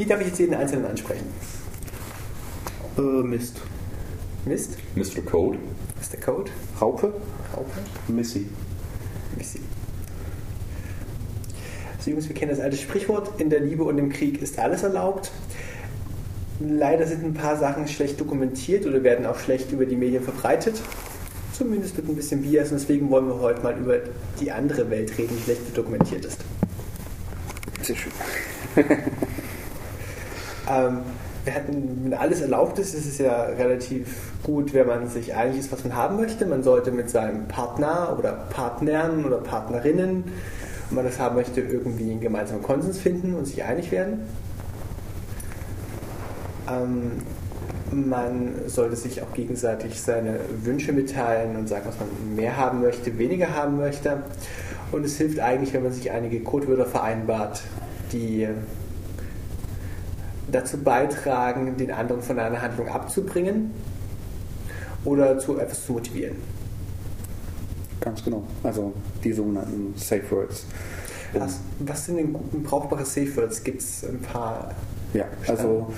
Wie darf ich jetzt jeden Einzelnen ansprechen? Äh, Mist. Mist? Mr. Code. Mr. Code? Raupe? Raupe? Missy. Missy. Also Jungs, wir kennen das alte Sprichwort, in der Liebe und im Krieg ist alles erlaubt. Leider sind ein paar Sachen schlecht dokumentiert oder werden auch schlecht über die Medien verbreitet. Zumindest mit ein bisschen Bias und deswegen wollen wir heute mal über die andere Welt reden, die schlecht dokumentiert ist. Sehr schön. ähm, wir hatten, wenn alles erlaubt ist, ist es ja relativ gut, wenn man sich einig ist, was man haben möchte. Man sollte mit seinem Partner oder Partnern oder Partnerinnen, wenn man das haben möchte, irgendwie einen gemeinsamen Konsens finden und sich einig werden. Ähm, man sollte sich auch gegenseitig seine Wünsche mitteilen und sagen, was man mehr haben möchte, weniger haben möchte. Und es hilft eigentlich, wenn man sich einige Codewörter vereinbart, die dazu beitragen, den anderen von einer Handlung abzubringen oder zu etwas zu motivieren. Ganz genau. Also die sogenannten Safe Words. Was, was sind denn brauchbare Safe Words? Gibt es ein paar? Ja, also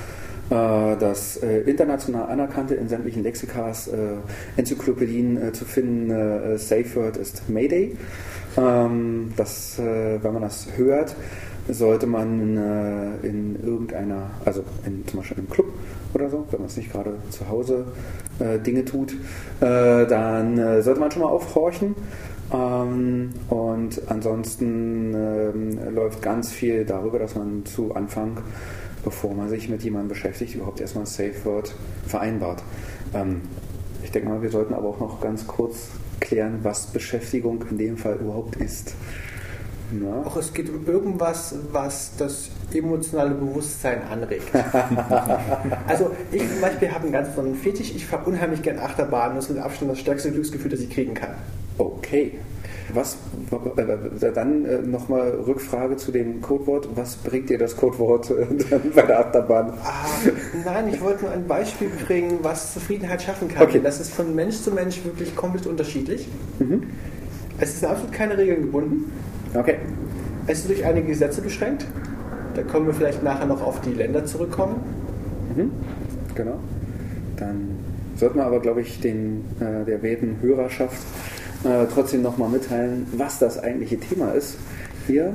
äh, das äh, international anerkannte in sämtlichen Lexikas, äh, Enzyklopädien zu finden, Safe Word ist Mayday. Ähm, das, wenn man das hört, sollte man in irgendeiner, also in, zum Beispiel im Club oder so, wenn man es nicht gerade zu Hause Dinge tut, dann sollte man schon mal aufhorchen. Ähm, und ansonsten ähm, läuft ganz viel darüber, dass man zu Anfang bevor man sich mit jemandem beschäftigt, überhaupt erstmal Safe Word vereinbart. Ähm, ich denke mal, wir sollten aber auch noch ganz kurz klären, was Beschäftigung in dem Fall überhaupt ist. Ja. Auch es geht um irgendwas, was das emotionale Bewusstsein anregt. also ich zum Beispiel habe einen ganz besonderen Fetisch. Ich fahre unheimlich gern Achterbahn. Das ist mit Abstand das stärkste Glücksgefühl, das ich kriegen kann. Okay. Was, äh, dann äh, nochmal Rückfrage zu dem Codewort. Was bringt dir das Codewort äh, bei der Achterbahn? Ah, nein, ich wollte nur ein Beispiel bringen, was Zufriedenheit schaffen kann. Okay. Das ist von Mensch zu Mensch wirklich komplett unterschiedlich. Mhm. Es ist absolut keine Regeln gebunden. Okay. Es ist durch einige Gesetze beschränkt. Da können wir vielleicht nachher noch auf die Länder zurückkommen. Mhm. Genau. Dann sollten wir aber, glaube ich, den, äh, der werten Hörerschaft äh, trotzdem nochmal mitteilen, was das eigentliche Thema ist hier.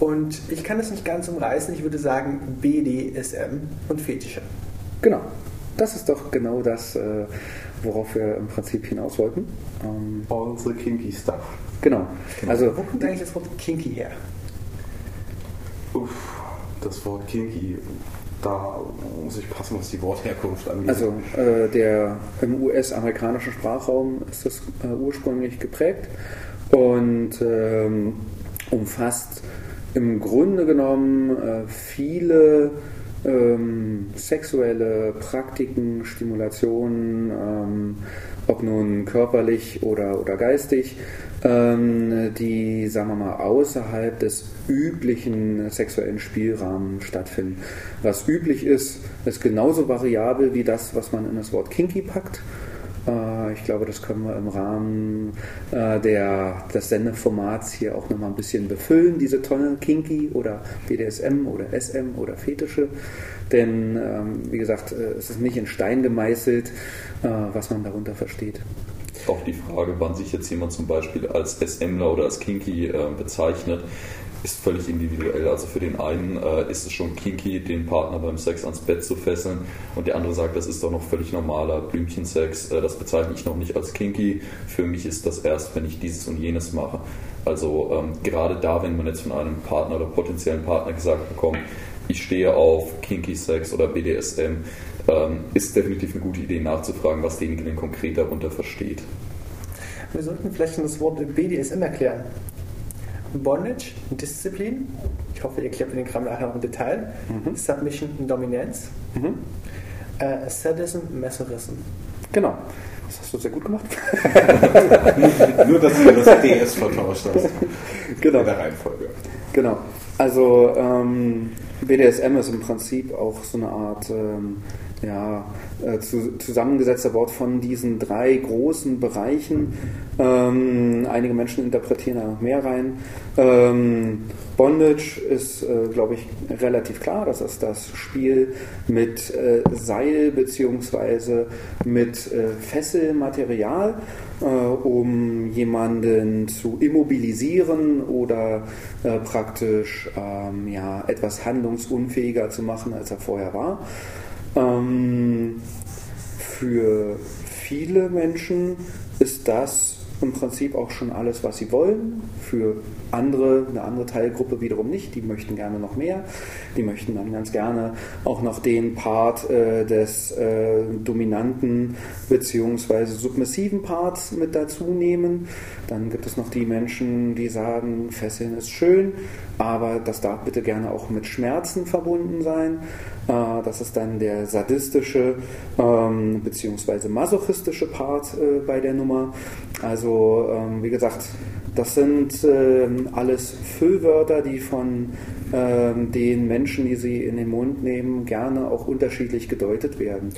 Und ich kann das nicht ganz umreißen, ich würde sagen BDSM und Fetische. Genau, das ist doch genau das, äh, worauf wir im Prinzip hinaus wollten. Ähm, All the kinky stuff. Genau. genau. Also, Wo kommt eigentlich das Wort kinky her? Uff, das Wort kinky da muss ich passen, was die Wortherkunft angeht. Also äh, der im US-amerikanischen Sprachraum ist das äh, ursprünglich geprägt und ähm, umfasst im Grunde genommen äh, viele ähm, sexuelle Praktiken, Stimulationen, ähm, ob nun körperlich oder, oder geistig, die, sagen wir mal, außerhalb des üblichen sexuellen Spielrahmens stattfinden. Was üblich ist, ist genauso variabel wie das, was man in das Wort kinky packt. Äh, ich glaube, das können wir im Rahmen äh, der, des Sendeformats hier auch nochmal ein bisschen befüllen, diese Tonne Kinky oder BDSM oder SM oder Fetische. Denn, ähm, wie gesagt, äh, es ist nicht in Stein gemeißelt, was man darunter versteht auch die Frage, wann sich jetzt jemand zum Beispiel als SMler oder als Kinky äh, bezeichnet, ist völlig individuell. Also für den einen äh, ist es schon kinky, den Partner beim Sex ans Bett zu fesseln und der andere sagt, das ist doch noch völlig normaler Blümchensex. Äh, das bezeichne ich noch nicht als kinky. Für mich ist das erst, wenn ich dieses und jenes mache. Also ähm, gerade da, wenn man jetzt von einem Partner oder potenziellen Partner gesagt bekommt, ich stehe auf Kinky Sex oder BDSM, ist definitiv eine gute Idee nachzufragen, was derjenige denn konkret darunter versteht. Wir sollten vielleicht das Wort BDSM erklären. Bondage, Disziplin, ich hoffe, ihr klärt den Kram nachher noch im Detail, mhm. Submission Dominanz, mhm. äh, Sadism, Masochism. Genau. Das hast du sehr gut gemacht. Nur, dass du das DS vertauscht hast. Genau. In der Reihenfolge. Genau. Also ähm, BDSM ist im Prinzip auch so eine Art ähm, ja, äh, zu, zusammengesetzter Wort von diesen drei großen Bereichen, äh, Ähm, einige Menschen interpretieren da noch mehr rein. Ähm, Bondage ist, äh, glaube ich, relativ klar. Das ist das Spiel mit äh, Seil bzw. mit äh, Fesselmaterial, äh, um jemanden zu immobilisieren oder äh, praktisch ähm, ja, etwas handlungsunfähiger zu machen, als er vorher war. Ähm, für viele Menschen ist das im Prinzip auch schon alles, was sie wollen. Für andere, eine andere Teilgruppe wiederum nicht. Die möchten gerne noch mehr. Die möchten dann ganz gerne auch noch den Part äh, des äh, dominanten bzw. submissiven Parts mit dazu nehmen. Dann gibt es noch die Menschen, die sagen, Fesseln ist schön, aber das darf bitte gerne auch mit Schmerzen verbunden sein. Äh, das ist dann der sadistische ähm, bzw. masochistische Part äh, bei der Nummer. Also ähm, wie gesagt, das sind ähm, alles Füllwörter, die von ähm, den Menschen, die sie in den Mund nehmen, gerne auch unterschiedlich gedeutet werden.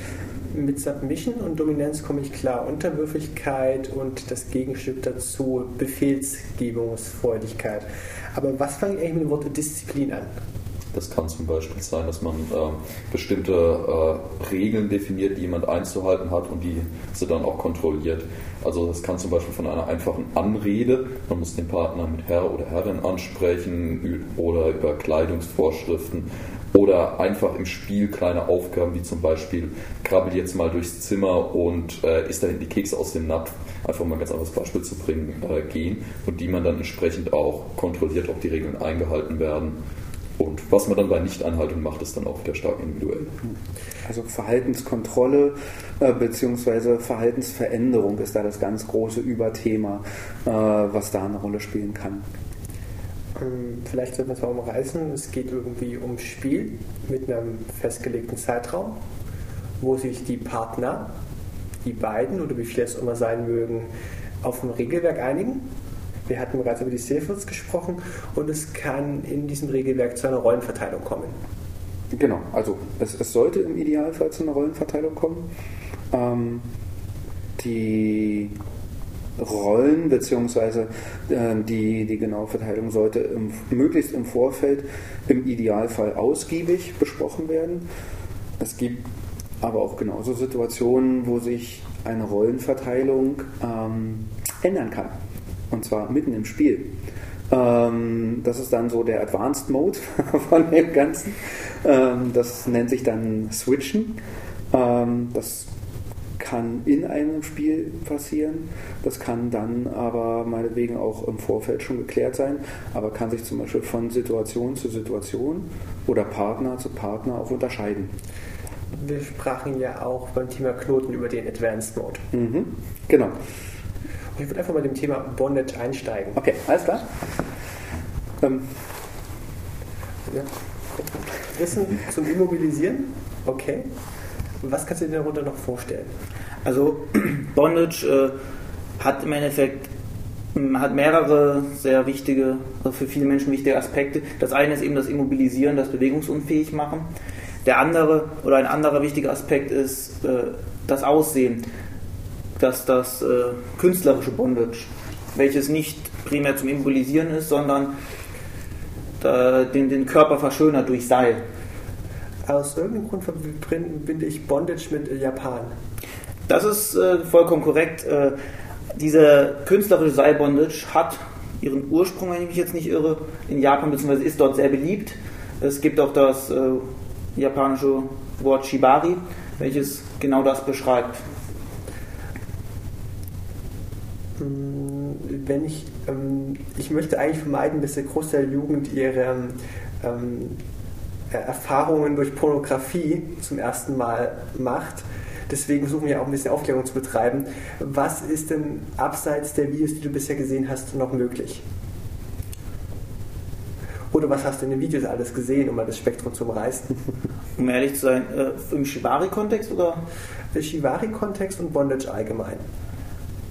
Mit Submission und Dominanz komme ich klar. Unterwürfigkeit und das Gegenstück dazu Befehlsgebungsfreudigkeit. Aber was fange ich eigentlich mit dem Wort Disziplin an? Das kann zum Beispiel sein, dass man äh, bestimmte äh, Regeln definiert, die jemand einzuhalten hat und die sie dann auch kontrolliert. Also das kann zum Beispiel von einer einfachen Anrede, man muss den Partner mit Herr oder Herrin ansprechen oder über Kleidungsvorschriften oder einfach im Spiel kleine Aufgaben wie zum Beispiel krabbel jetzt mal durchs Zimmer und äh, isst dahin die Kekse aus dem Napf, einfach mal ein ganz anderes Beispiel zu bringen, äh, gehen und die man dann entsprechend auch kontrolliert, ob die Regeln eingehalten werden und was man dann bei Nichteinhaltung macht, ist dann auch wieder stark individuell. Also Verhaltenskontrolle äh, bzw. Verhaltensveränderung ist da das ganz große Überthema, äh, was da eine Rolle spielen kann. Ähm, vielleicht sollten wir es mal umreißen. Es geht irgendwie ums Spiel mit einem festgelegten Zeitraum, wo sich die Partner, die beiden oder wie viele es immer sein mögen, auf ein Regelwerk einigen wir hatten bereits über die Safe gesprochen und es kann in diesem Regelwerk zu einer Rollenverteilung kommen. Genau, also es, es sollte im Idealfall zu einer Rollenverteilung kommen. Ähm, die Rollen bzw. Äh, die, die genaue Verteilung sollte im, möglichst im Vorfeld im Idealfall ausgiebig besprochen werden. Es gibt aber auch genauso Situationen, wo sich eine Rollenverteilung ähm, ändern kann. Und zwar mitten im Spiel. Ähm, das ist dann so der Advanced Mode von dem Ganzen. Ähm, das nennt sich dann Switchen. Ähm, das kann in einem Spiel passieren. Das kann dann aber meinetwegen auch im Vorfeld schon geklärt sein, aber kann sich zum Beispiel von Situation zu Situation oder Partner zu Partner auch unterscheiden. Wir sprachen ja auch beim Thema Knoten über den Advanced Mode. Mhm, genau. Ich würde einfach mal mit dem Thema Bondage einsteigen. Okay, alles klar. Ähm. Ja. Wissen zum Immobilisieren? Okay. Was kannst du dir darunter noch vorstellen? Also Bondage äh, hat im Endeffekt hat mehrere sehr wichtige, also für viele Menschen wichtige Aspekte. Das eine ist eben das Immobilisieren, das Bewegungsunfähig machen. Der andere oder ein anderer wichtiger Aspekt ist äh, das Aussehen dass das äh, künstlerische Bondage, welches nicht primär zum Immobilisieren ist, sondern äh, den, den Körper verschönert durch Seil. Aus irgendeinem Grund verbinde ich Bondage mit Japan. Das ist äh, vollkommen korrekt. Äh, diese künstlerische Seilbondage hat ihren Ursprung, wenn ich mich jetzt nicht irre, in Japan, beziehungsweise ist dort sehr beliebt. Es gibt auch das äh, japanische Wort Shibari, welches genau das beschreibt. Wenn ich, ähm, ich möchte eigentlich vermeiden, dass der Großteil der Jugend ihre ähm, Erfahrungen durch Pornografie zum ersten Mal macht. Deswegen versuchen wir auch ein bisschen Aufklärung zu betreiben. Was ist denn abseits der Videos, die du bisher gesehen hast, noch möglich? Oder was hast du in den Videos alles gesehen, um mal das Spektrum zu umreißen? Um ehrlich zu sein, äh, im Shibari-Kontext oder? Shibari-Kontext und Bondage allgemein.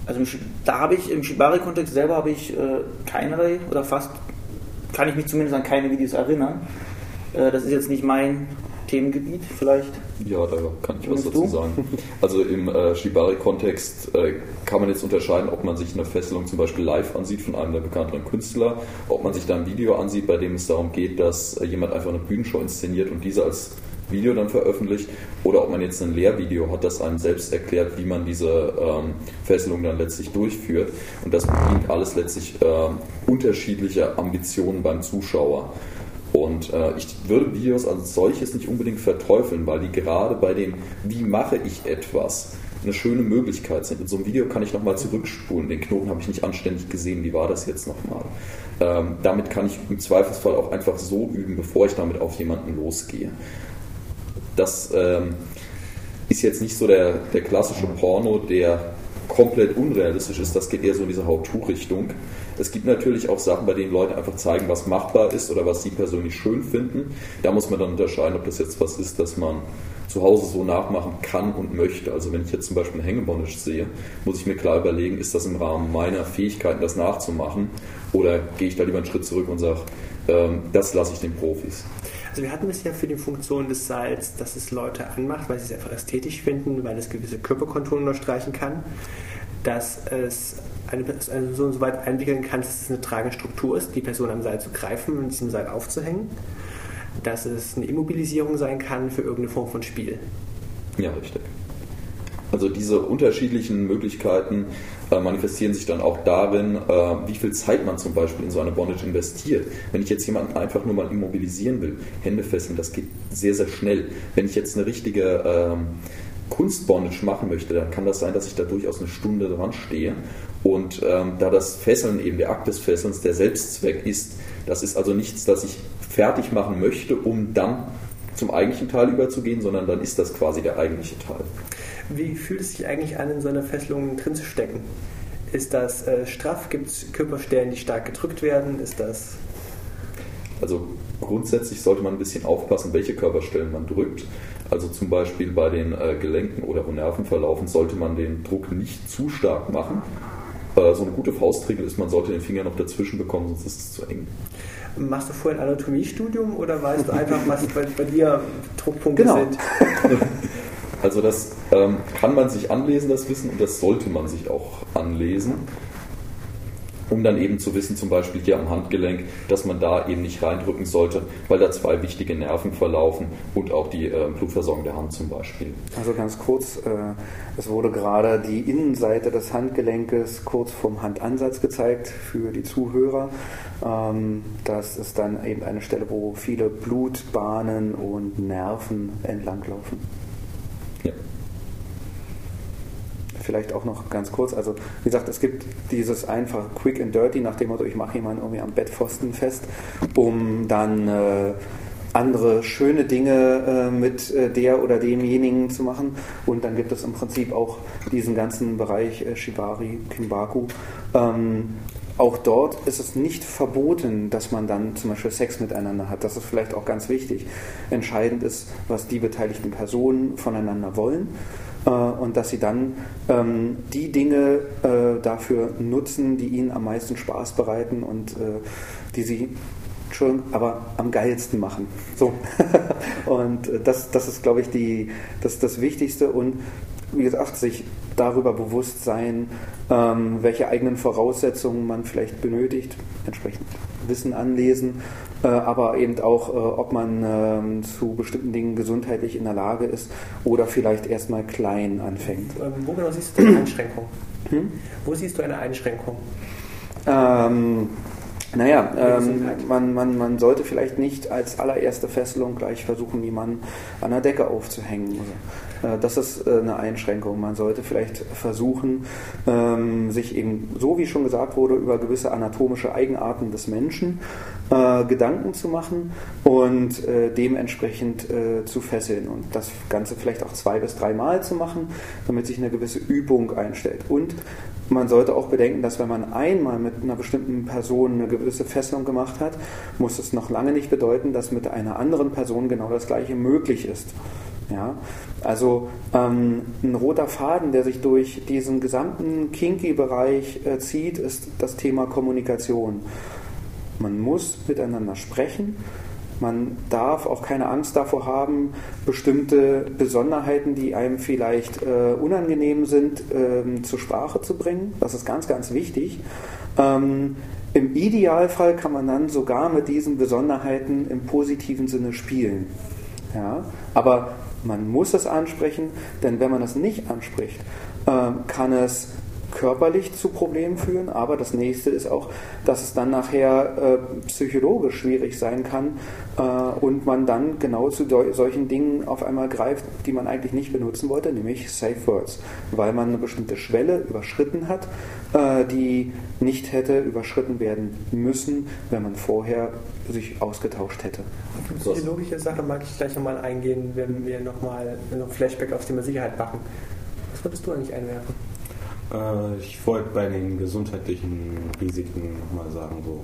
Also da habe ich im Shibari-Kontext selber habe ich äh, keinerlei oder fast kann ich mich zumindest an keine Videos erinnern. Äh, das ist jetzt nicht mein Themengebiet vielleicht? Ja, da kann ich was dazu sagen. Also im äh, Shibari-Kontext äh, kann man jetzt unterscheiden, ob man sich eine Fesselung zum Beispiel live ansieht von einem der bekannteren Künstler, ob man sich da ein Video ansieht, bei dem es darum geht, dass äh, jemand einfach eine Bühnenshow inszeniert und diese als Video dann veröffentlicht, oder ob man jetzt ein Lehrvideo hat, das einem selbst erklärt, wie man diese ähm, Fesselung dann letztlich durchführt. Und das bedient alles letztlich äh, unterschiedliche Ambitionen beim Zuschauer. Und äh, ich würde Videos als solches nicht unbedingt verteufeln, weil die gerade bei dem, wie mache ich etwas, eine schöne Möglichkeit sind. In so einem Video kann ich nochmal zurückspulen. Den Knoten habe ich nicht anständig gesehen. Wie war das jetzt nochmal? Ähm, damit kann ich im Zweifelsfall auch einfach so üben, bevor ich damit auf jemanden losgehe. Das ähm, ist jetzt nicht so der, der klassische Porno, der komplett unrealistisch ist. Das geht eher so in diese How-To-Richtung. Es gibt natürlich auch Sachen, bei denen Leute einfach zeigen, was machbar ist oder was sie persönlich schön finden. Da muss man dann unterscheiden, ob das jetzt was ist, das man zu Hause so nachmachen kann und möchte. Also wenn ich jetzt zum Beispiel eine Hängebondage sehe, muss ich mir klar überlegen, ist das im Rahmen meiner Fähigkeiten, das nachzumachen oder gehe ich da lieber einen Schritt zurück und sage, ähm, das lasse ich den Profis. Also wir hatten es ja für die Funktion des Seils, dass es Leute anmacht, weil sie es einfach ästhetisch finden, weil es gewisse Körperkonturen unterstreichen kann, dass es eine Person so weit einwickeln kann, dass es eine tragende Struktur ist, die Person am Seil zu greifen und diesem Seil aufzuhängen, dass es eine Immobilisierung sein kann für irgendeine Form von Spiel. Ja, richtig. Also diese unterschiedlichen Möglichkeiten äh, manifestieren sich dann auch darin, äh, wie viel Zeit man zum Beispiel in so eine Bondage investiert. Wenn ich jetzt jemanden einfach nur mal immobilisieren will, Hände fesseln, das geht sehr, sehr schnell. Wenn ich jetzt eine richtige ähm, Kunstbondage machen möchte, dann kann das sein, dass ich da durchaus eine Stunde dran stehe und ähm, da das Fesseln eben der Akt des Fesselns der Selbstzweck ist, das ist also nichts, das ich fertig machen möchte, um dann zum eigentlichen Teil überzugehen, sondern dann ist das quasi der eigentliche Teil. Wie fühlt es sich eigentlich an, in so einer Fesselung drin zu stecken? Ist das äh, straff? Gibt es Körperstellen, die stark gedrückt werden? Ist das. Also grundsätzlich sollte man ein bisschen aufpassen, welche Körperstellen man drückt. Also zum Beispiel bei den äh, Gelenken oder Nervenverlaufen sollte man den Druck nicht zu stark machen, äh, so eine gute Faustregel ist, man sollte den Finger noch dazwischen bekommen, sonst ist es zu eng. Machst du vorher ein Anatomiestudium oder weißt du einfach, was bei, bei dir Druckpunkte genau. sind? Also das ähm, kann man sich anlesen, das Wissen, und das sollte man sich auch anlesen, um dann eben zu wissen, zum Beispiel hier am Handgelenk, dass man da eben nicht reindrücken sollte, weil da zwei wichtige Nerven verlaufen und auch die äh, Blutversorgung der Hand zum Beispiel. Also ganz kurz, äh, es wurde gerade die Innenseite des Handgelenkes kurz vom Handansatz gezeigt für die Zuhörer. Ähm, das ist dann eben eine Stelle, wo viele Blutbahnen und Nerven entlanglaufen. Ja. Vielleicht auch noch ganz kurz, also wie gesagt, es gibt dieses einfach Quick and Dirty nach dem Motto, ich mache jemanden irgendwie am Bettpfosten fest, um dann äh, andere schöne Dinge äh, mit äh, der oder demjenigen zu machen. Und dann gibt es im Prinzip auch diesen ganzen Bereich äh, Shibari, Kimbaku. Ähm, auch dort ist es nicht verboten, dass man dann zum Beispiel Sex miteinander hat. Das ist vielleicht auch ganz wichtig. Entscheidend ist, was die beteiligten Personen voneinander wollen äh, und dass sie dann ähm, die Dinge äh, dafür nutzen, die ihnen am meisten Spaß bereiten und äh, die sie Entschuldigung, aber am geilsten machen. So. und äh, das, das ist, glaube ich, die, das, das Wichtigste. Und wie gesagt, sich darüber bewusst sein, ähm, welche eigenen Voraussetzungen man vielleicht benötigt, entsprechend Wissen anlesen, äh, aber eben auch, äh, ob man ähm, zu bestimmten Dingen gesundheitlich in der Lage ist oder vielleicht erstmal klein anfängt. Ähm, wo genau siehst du eine Einschränkung? Hm? Wo siehst du eine Einschränkung? Ähm, naja, ähm, man, man, man sollte vielleicht nicht als allererste Fesselung gleich versuchen, jemanden an der Decke aufzuhängen. Äh, das ist äh, eine Einschränkung. Man sollte vielleicht versuchen, ähm, sich eben, so wie schon gesagt wurde, über gewisse anatomische Eigenarten des Menschen äh, Gedanken zu machen und dementsprechend zu fesseln. Und das Ganze vielleicht auch zwei bis dreimal zu machen, damit sich eine gewisse Übung einstellt. Und man sollte auch bedenken, dass wenn man einmal mit einer bestimmten Person eine gewisse Fesselung gemacht hat, muss es noch lange nicht bedeuten, dass mit einer anderen Person genau das gleiche möglich ist. Ja, also ähm, ein roter Faden, der sich durch diesen gesamten Kinky-Bereich äh, zieht, ist das Thema Kommunikation. Man muss miteinander sprechen Man darf auch keine Angst davor haben, bestimmte Besonderheiten, die einem vielleicht äh, unangenehm sind, ähm, zur Sprache zu bringen. Das ist ganz, ganz wichtig. Ähm, Im Idealfall kann man dann sogar mit diesen Besonderheiten im positiven Sinne spielen. Ja? Aber man muss es ansprechen, denn wenn man es nicht anspricht, äh, kann es körperlich zu Problemen führen, aber das nächste ist auch, dass es dann nachher äh, psychologisch schwierig sein kann äh, und man dann genau zu solchen Dingen auf einmal greift, die man eigentlich nicht benutzen wollte, nämlich Safe Words, weil man eine bestimmte Schwelle überschritten hat, äh, die nicht hätte überschritten werden müssen, wenn man vorher sich ausgetauscht hätte. Auf eine psychologische Sache mag ich gleich nochmal eingehen, wenn wir nochmal ein Flashback aufs Thema Sicherheit machen. Was würdest du eigentlich einwerfen? Äh, ich wollte bei den gesundheitlichen Risiken nochmal sagen, so,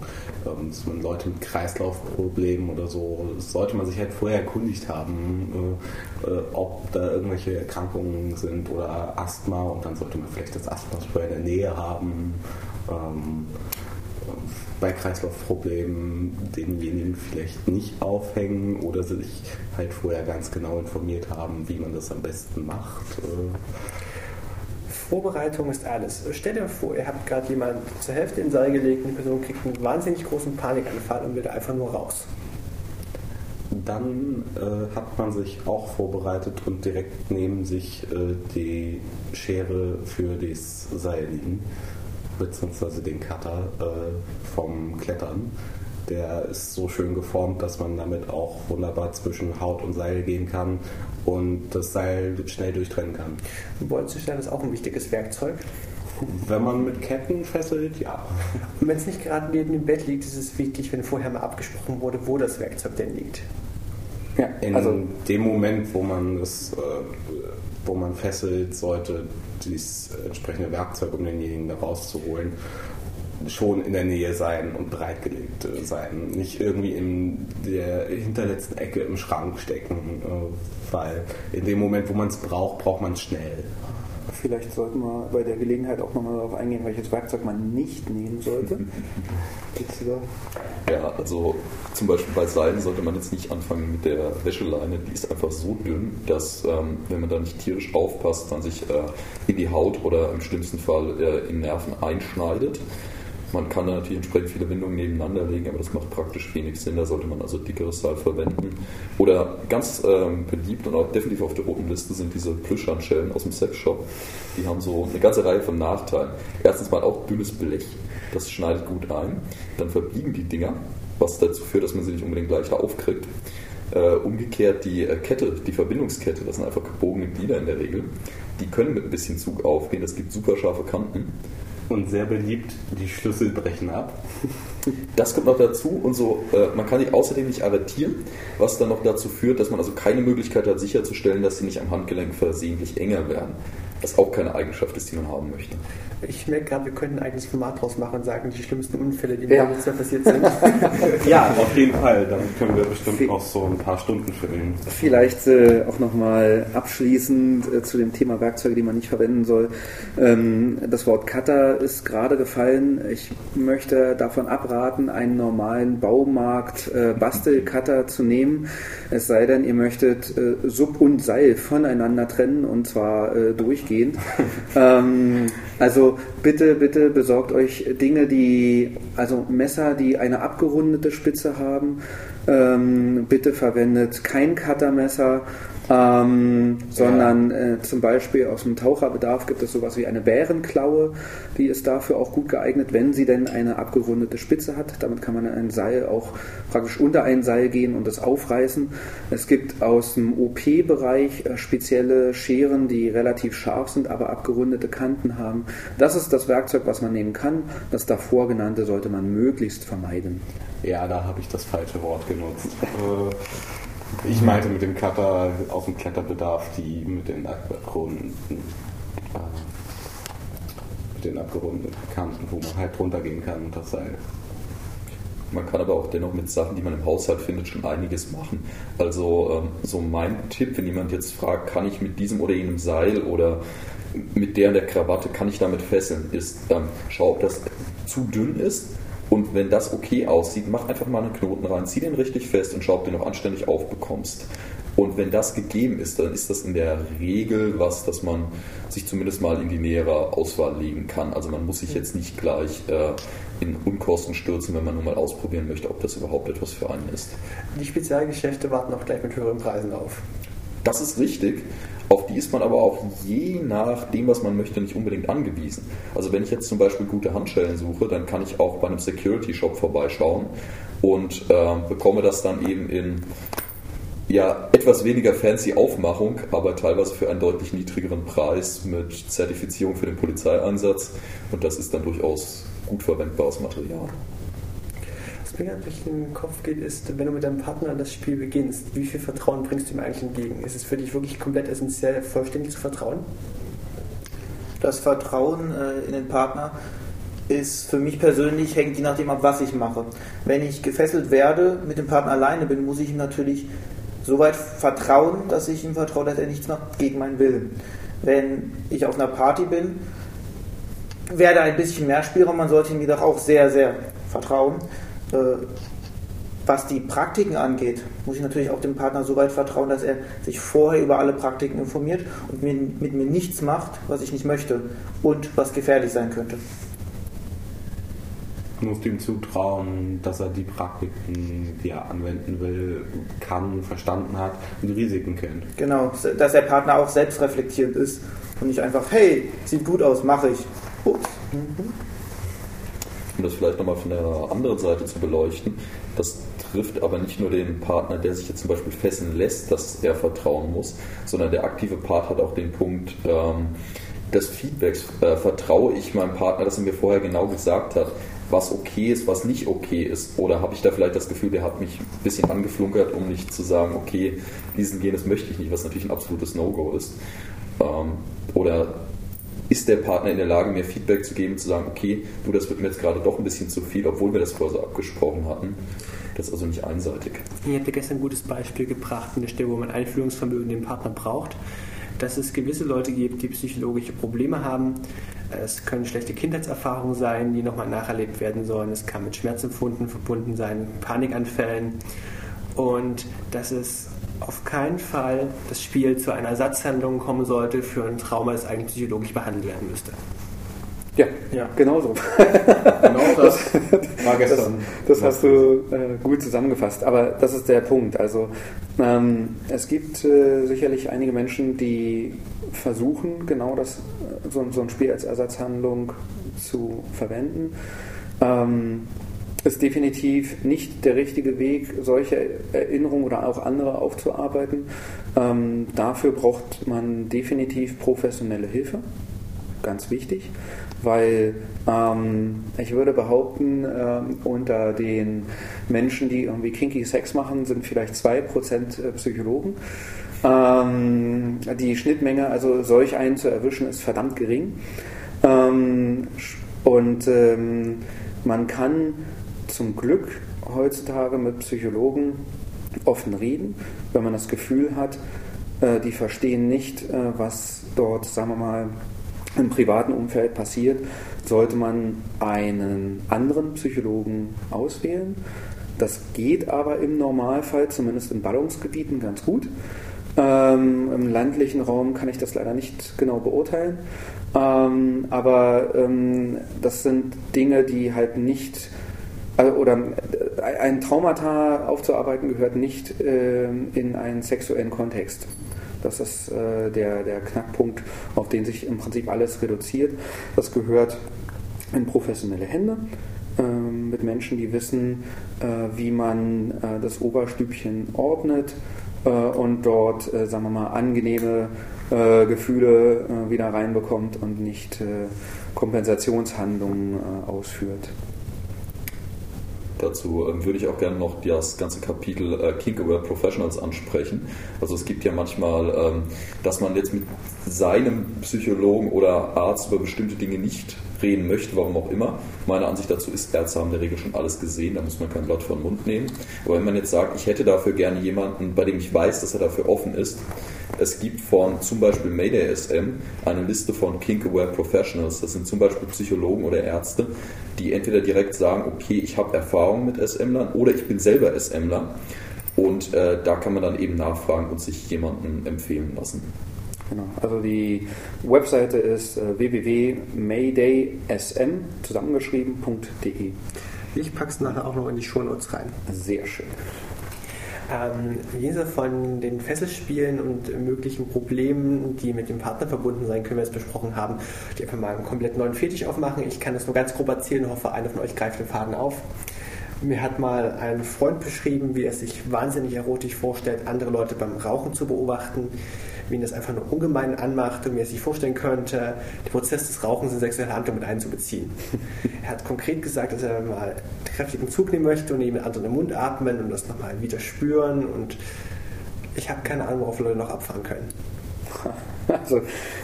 ähm, dass man Leute mit Kreislaufproblemen oder so, sollte man sich halt vorher erkundigt haben, äh, äh, ob da irgendwelche Erkrankungen sind oder Asthma und dann sollte man vielleicht das Asthma-Spray in der Nähe haben. Ähm, bei Kreislaufproblemen denjenigen vielleicht nicht aufhängen oder sich halt vorher ganz genau informiert haben, wie man das am besten macht. Vorbereitung ist alles. Stell dir vor, ihr habt gerade jemanden zur Hälfte in den Seil gelegt und die Person kriegt einen wahnsinnig großen Panikanfall und will einfach nur raus. Dann äh, hat man sich auch vorbereitet und direkt neben sich äh, die Schere für das Seil liegen, beziehungsweise den Cutter äh, vom Klettern. Der ist so schön geformt, dass man damit auch wunderbar zwischen Haut und Seil gehen kann und das Seil schnell durchtrennen kann. Bolzenstein ist auch ein wichtiges Werkzeug. Wenn man mit Ketten fesselt, ja. Und wenn es nicht gerade neben dem Bett liegt, ist es wichtig, wenn vorher mal abgesprochen wurde, wo das Werkzeug denn liegt. Ja, in also dem Moment, wo man es, äh, wo man fesselt, sollte dieses entsprechende Werkzeug, um denjenigen da rauszuholen, schon in der Nähe sein und bereitgelegt äh, sein. Nicht irgendwie in der hinterletzten Ecke im Schrank stecken, äh, weil in dem Moment, wo man es braucht, braucht man es schnell. Vielleicht sollten wir bei der Gelegenheit auch nochmal darauf eingehen, welches Werkzeug man nicht nehmen sollte. ja, also zum Beispiel bei Seilen sollte man jetzt nicht anfangen mit der Wäscheleine. Die ist einfach so dünn, dass ähm, wenn man da nicht tierisch aufpasst, dann sich äh, in die Haut oder im schlimmsten Fall äh, in Nerven einschneidet. Man kann da natürlich entsprechend viele Windungen nebeneinander legen, aber das macht praktisch wenig Sinn. Da sollte man also dickeres Seil verwenden. Oder ganz ähm, beliebt und auch definitiv auf der roten Liste sind diese Plüschhandschellen aus dem Sexshop. Die haben so eine ganze Reihe von Nachteilen. Erstens mal auch dünnes Blech, das schneidet gut ein. Dann verbiegen die Dinger, was dazu führt, dass man sie nicht unbedingt leichter aufkriegt. Äh, umgekehrt die äh, Kette, die Verbindungskette, das sind einfach gebogene Glieder in der Regel. Die können mit ein bisschen Zug aufgehen, das gibt super scharfe Kanten und sehr beliebt, die Schlüssel brechen ab. Das kommt noch dazu und so, äh, man kann die außerdem nicht arretieren, was dann noch dazu führt, dass man also keine Möglichkeit hat sicherzustellen, dass sie nicht am Handgelenk versehentlich enger werden. Was auch keine Eigenschaft ist, die man haben möchte. Ich merke gerade, wir könnten ein eigenes Format draus machen und sagen, die schlimmsten Unfälle, die ja. mir passiert sind. ja, auf jeden Fall. Damit können wir bestimmt v auch so ein paar Stunden füllen. Vielleicht äh, auch nochmal abschließend äh, zu dem Thema Werkzeuge, die man nicht verwenden soll. Ähm, das Wort Cutter ist gerade gefallen. Ich möchte davon abraten, einen normalen Baumarkt äh, Bastelcutter zu nehmen. Es sei denn, ihr möchtet äh, Sub und Seil voneinander trennen und zwar äh, durchgehend. ähm, also bitte, bitte besorgt euch Dinge, die, also Messer, die eine abgerundete Spitze haben. Ähm, bitte verwendet kein Cuttermesser ähm, sondern äh, zum Beispiel aus dem Taucherbedarf gibt es sowas wie eine Bärenklaue, die ist dafür auch gut geeignet, wenn sie denn eine abgerundete Spitze hat. Damit kann man ein Seil auch praktisch unter ein Seil gehen und es aufreißen. Es gibt aus dem OP-Bereich äh, spezielle Scheren, die relativ scharf sind, aber abgerundete Kanten haben. Das ist das Werkzeug, was man nehmen kann. Das davor genannte sollte man möglichst vermeiden. Ja, da habe ich das falsche Wort genutzt. Ich meinte mit dem Cutter aus dem Kletterbedarf, die mit den abgerundeten, äh, mit den abgerundeten Kanten, wo man halt runtergehen kann und das Seil. Man kann aber auch dennoch mit Sachen, die man im Haushalt findet, schon einiges machen. Also ähm, so mein Tipp, wenn jemand jetzt fragt, kann ich mit diesem oder jenem Seil oder mit der und der Krawatte, kann ich damit fesseln, ist, ähm, schau, ob das zu dünn ist Und wenn das okay aussieht, mach einfach mal einen Knoten rein, zieh den richtig fest und schau, ob du den noch anständig aufbekommst. Und wenn das gegeben ist, dann ist das in der Regel was, dass man sich zumindest mal in die nähere Auswahl legen kann. Also man muss sich jetzt nicht gleich äh, in Unkosten stürzen, wenn man nur mal ausprobieren möchte, ob das überhaupt etwas für einen ist. Die Spezialgeschäfte warten auch gleich mit höheren Preisen auf. Das ist richtig. Auf die ist man aber auch je nach dem, was man möchte, nicht unbedingt angewiesen. Also wenn ich jetzt zum Beispiel gute Handschellen suche, dann kann ich auch bei einem Security-Shop vorbeischauen und äh, bekomme das dann eben in ja, etwas weniger fancy Aufmachung, aber teilweise für einen deutlich niedrigeren Preis mit Zertifizierung für den Polizeieinsatz. Und das ist dann durchaus gut verwendbares Material. Mir durch den Kopf geht, ist, wenn du mit deinem Partner das Spiel beginnst, wie viel Vertrauen bringst du ihm eigentlich entgegen? Ist es für dich wirklich komplett essentiell, vollständig zu vertrauen? Das Vertrauen äh, in den Partner ist für mich persönlich, hängt je nachdem ab, was ich mache. Wenn ich gefesselt werde, mit dem Partner alleine bin, muss ich ihm natürlich so weit vertrauen, dass ich ihm vertraue, dass er nichts macht gegen meinen Willen. Wenn ich auf einer Party bin, werde ein bisschen mehr Spielraum, man sollte ihm jedoch auch sehr, sehr vertrauen. Äh, was die Praktiken angeht, muss ich natürlich auch dem Partner so weit vertrauen, dass er sich vorher über alle Praktiken informiert und mit mir nichts macht, was ich nicht möchte und was gefährlich sein könnte musst ihm zutrauen, dass er die Praktiken, die er anwenden will, kann, verstanden hat und die Risiken kennt. Genau, dass der Partner auch selbst reflektierend ist und nicht einfach, hey, sieht gut aus, mache ich. Ups. Mhm. Um das vielleicht nochmal von der anderen Seite zu beleuchten, das trifft aber nicht nur den Partner, der sich jetzt zum Beispiel fesseln lässt, dass er vertrauen muss, sondern der aktive Part hat auch den Punkt, ähm, des Feedbacks äh, vertraue ich meinem Partner, dass er mir vorher genau gesagt hat, was okay ist, was nicht okay ist? Oder habe ich da vielleicht das Gefühl, der hat mich ein bisschen angeflunkert, um nicht zu sagen, okay, diesen Genes möchte ich nicht, was natürlich ein absolutes No-Go ist. Ähm, oder ist der Partner in der Lage, mir Feedback zu geben, zu sagen, okay, du, das wird mir jetzt gerade doch ein bisschen zu viel, obwohl wir das vorher so abgesprochen hatten. Das ist also nicht einseitig. Ihr habt ja gestern ein gutes Beispiel gebracht der Stelle, wo man Einfühlungsvermögen den Partner braucht dass es gewisse Leute gibt, die psychologische Probleme haben. Es können schlechte Kindheitserfahrungen sein, die nochmal nacherlebt werden sollen. Es kann mit Schmerzempfunden verbunden sein, Panikanfällen. Und dass es auf keinen Fall das Spiel zu einer Ersatzhandlung kommen sollte für ein Trauma, das eigentlich psychologisch behandelt werden müsste. Ja, ja. genau so. Genau das war gestern. Das, das hast du äh, gut zusammengefasst. Aber das ist der Punkt. Also ähm, es gibt äh, sicherlich einige Menschen, die versuchen, genau das, äh, so, so ein Spiel als Ersatzhandlung zu verwenden. Ähm, ist definitiv nicht der richtige Weg, solche Erinnerungen oder auch andere aufzuarbeiten. Ähm, dafür braucht man definitiv professionelle Hilfe. Ganz wichtig weil ähm, ich würde behaupten, ähm, unter den Menschen, die irgendwie kinky Sex machen, sind vielleicht 2% äh, Psychologen. Ähm, die Schnittmenge, also solch einen zu erwischen, ist verdammt gering. Ähm, und ähm, man kann zum Glück heutzutage mit Psychologen offen reden, wenn man das Gefühl hat, äh, die verstehen nicht, äh, was dort, sagen wir mal, im privaten Umfeld passiert, sollte man einen anderen Psychologen auswählen. Das geht aber im Normalfall, zumindest in Ballungsgebieten, ganz gut. Ähm, Im ländlichen Raum kann ich das leider nicht genau beurteilen. Ähm, aber ähm, das sind Dinge, die halt nicht, oder äh, ein Traumata aufzuarbeiten gehört nicht äh, in einen sexuellen Kontext. Das ist äh, der, der Knackpunkt, auf den sich im Prinzip alles reduziert. Das gehört in professionelle Hände äh, mit Menschen, die wissen, äh, wie man äh, das Oberstübchen ordnet und dort, sagen wir mal, angenehme Gefühle wieder reinbekommt und nicht Kompensationshandlungen ausführt. Dazu ähm, würde ich auch gerne noch das ganze Kapitel äh, Kink Aware Professionals ansprechen. Also es gibt ja manchmal, ähm, dass man jetzt mit seinem Psychologen oder Arzt über bestimmte Dinge nicht reden möchte, warum auch immer. Meine Ansicht dazu ist, Ärzte haben in der Regel schon alles gesehen, da muss man kein Blatt vor den Mund nehmen. Aber wenn man jetzt sagt, ich hätte dafür gerne jemanden, bei dem ich weiß, dass er dafür offen ist, es gibt von zum Beispiel Mayday SM eine Liste von Kink-Aware Professionals. Das sind zum Beispiel Psychologen oder Ärzte, die entweder direkt sagen, okay, ich habe Erfahrung mit SM-Lern oder ich bin selber SMler. Und äh, da kann man dann eben nachfragen und sich jemanden empfehlen lassen. Genau. Also die Webseite ist äh, www.maydaysm zusammengeschrieben.de. Ich packe es nachher auch noch in die Shownotes rein. Sehr schön. Ähm, jenseits von den Fesselspielen und möglichen Problemen, die mit dem Partner verbunden sein können, wir es besprochen haben, die einfach mal einen komplett neuen Fetisch aufmachen. Ich kann das nur ganz grob erzählen, hoffe, einer von euch greift den Faden auf. Mir hat mal ein Freund beschrieben, wie er sich wahnsinnig erotisch vorstellt, andere Leute beim Rauchen zu beobachten, wie ihn das einfach nur ungemein anmacht und wie er sich vorstellen könnte, den Prozess des Rauchens in sexuelle Handlung mit einzubeziehen. er hat konkret gesagt, dass er mal kräftigen Zug nehmen möchte und ihn mit anderen im Mund atmen und das nochmal wieder spüren und ich habe keine Ahnung, worauf Leute noch abfahren können. Also,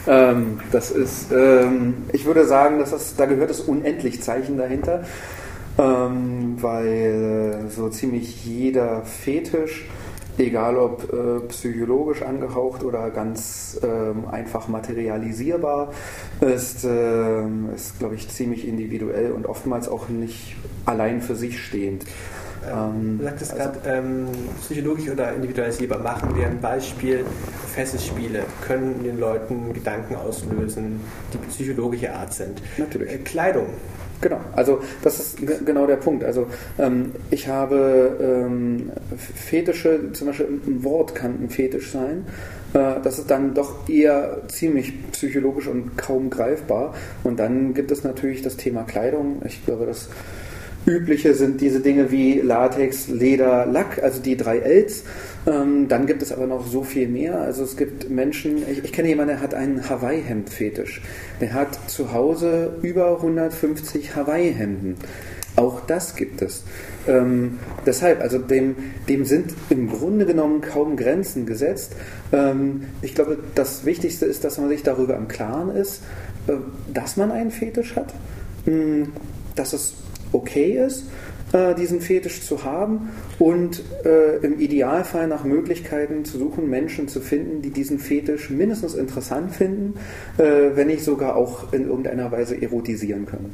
ähm, das ist, ähm, ich würde sagen, dass das, da gehört das Unendlich-Zeichen dahinter ähm, weil so ziemlich jeder Fetisch, egal ob äh, psychologisch angehaucht oder ganz ähm, einfach materialisierbar, ist, äh, ist glaube ich, ziemlich individuell und oftmals auch nicht allein für sich stehend. Ähm, du sagtest also, gerade, ähm, psychologisch oder individualisierbar. Machen wir ein Beispiel. Fesselspiele können den Leuten Gedanken auslösen, die psychologische Art sind. Natürlich. Äh, Kleidung Genau, also das ist genau der Punkt. Also ähm, ich habe ähm, Fetische, zum Beispiel ein Wort kann ein Fetisch sein. Äh, das ist dann doch eher ziemlich psychologisch und kaum greifbar. Und dann gibt es natürlich das Thema Kleidung. Ich glaube, das Übliche sind diese Dinge wie Latex, Leder, Lack, also die drei Ls. Ähm, dann gibt es aber noch so viel mehr. Also es gibt Menschen, ich, ich kenne jemanden, der hat einen Hawaii-Hemd-Fetisch. Der hat zu Hause über 150 Hawaii-Hemden. Auch das gibt es. Ähm, deshalb, also dem, dem sind im Grunde genommen kaum Grenzen gesetzt. Ähm, ich glaube, das Wichtigste ist, dass man sich darüber im Klaren ist, äh, dass man einen Fetisch hat, mh, hm, dass es okay ist, äh, diesen Fetisch zu haben und äh, im Idealfall nach Möglichkeiten zu suchen, Menschen zu finden, die diesen Fetisch mindestens interessant finden, äh, wenn nicht sogar auch in irgendeiner Weise erotisieren können.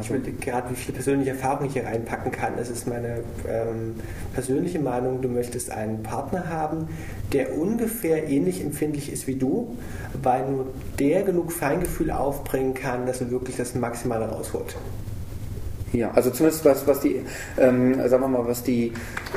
Ich überlege gerade, wie viel persönliche Erfahrung ich hier reinpacken kann. Es ist meine ähm, persönliche Meinung, du möchtest einen Partner haben, der ungefähr ähnlich empfindlich ist wie du, weil nur der genug Feingefühl aufbringen kann, dass er wirklich das Maximale rausholt. Ja, also zumindest was, was die, ähm, sagen wir mal, was die,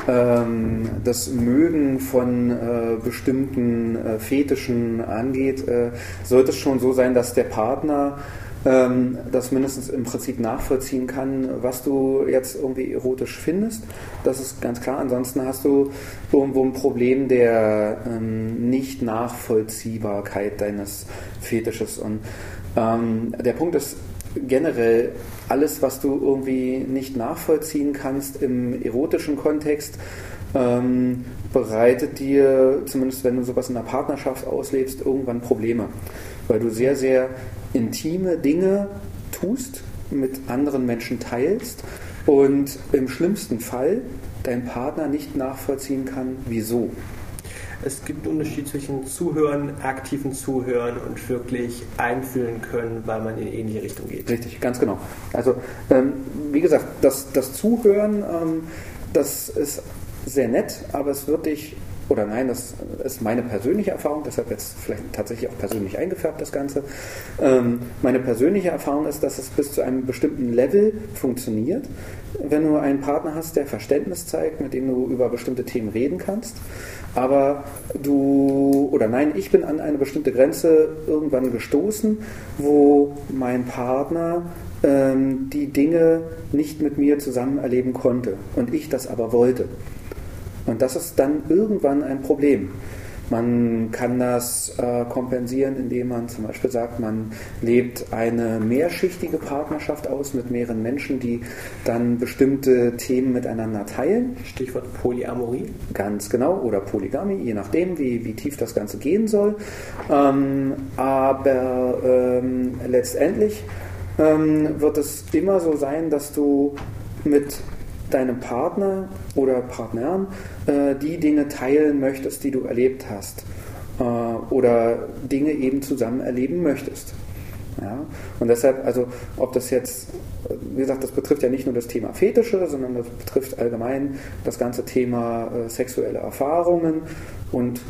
ähm, das Mögen von äh, bestimmten äh, Fetischen angeht, äh, sollte es schon so sein, dass der Partner ähm, das mindestens im Prinzip nachvollziehen kann, was du jetzt irgendwie erotisch findest. Das ist ganz klar. Ansonsten hast du irgendwo ein Problem der ähm, Nicht-Nachvollziehbarkeit deines Fetisches. Und ähm, der Punkt ist generell, alles, was du irgendwie nicht nachvollziehen kannst im erotischen Kontext, ähm, bereitet dir, zumindest wenn du sowas in einer Partnerschaft auslebst, irgendwann Probleme. Weil du sehr, sehr intime Dinge tust, mit anderen Menschen teilst und im schlimmsten Fall dein Partner nicht nachvollziehen kann, wieso. Es gibt einen Unterschied zwischen Zuhören, aktiven Zuhören und wirklich einfühlen können, weil man in ähnliche Richtung geht. Richtig, ganz genau. Also, ähm, wie gesagt, das, das Zuhören, ähm, das ist sehr nett, aber es wird dich oder nein, das ist meine persönliche Erfahrung, deshalb jetzt vielleicht tatsächlich auch persönlich eingefärbt das Ganze. Ähm, meine persönliche Erfahrung ist, dass es bis zu einem bestimmten Level funktioniert, wenn du einen Partner hast, der Verständnis zeigt, mit dem du über bestimmte Themen reden kannst. Aber du, oder nein, ich bin an eine bestimmte Grenze irgendwann gestoßen, wo mein Partner ähm, die Dinge nicht mit mir zusammen erleben konnte und ich das aber wollte. Und das ist dann irgendwann ein Problem. Man kann das äh, kompensieren, indem man zum Beispiel sagt, man lebt eine mehrschichtige Partnerschaft aus mit mehreren Menschen, die dann bestimmte Themen miteinander teilen. Stichwort Polyamorie. Ganz genau, oder Polygamie, je nachdem, wie, wie tief das Ganze gehen soll. Ähm, aber ähm, letztendlich ähm, wird es immer so sein, dass du mit deinem Partner oder Partnern äh, die Dinge teilen möchtest, die du erlebt hast äh, oder Dinge eben zusammen erleben möchtest. Ja? Und deshalb, also ob das jetzt, wie gesagt, das betrifft ja nicht nur das Thema Fetische, sondern das betrifft allgemein das ganze Thema äh, sexuelle Erfahrungen und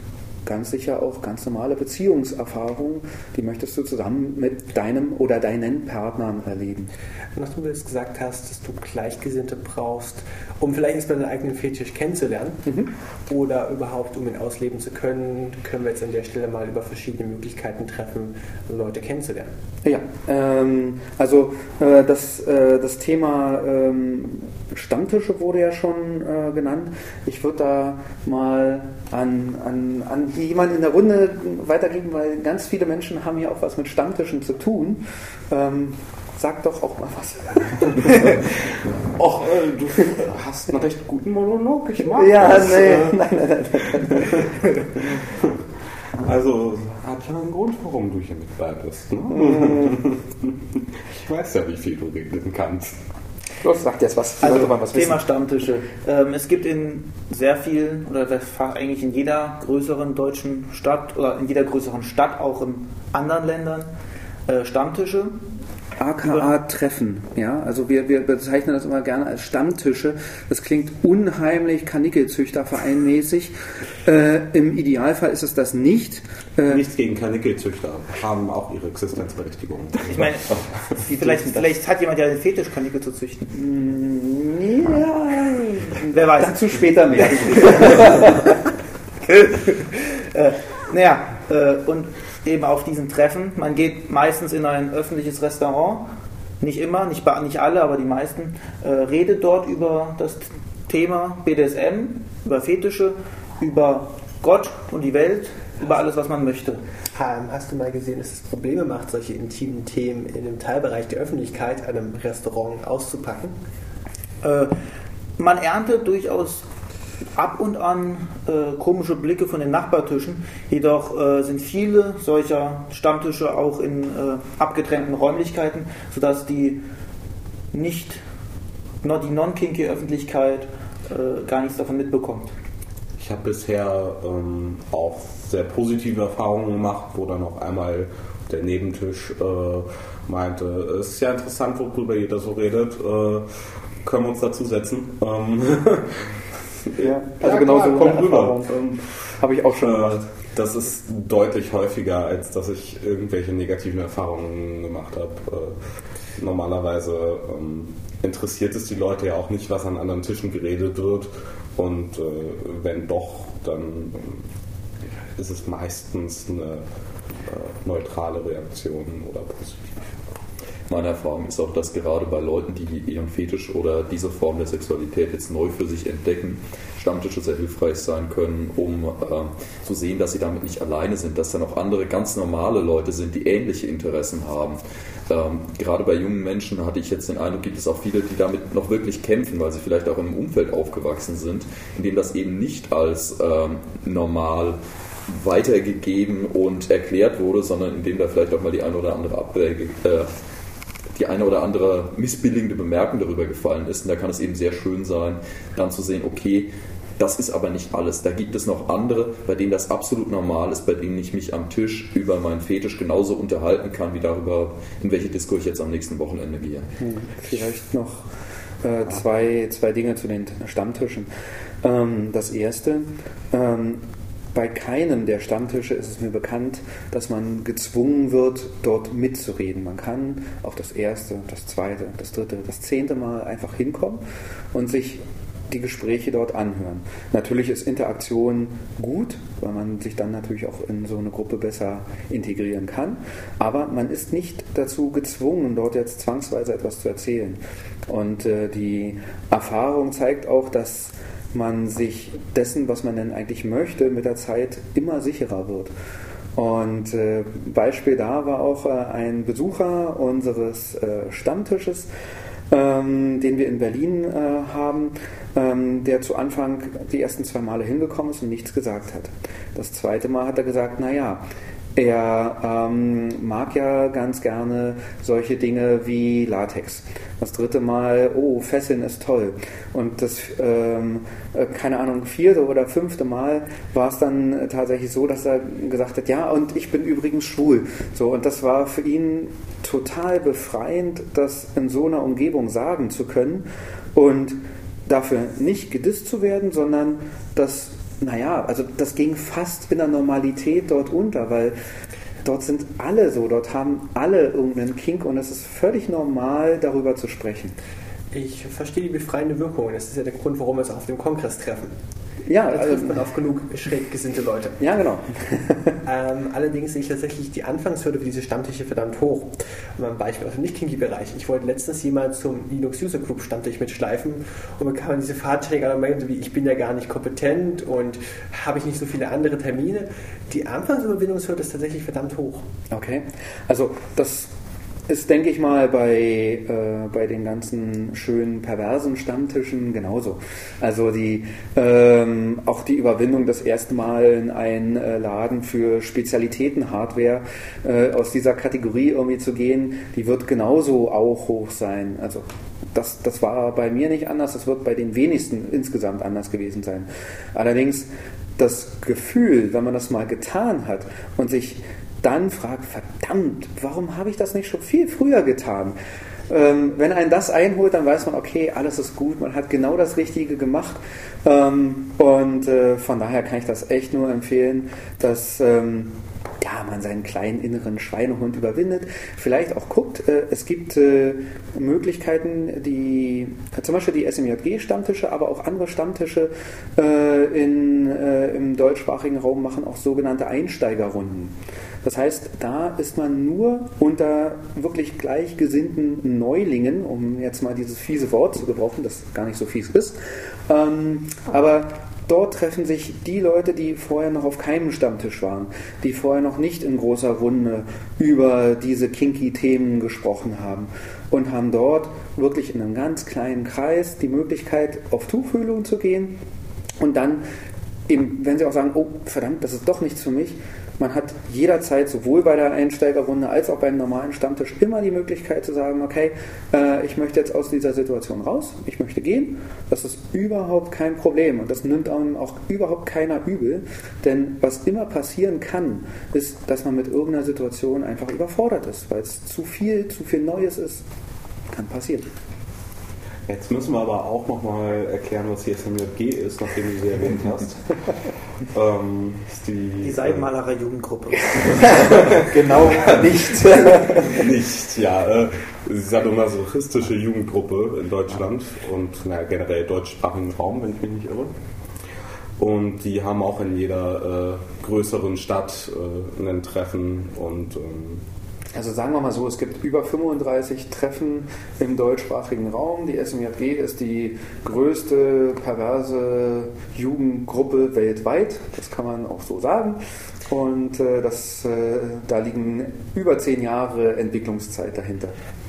ganz sicher auch ganz normale Beziehungserfahrungen, die möchtest du zusammen mit deinem oder deinen Partnern erleben. Nachdem du jetzt gesagt hast, dass du Gleichgesinnte brauchst, um vielleicht erstmal deinen eigenen Fetisch kennenzulernen mhm. oder überhaupt, um ihn ausleben zu können, können wir jetzt an der Stelle mal über verschiedene Möglichkeiten treffen, Leute kennenzulernen. Ja, ähm, also äh, das, äh, das Thema ähm, Stammtische wurde ja schon äh, genannt. Ich würde da mal an, an, an jemanden in der Runde weitergeben, weil ganz viele Menschen haben hier auch was mit Stammtischen zu tun. Ähm, sag doch auch mal was. Och, äh, du hast einen recht guten Monolog. Ich mag ja, das. Nee, äh. nein, nein, nein. Also, hat ja einen Grund, warum du hier mit bei bist. Ne? ich weiß ja, wie viel du reden kannst. Los, sagt jetzt was. Also, was Thema wissen. Stammtische. Ähm, es gibt in sehr vielen, oder eigentlich in jeder größeren deutschen Stadt, oder in jeder größeren Stadt, auch in anderen Ländern, äh, Stammtische. AKA Treffen, ja, also wir, wir bezeichnen das immer gerne als Stammtische. Das klingt unheimlich Kanickelzüchtervereinmäßig. Äh, Im Idealfall ist es das nicht. Äh, Nichts gegen Kanickelzüchter, haben auch ihre Existenzberechtigung. Ich meine, vielleicht, vielleicht hat jemand ja den Fetisch, Kanickel zu züchten. Ja, wer weiß. Dazu später mehr. äh, naja, äh, und eben auf diesen Treffen. Man geht meistens in ein öffentliches Restaurant, nicht immer, nicht, nicht alle, aber die meisten, äh, redet dort über das Thema BDSM, über Fetische, über Gott und die Welt, über alles, was man möchte. Hast du mal gesehen, dass es Probleme macht, solche intimen Themen in einem Teilbereich der Öffentlichkeit, einem Restaurant auszupacken? Äh, man erntet durchaus ab und an äh, komische Blicke von den Nachbartischen. Jedoch äh, sind viele solcher Stammtische auch in äh, abgetrennten Räumlichkeiten, sodass die nicht die non-kinky Öffentlichkeit äh, gar nichts davon mitbekommt. Ich habe bisher ähm, auch sehr positive Erfahrungen gemacht, wo dann auch einmal der Nebentisch äh, meinte, es ist ja interessant, worüber jeder so redet. Äh, können wir uns dazu setzen? Ähm, Ja, also ja, genau so kommt rüber. Habe ich auch schon gemacht. Das ist deutlich häufiger, als dass ich irgendwelche negativen Erfahrungen gemacht habe. Äh, normalerweise ähm, interessiert es die Leute ja auch nicht, was an anderen Tischen geredet wird. Und äh, wenn doch, dann äh, ist es meistens eine äh, neutrale Reaktion oder positiv. Meine Erfahrung ist auch, dass gerade bei Leuten, die ihren Fetisch oder diese Form der Sexualität jetzt neu für sich entdecken, Stammtische sehr hilfreich sein können, um äh, zu sehen, dass sie damit nicht alleine sind, dass dann auch andere ganz normale Leute sind, die ähnliche Interessen haben. Ähm, gerade bei jungen Menschen hatte ich jetzt den Eindruck, gibt es auch viele, die damit noch wirklich kämpfen, weil sie vielleicht auch in einem Umfeld aufgewachsen sind, in dem das eben nicht als ähm, normal weitergegeben und erklärt wurde, sondern in dem da vielleicht auch mal die eine oder andere Abwäge, äh, die eine oder andere missbilligende Bemerkung darüber gefallen ist. Und da kann es eben sehr schön sein, dann zu sehen, okay, das ist aber nicht alles. Da gibt es noch andere, bei denen das absolut normal ist, bei denen ich mich am Tisch über meinen Fetisch genauso unterhalten kann, wie darüber, in welche Disco ich jetzt am nächsten Wochenende gehe. Hm, vielleicht noch äh, zwei, zwei Dinge zu den Stammtischen. Ähm, das erste, ähm, bei keinem der Stammtische ist es mir bekannt, dass man gezwungen wird, dort mitzureden. Man kann auf das erste, das zweite, das dritte, das zehnte Mal einfach hinkommen und sich die Gespräche dort anhören. Natürlich ist Interaktion gut, weil man sich dann natürlich auch in so eine Gruppe besser integrieren kann, aber man ist nicht dazu gezwungen, dort jetzt zwangsweise etwas zu erzählen. Und äh, die Erfahrung zeigt auch, dass man sich dessen, was man denn eigentlich möchte, mit der Zeit immer sicherer wird. Und äh, Beispiel da war auch äh, ein Besucher unseres äh, Stammtisches, ähm, den wir in Berlin äh, haben, ähm, der zu Anfang die ersten zwei Male hingekommen ist und nichts gesagt hat. Das zweite Mal hat er gesagt, naja, er ähm, mag ja ganz gerne solche Dinge wie Latex. Das dritte Mal, oh, Fesseln ist toll. Und das, ähm, äh, keine Ahnung, vierte oder fünfte Mal war es dann tatsächlich so, dass er gesagt hat, ja, und ich bin übrigens schwul. So, und das war für ihn total befreiend, das in so einer Umgebung sagen zu können und dafür nicht gedisst zu werden, sondern das naja, also das ging fast in der Normalität dort unter, weil dort sind alle so, dort haben alle irgendeinen Kink und es ist völlig normal, darüber zu sprechen. Ich verstehe die befreiende Wirkung. Das ist ja der Grund, warum wir auch auf dem Kongress treffen. Ja, Da also, trifft man auf genug schräg gesinnte Leute. ja, genau. Ähm, allerdings sehe ich tatsächlich die Anfangshürde für diese Stammtische verdammt hoch. Mal ein Beispiel aus dem Nicht-Kinky-Bereich. Ich wollte letztens jemand zum Linux User Group Stammtisch mitschleifen und bekam dann diese Fahrträger und meinte, wie ich bin ja gar nicht kompetent und habe ich nicht so viele andere Termine. Die Anfangsüberwindungshürde ist tatsächlich verdammt hoch. Okay. Also das ist, denke ich mal, bei, äh, bei den ganzen schönen perversen Stammtischen genauso. Also die ähm, auch die Überwindung, das erste Mal in einen äh, Laden für Spezialitäten-Hardware äh, aus dieser Kategorie irgendwie zu gehen, die wird genauso auch hoch sein. Also das, das war bei mir nicht anders, das wird bei den wenigsten insgesamt anders gewesen sein. Allerdings das Gefühl, wenn man das mal getan hat und sich dann fragt, verdammt, warum habe ich das nicht schon viel früher getan? Ähm, wenn einen das einholt, dann weiß man, okay, alles ist gut, man hat genau das Richtige gemacht. Ähm, und äh, von daher kann ich das echt nur empfehlen, dass ähm, ja, man seinen kleinen inneren Schweinehund überwindet. Vielleicht auch guckt, äh, es gibt äh, Möglichkeiten, die zum Beispiel die SMJG-Stammtische, aber auch andere Stammtische äh, in, im deutschsprachigen Raum machen auch sogenannte Einsteigerrunden. Das heißt, da ist man nur unter wirklich gleichgesinnten Neulingen, um jetzt mal dieses fiese Wort zu gebrauchen, das gar nicht so fies ist. Ähm, aber dort treffen sich die Leute, die vorher noch auf keinem Stammtisch waren, die vorher noch nicht in großer Runde über diese kinky Themen gesprochen haben und haben dort wirklich in einem ganz kleinen Kreis die Möglichkeit, auf Tuchfühlung zu gehen und dann eben, wenn sie auch sagen, oh verdammt, das ist doch nichts für mich, man hat jederzeit sowohl bei der Einsteigerrunde als auch beim normalen Stammtisch immer die Möglichkeit zu sagen, okay, äh, ich möchte jetzt aus dieser Situation raus, ich möchte gehen. Das ist überhaupt kein Problem und das nimmt einem auch überhaupt keiner übel, denn was immer passieren kann, ist, dass man mit irgendeiner Situation einfach überfordert ist, weil es zu viel, zu viel Neues ist. Kann passieren. Jetzt müssen wir aber auch nochmal erklären, was die SMJG ist, nachdem du sie erwähnt hast. ähm, ist die, Die Seitenmalerei-Jugendgruppe. Genau nicht. äh, nicht, ja. Äh, sie ist eine masochistische Jugendgruppe in Deutschland und na, generell deutschsprachigen Raum, wenn ich mich nicht irre. Und die haben auch in jeder äh, größeren Stadt äh, ein Treffen und ähm, Also sagen wir mal so, es gibt über 35 Treffen im deutschsprachigen Raum. Die SMJG ist die größte perverse Jugendgruppe weltweit. Das kann man auch so sagen. Und äh, das, äh, da liegen über zehn Jahre Entwicklungszeit dahinter.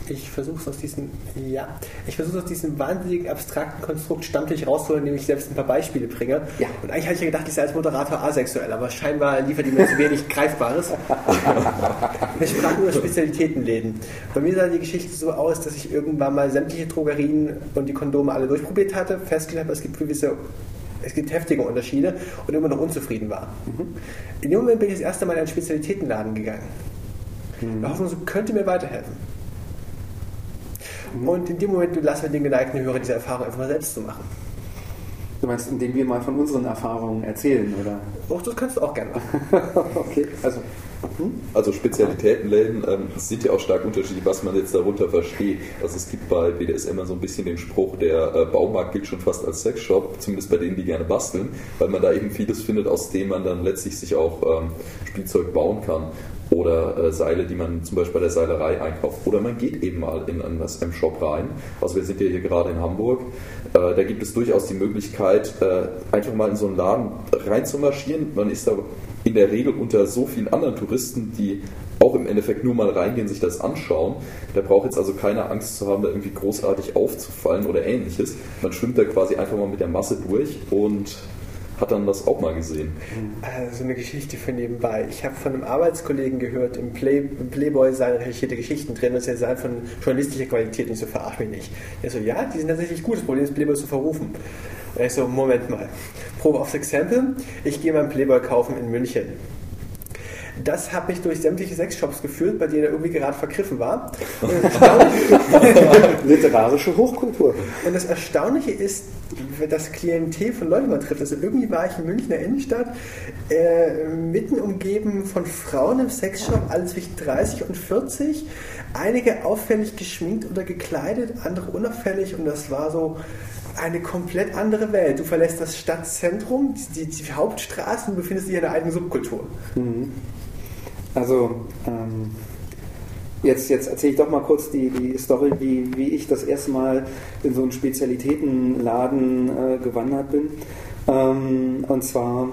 Ich versuche es aus diesem, ja, ich versuche aus diesem wahnsinnig abstrakten Konstrukt Stammtisch rauszuholen, indem ich selbst ein paar Beispiele bringe. Ja. Und eigentlich hatte ich ja gedacht, ich sei als Moderator asexuell, aber scheinbar liefert die mir zu wenig Greifbares. Wir sprachen über Spezialitätenläden. Bei mir sah die Geschichte so aus, dass ich irgendwann mal sämtliche Drogerien und die Kondome alle durchprobiert hatte, festgestellt habe, es gibt gewisse es gibt heftige Unterschiede und immer noch unzufrieden war. In dem Moment bin ich das erste Mal in einen Spezialitätenladen gegangen. In der Hoffnung, so könnte mir weiterhelfen. Und in dem Moment lassen wir den geneigten Hörer diese Erfahrung einfach mal selbst zu machen. Du meinst, indem wir mal von unseren Erfahrungen erzählen, oder? Auch das kannst du auch gerne machen. okay, also Also Spezialitätenläden ähm, es sind ja auch stark unterschiedlich, was man jetzt darunter versteht. Also es gibt bei BDSM immer so ein bisschen den Spruch, der äh, Baumarkt gilt schon fast als Sexshop, zumindest bei denen, die gerne basteln, weil man da eben vieles findet, aus dem man dann letztlich sich auch ähm, Spielzeug bauen kann. Oder äh, Seile, die man zum Beispiel bei der Seilerei einkauft. Oder man geht eben mal in einen SM-Shop rein. Also wir sind ja hier gerade in Hamburg. Äh, da gibt es durchaus die Möglichkeit, äh, einfach mal in so einen Laden reinzumarschieren. Man ist da in der Regel unter so vielen anderen Touristen, die auch im Endeffekt nur mal reingehen, sich das anschauen. Der braucht jetzt also keine Angst zu haben, da irgendwie großartig aufzufallen oder ähnliches. Man schwimmt da quasi einfach mal mit der Masse durch und hat dann das auch mal gesehen. Also eine Geschichte für nebenbei. Ich habe von einem Arbeitskollegen gehört, im, Play, im Playboy seien recherchierte Geschichten drin und sie seien von journalistischer Qualität und so verarsch mich nicht. Er so, ja, die sind tatsächlich gut, das Problem ist, Playboy zu verrufen. Und ich so, Moment mal. Probe aufs Exempel. Ich gehe mal einen Playboy kaufen in München. Das hat mich durch sämtliche Sexshops geführt, bei denen er irgendwie gerade vergriffen war. Literarische Hochkultur. Und das Erstaunliche ist, das Klientel von Leuten man trifft. Also irgendwie war ich in Münchner Innenstadt, äh, mitten umgeben von Frauen im Sexshop, alle zwischen 30 und 40. Einige auffällig geschminkt oder gekleidet, andere unauffällig und das war so eine komplett andere Welt. Du verlässt das Stadtzentrum, die, die Hauptstraßen und befindest dich in einer eigenen Subkultur. Mhm. Also, ähm, jetzt, jetzt erzähle ich doch mal kurz die, die Story, wie, wie ich das erste Mal in so einen Spezialitätenladen äh, gewandert bin. Ähm, und zwar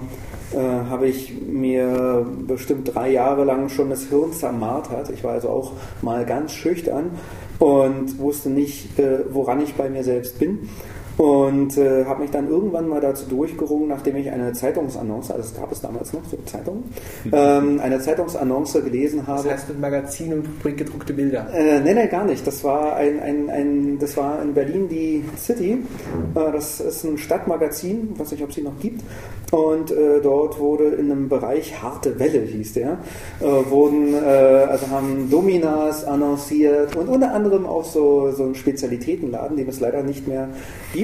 äh, habe ich mir bestimmt drei Jahre lang schon das Hirn zermartert. Ich war also auch mal ganz schüchtern und wusste nicht, äh, woran ich bei mir selbst bin. Und äh, habe mich dann irgendwann mal dazu durchgerungen, nachdem ich eine Zeitungsannonce, also es gab es damals noch, so Zeitungen, ähm, eine Zeitungsannonce gelesen habe. Das heißt mit Magazin und gedruckte Bilder? Äh, nee, nee, gar nicht. Das war, ein, ein, ein, das war in Berlin die City. Äh, das ist ein Stadtmagazin, weiß nicht, ob es sie noch gibt. Und äh, dort wurde in einem Bereich Harte Welle, hieß der, äh, wurden, äh, also haben Dominas annonciert und unter anderem auch so, so einen Spezialitätenladen, den es leider nicht mehr gibt.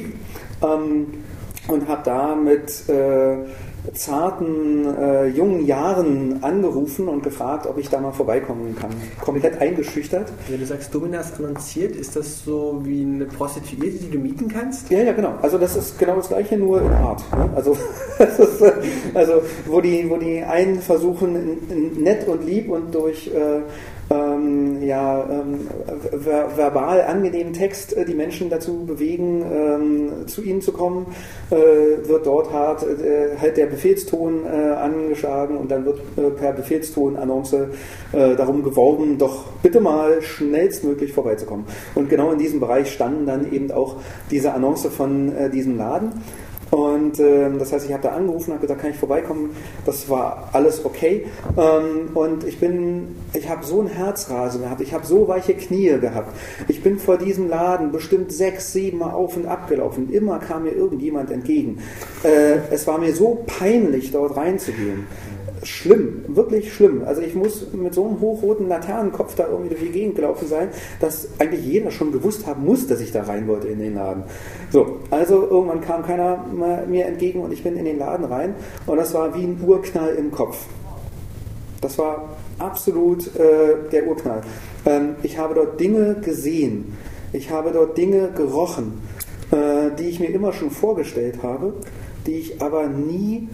Ähm, und habe da mit äh, zarten äh, jungen Jahren angerufen und gefragt, ob ich da mal vorbeikommen kann. Komplett eingeschüchtert. Wenn du sagst, Dominas annonciert, ist das so wie eine Prostituierte, die du mieten kannst? Ja, ja, genau. Also das ist genau das gleiche, nur in Art. Ne? Also, ist, also wo die, wo die einen versuchen, nett und lieb und durch äh, ähm, ja, ähm, ver verbal angenehmen Text äh, die Menschen dazu bewegen, ähm, zu ihnen zu kommen, äh, wird dort hart äh, halt der Befehlston äh, angeschlagen und dann wird äh, per Befehlston Annonce äh, darum geworben, doch bitte mal schnellstmöglich vorbeizukommen. Und genau in diesem Bereich standen dann eben auch diese Annonce von diesem Laden. Und ähm, das heißt, ich habe da angerufen, habe gesagt, kann ich vorbeikommen? Das war alles okay. Ähm, und ich bin, ich habe so ein Herzrasen gehabt, ich habe so weiche Knie gehabt. Ich bin vor diesem Laden bestimmt sechs, sieben Mal auf und ab gelaufen. Immer kam mir irgendjemand entgegen. Äh, es war mir so peinlich, dort reinzugehen schlimm, wirklich schlimm. Also ich muss mit so einem hochroten Laternenkopf da irgendwie durch die Gegend gelaufen sein, dass eigentlich jeder schon gewusst haben muss, dass ich da rein wollte in den Laden. So, also irgendwann kam keiner mir entgegen und ich bin in den Laden rein und das war wie ein Urknall im Kopf. Das war absolut äh, der Urknall. Ähm, ich habe dort Dinge gesehen. Ich habe dort Dinge gerochen, äh, die ich mir immer schon vorgestellt habe, die ich aber nie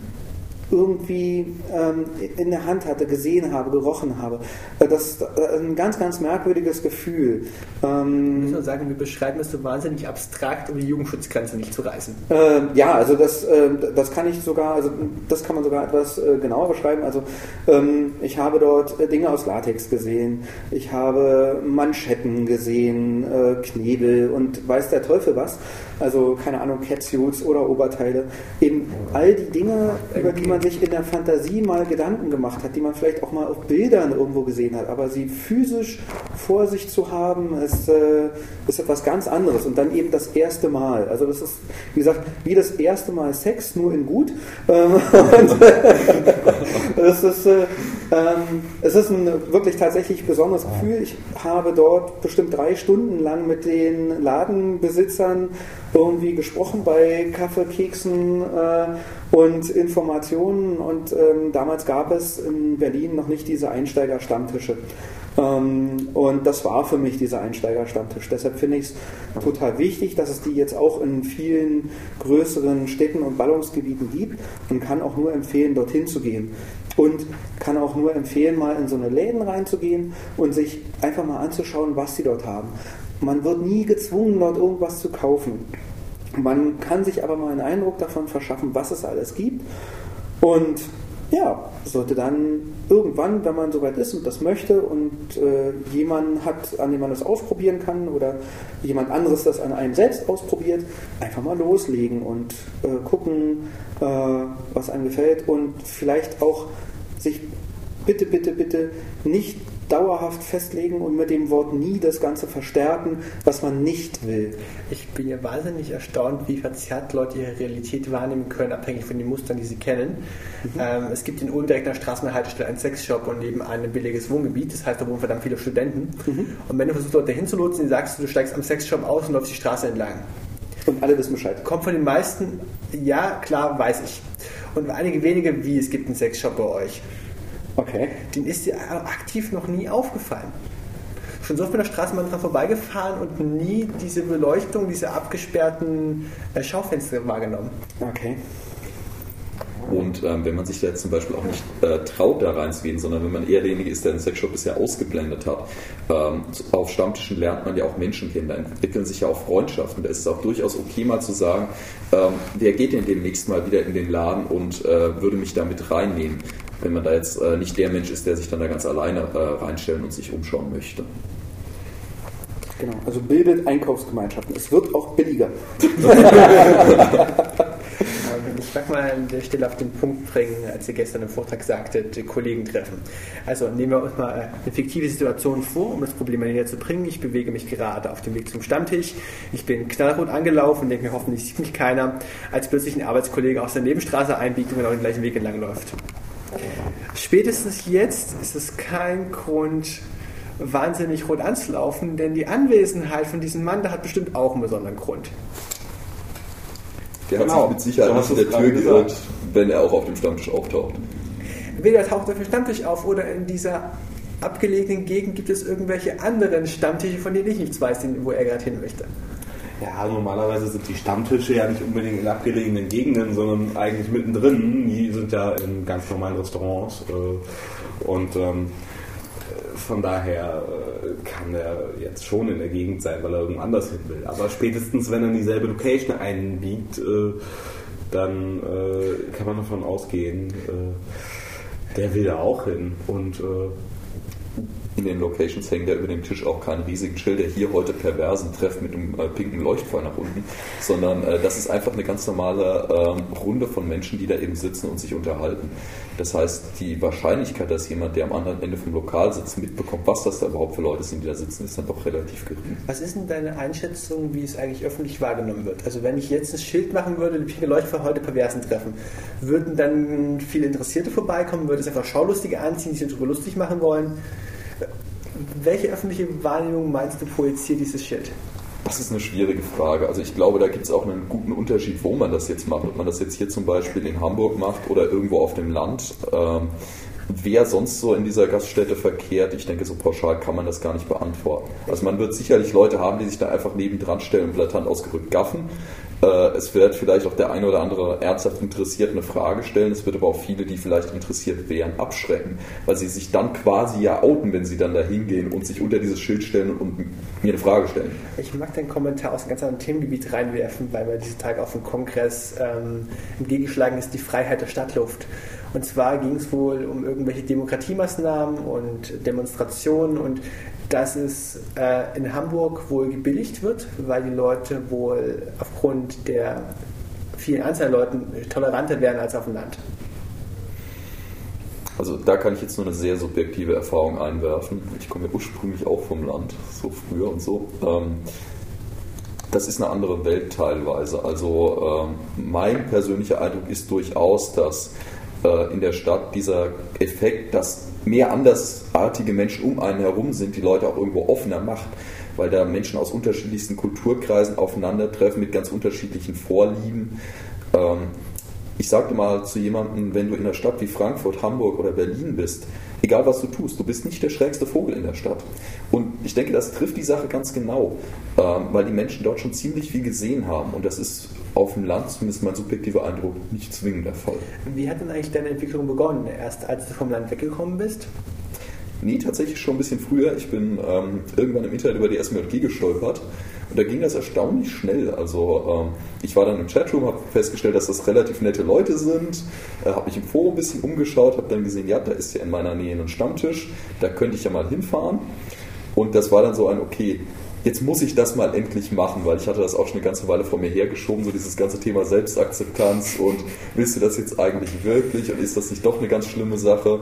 irgendwie ähm, in der Hand hatte, gesehen habe, gerochen habe. Äh, das ist äh, ein ganz, ganz merkwürdiges Gefühl. Ähm, Müssen wir sagen, wir beschreiben das so wahnsinnig abstrakt, um die Jugendschutzgrenze nicht zu reißen. Äh, ja, also das, äh, das kann ich sogar, also das kann man sogar etwas äh, genauer beschreiben. Also ähm, ich habe dort äh, Dinge aus Latex gesehen, ich habe Manschetten gesehen, Knebel und weiß der Teufel was. Also keine Ahnung, Catsuits oder Oberteile. Eben all die Dinge, über die man sich in der Fantasie mal Gedanken gemacht hat, die man vielleicht auch mal auf Bildern irgendwo gesehen hat, aber sie physisch vor sich zu haben, ist, äh, ist etwas ganz anderes und dann eben das erste Mal. Also das ist, wie gesagt, wie das erste Mal Sex, nur in gut. Ähm, das ist, äh, ähm, es ist ein wirklich tatsächlich besonderes Gefühl. Ich habe dort bestimmt drei Stunden lang mit den Ladenbesitzern irgendwie gesprochen bei Kaffee, Keksen äh, und Informationen. Und ähm, damals gab es in Berlin noch nicht diese Einsteiger-Stammtische. Ähm, und das war für mich dieser Einsteiger-Stammtisch. Deshalb finde ich es total wichtig, dass es die jetzt auch in vielen größeren Städten und Ballungsgebieten gibt und kann auch nur empfehlen, dorthin zu gehen. Und kann auch auch nur empfehlen, mal in so eine Läden reinzugehen und sich einfach mal anzuschauen, was sie dort haben. Man wird nie gezwungen, dort irgendwas zu kaufen. Man kann sich aber mal einen Eindruck davon verschaffen, was es alles gibt. Und ja, sollte dann irgendwann, wenn man soweit ist und das möchte und äh, jemanden hat, an dem man das ausprobieren kann oder jemand anderes das an einem selbst ausprobiert, einfach mal loslegen und äh, gucken, äh, was einem gefällt und vielleicht auch sich bitte, bitte, bitte nicht dauerhaft festlegen und mit dem Wort nie das Ganze verstärken, was man nicht will. Ich bin ja wahnsinnig erstaunt, wie verzerrt Leute ihre Realität wahrnehmen können, abhängig von den Mustern, die sie kennen. Mhm. Ähm, es gibt in Ulm direkt an der Straßenhaltestelle einen Sexshop und nebenan ein billiges Wohngebiet. Das heißt, da wohnen verdammt viele Studenten. Mhm. Und wenn du versuchst, Leute hinzulotsen, sagst du, du steigst am Sexshop aus und läufst die Straße entlang. Und alle wissen Bescheid. Kommt von den meisten, ja, klar, weiß ich. Und einige wenige, wie, es gibt einen Sexshop bei euch. Okay. Den ist dir aktiv noch nie aufgefallen. Schon so oft mit der Straßenbahn dran vorbeigefahren und nie diese Beleuchtung, diese abgesperrten äh, Schaufenster wahrgenommen. Okay. Und ähm, wenn man sich da jetzt zum Beispiel auch nicht äh, traut, da reinzugehen, sondern wenn man eher derjenige ist, der den Sexshop bisher ausgeblendet hat, ähm, auf Stammtischen lernt man ja auch Menschen kennen, da entwickeln sich ja auch Freundschaften. Da ist es auch durchaus okay, mal zu sagen, ähm, wer geht denn demnächst mal wieder in den Laden und äh, würde mich da mit reinnehmen, wenn man da jetzt äh, nicht der Mensch ist, der sich dann da ganz alleine äh, reinstellen und sich umschauen möchte. Genau, also bildet Einkaufsgemeinschaften. Es wird auch billiger. ich mag mal an der Stelle auf den Punkt bringen, als ihr gestern im Vortrag sagtet, Kollegen treffen. Also nehmen wir uns mal eine fiktive Situation vor, um das Problem näher zu bringen. Ich bewege mich gerade auf dem Weg zum Stammtisch. Ich bin knallrot angelaufen und denke mir, hoffentlich sieht mich keiner, als plötzlich ein Arbeitskollege aus der Nebenstraße einbiegt und genau den gleichen Weg entlang läuft. Spätestens jetzt ist es kein Grund, wahnsinnig rot anzulaufen, denn die Anwesenheit von diesem Mann, da hat bestimmt auch einen besonderen Grund. Der genau. hat sich mit Sicherheit nicht in der Tür geirrt, wenn er auch auf dem Stammtisch auftaucht. Entweder taucht er auf dem Stammtisch auf oder in dieser abgelegenen Gegend gibt es irgendwelche anderen Stammtische, von denen ich nichts weiß, wo er gerade hin möchte. Ja, normalerweise sind die Stammtische ja nicht unbedingt in abgelegenen Gegenden, sondern eigentlich mittendrin. Die sind ja in ganz normalen Restaurants. Äh, und ähm, von daher äh, kann er jetzt schon in der Gegend sein, weil er irgendwo anders hin will. Aber spätestens, wenn er in dieselbe Location einbiegt, äh, dann kann man davon ausgehen, der will da auch hin. Und in den Locations hängt ja über dem Tisch auch kein riesigen Schilder, hier heute perversen Treff mit einem äh, pinken Leuchtfall nach unten, sondern äh, das ist einfach eine ganz normale ähm, Runde von Menschen, die da eben sitzen und sich unterhalten. Das heißt, die Wahrscheinlichkeit, dass jemand, der am anderen Ende vom Lokal sitzt, mitbekommt, was das da überhaupt für Leute sind, die da sitzen, ist dann doch relativ gering. Was ist denn deine Einschätzung, wie es eigentlich öffentlich wahrgenommen wird? Also wenn ich jetzt ein Schild machen würde, pinke Leuchtfall heute perversen Treffen, würden dann viele Interessierte vorbeikommen, würde es einfach Schaulustige anziehen, die sich darüber lustig machen wollen? Welche öffentliche Wahrnehmung meinst du projiziert dieses Schild? Das ist eine schwierige Frage. Also ich glaube, da gibt es auch einen guten Unterschied, wo man das jetzt macht. Ob man das jetzt hier zum Beispiel in Hamburg macht oder irgendwo auf dem Land. Ähm, wer sonst so in dieser Gaststätte verkehrt, ich denke, so pauschal kann man das gar nicht beantworten. Also man wird sicherlich Leute haben, die sich da einfach nebendran stellen und blätternd ausgerückt gaffen. Äh, es wird vielleicht auch der eine oder andere ernsthaft interessiert eine Frage stellen. Es wird aber auch viele, die vielleicht interessiert wären, abschrecken, weil sie sich dann quasi ja outen, wenn sie dann da hingehen und sich unter dieses Schild stellen und mir eine Frage stellen. Ich mag den Kommentar aus einem ganz anderen Themengebiet reinwerfen, weil mir diese Tage auf dem Kongress ähm, entgegengeschlagen ist, die Freiheit der Stadtluft. Und zwar ging es wohl um irgendwelche Demokratiemaßnahmen und Demonstrationen und dass es äh, in Hamburg wohl gebilligt wird, weil die Leute wohl aufgrund der vielen Anzahl Leuten toleranter werden als auf dem Land. Also da kann ich jetzt nur eine sehr subjektive Erfahrung einwerfen. Ich komme ja ursprünglich auch vom Land, so früher und so. Ähm, das ist eine andere Welt teilweise. Also ähm, mein persönlicher Eindruck ist durchaus, dass äh, in der Stadt dieser Effekt, dass mehr andersartige Menschen um einen herum sind, die Leute auch irgendwo offener macht, weil da Menschen aus unterschiedlichsten Kulturkreisen aufeinandertreffen mit ganz unterschiedlichen Vorlieben. Ähm, ich sagte mal zu jemandem, wenn du in einer Stadt wie Frankfurt, Hamburg oder Berlin bist, egal was du tust, du bist nicht der schrägste Vogel in der Stadt. Und ich denke, das trifft die Sache ganz genau, ähm, weil die Menschen dort schon ziemlich viel gesehen haben. Und das ist auf dem Land, zumindest mein subjektiver Eindruck, nicht zwingend der Fall. Wie hat denn eigentlich deine Entwicklung begonnen? Erst als du vom Land weggekommen bist? Nee, tatsächlich schon ein bisschen früher. Ich bin ähm, irgendwann im Internet über die SMLG gestolpert und da ging das erstaunlich schnell. Also ähm, ich war dann im Chatroom, habe festgestellt, dass das relativ nette Leute sind, äh, habe mich im Forum ein bisschen umgeschaut, habe dann gesehen, ja, da ist ja in meiner Nähe ein Stammtisch, da könnte ich ja mal hinfahren. Und das war dann so ein, okay, jetzt muss ich das mal endlich machen, weil ich hatte das auch schon eine ganze Weile vor mir hergeschoben, so dieses ganze Thema Selbstakzeptanz und willst du das jetzt eigentlich wirklich und ist das nicht doch eine ganz schlimme Sache?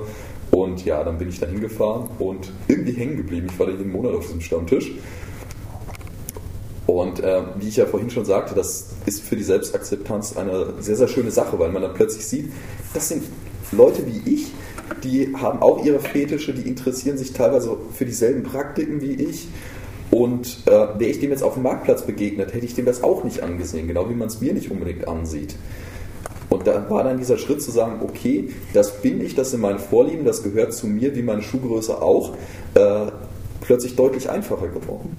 Und ja, dann bin ich da hingefahren und irgendwie hängen geblieben. Ich war da jeden Monat auf diesem Stammtisch. Und äh, wie ich ja vorhin schon sagte, das ist für die Selbstakzeptanz eine sehr, sehr schöne Sache, weil man dann plötzlich sieht, das sind Leute wie ich, die haben auch ihre Fetische, die interessieren sich teilweise für dieselben Praktiken wie ich. Und äh, wäre ich dem jetzt auf dem Marktplatz begegnet, hätte ich dem das auch nicht angesehen, genau wie man es mir nicht unbedingt ansieht. Und da war dann dieser Schritt zu sagen, okay, das bin ich, das sind meine Vorlieben, das gehört zu mir, wie meine Schuhgröße auch, äh, plötzlich deutlich einfacher geworden.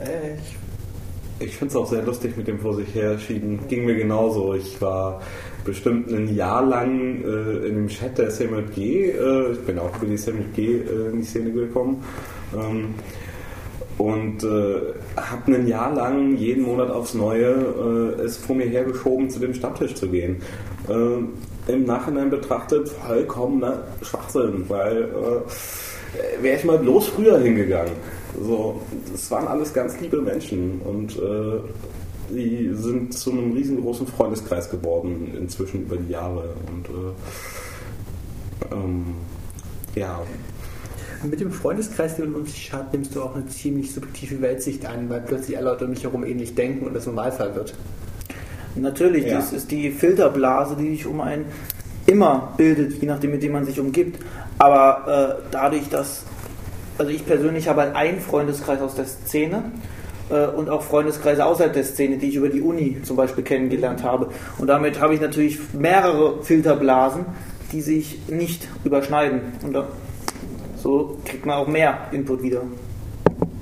Äh, ich, ich finde es auch sehr lustig mit dem vor sich herschieben. Ging mir genauso. Ich war bestimmt ein Jahr lang äh, in dem Chat der SMLG. Äh, ich bin auch über die SMLG äh, in die Szene gekommen. Ähm, und äh, habe ein Jahr lang jeden Monat aufs Neue äh, es vor mir hergeschoben, zu dem Stammtisch zu gehen. Äh, Im Nachhinein betrachtet vollkommener Schwachsinn, weil äh, wäre ich mal bloß früher hingegangen. So, das waren alles ganz liebe Menschen und äh, die sind zu einem riesengroßen Freundeskreis geworden inzwischen über die Jahre und äh, ähm, ja, mit dem Freundeskreis, den man um sich hat, nimmst du auch eine ziemlich subjektive Weltsicht ein, weil plötzlich alle Leute um mich herum ähnlich denken und das Normalfall wird. Natürlich, ja. das ist die Filterblase, die sich um einen immer bildet, je nachdem, mit dem man sich umgibt. Aber äh, dadurch, dass, also ich persönlich habe halt einen Freundeskreis aus der Szene äh, und auch Freundeskreise außerhalb der Szene, die ich über die Uni zum Beispiel kennengelernt habe. Und damit habe ich natürlich mehrere Filterblasen, die sich nicht überschneiden. Und da so kriegt man auch mehr Input wieder.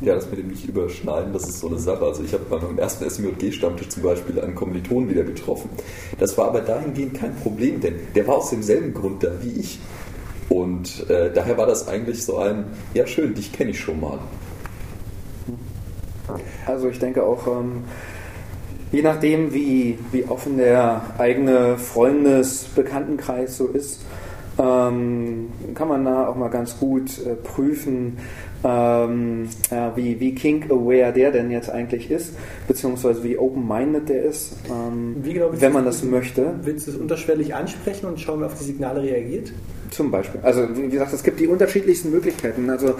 Ja, das mit dem nicht überschneiden, das ist so eine Sache. Also ich habe bei meinem ersten SMJG-Stammtisch zum Beispiel einen Kommiliton wieder getroffen. Das war aber dahingehend kein Problem, denn der war aus demselben Grund da wie ich. Und äh, daher war das eigentlich so ein, ja schön, dich kenne ich schon mal. Also ich denke auch, ähm, je nachdem, wie, wie offen der eigene Freundes-Bekanntenkreis so ist, ähm, kann man da auch mal ganz gut äh, prüfen, ähm, ja, wie, wie kink-aware der denn jetzt eigentlich ist, beziehungsweise wie open-minded der ist, ähm, genau wenn man das möchte. Willst du es unterschwellig ansprechen und schauen, wie auf die Signale reagiert? Zum Beispiel. Also wie gesagt, es gibt die unterschiedlichsten Möglichkeiten. Also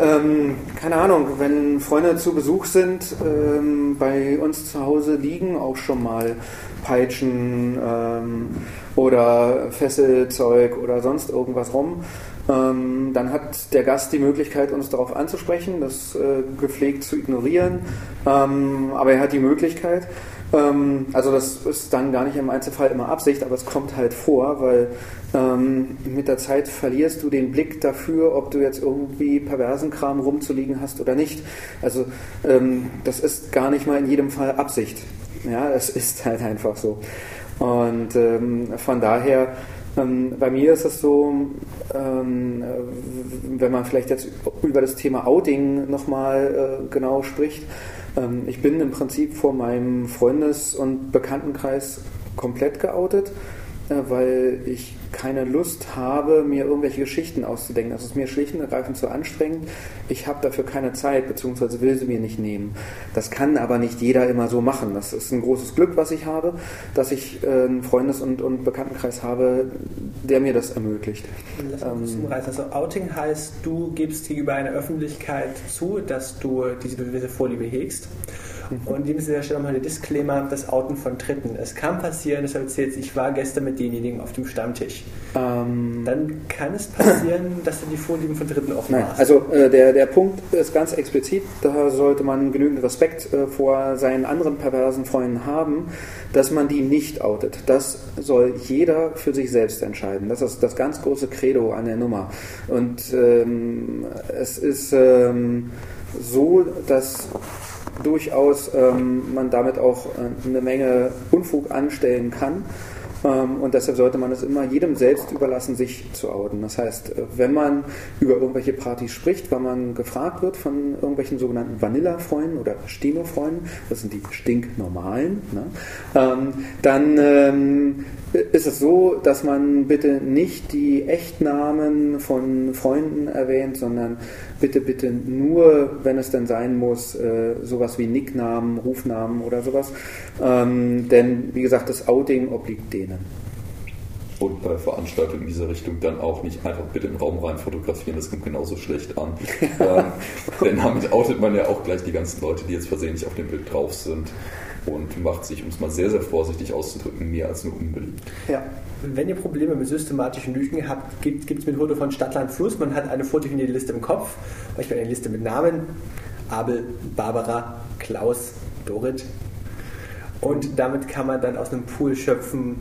ähm, keine Ahnung, wenn Freunde zu Besuch sind, ähm, bei uns zu Hause liegen auch schon mal Peitschen ähm, oder Fesselzeug oder sonst irgendwas rum. Ähm, dann hat der Gast die Möglichkeit, uns darauf anzusprechen, das äh, gepflegt zu ignorieren. Ähm, aber er hat die Möglichkeit, ähm, also das ist dann gar nicht im Einzelfall immer Absicht, aber es kommt halt vor, weil ähm, mit der Zeit verlierst du den Blick dafür, ob du jetzt irgendwie perversen Kram rumzuliegen hast oder nicht. Also ähm, das ist gar nicht mal in jedem Fall Absicht. Ja, es ist halt einfach so. Und ähm, von daher, ähm, bei mir ist es so, ähm, wenn man vielleicht jetzt über das Thema Outing nochmal äh, genau spricht, ich bin im Prinzip vor meinem Freundes- und Bekanntenkreis komplett geoutet, äh, weil ich keine Lust habe, mir irgendwelche Geschichten auszudenken. Das ist mir schlicht und ergreifend zu anstrengend. Ich habe dafür keine Zeit, beziehungsweise will sie mir nicht nehmen. Das kann aber nicht jeder immer so machen. Das ist ein großes Glück, was ich habe, dass ich äh, einen Freundes- und, und Bekanntenkreis habe, der mir das ermöglicht. Lass ähm, also Outing heißt, du gibst gegenüber einer Öffentlichkeit zu, dass du diese gewisse Vorliebe hegst. Und in diesem Stelle mal der Disclaimer, das Outen von Dritten. Es kann passieren, das habe ich jetzt, ich war gestern mit denjenigen auf dem Stammtisch. Ähm, Dann kann es passieren, dass du die Vorlieben von Dritten offen nein, Also äh, der, der Punkt ist ganz explizit, da sollte man genügend Respekt äh, vor seinen anderen perversen Freunden haben, dass man die nicht outet. Das soll jeder für sich selbst entscheiden. Das ist das ganz große Credo an der Nummer. Und ähm, es ist ähm, so, dass durchaus ähm, man damit auch äh, eine Menge Unfug anstellen kann. Ähm, und deshalb sollte man es immer jedem selbst überlassen, sich zu outen. Das heißt, äh, wenn man über irgendwelche Partys spricht, weil man gefragt wird von irgendwelchen sogenannten Vanilla-Freunden oder Steno-Freunden, das sind die stinknormalen, ne? ähm, dann ähm, ist es so, dass man bitte nicht die Echtnamen von Freunden erwähnt, sondern bitte, bitte nur, wenn es denn sein muss, äh, sowas wie Nicknamen, Rufnamen oder sowas. Ähm, denn, wie gesagt, das Outing obliegt denen. Und bei Veranstaltungen in dieser Richtung dann auch nicht einfach bitte im Raum rein fotografieren, das kommt genauso schlecht an. ähm, denn damit outet man ja auch gleich die ganzen Leute, die jetzt versehentlich auf dem Bild drauf sind und macht sich, um es mal sehr, sehr vorsichtig auszudrücken, mehr als nur unbeliebt. Ja. Wenn ihr Probleme mit systematischen Lügen habt, gibt es mit Foto von Stadtland Fluss. Man hat eine vordefinierte Liste im Kopf, beispielsweise eine Liste mit Namen. Abel, Barbara, Klaus, Dorit. Und damit kann man dann aus einem Pool schöpfen,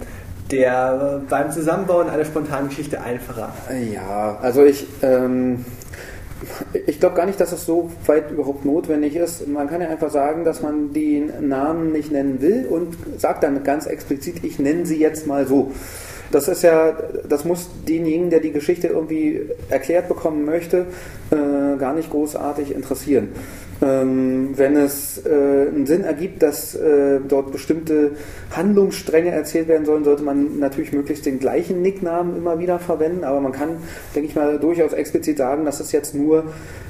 der beim Zusammenbauen einer spontanen Geschichte einfacher. Ja, also ich, ähm, ich glaube gar nicht, dass es so weit überhaupt notwendig ist. Man kann ja einfach sagen, dass man die Namen nicht nennen will und sagt dann ganz explizit, ich nenne sie jetzt mal so. Das ist ja, das muss denjenigen, der die Geschichte irgendwie erklärt bekommen möchte, äh, gar nicht großartig interessieren. Ähm, wenn es äh, einen Sinn ergibt, dass äh, dort bestimmte Handlungsstränge erzählt werden sollen, sollte man natürlich möglichst den gleichen Nicknamen immer wieder verwenden, aber man kann, denke ich mal, durchaus explizit sagen, dass es jetzt nur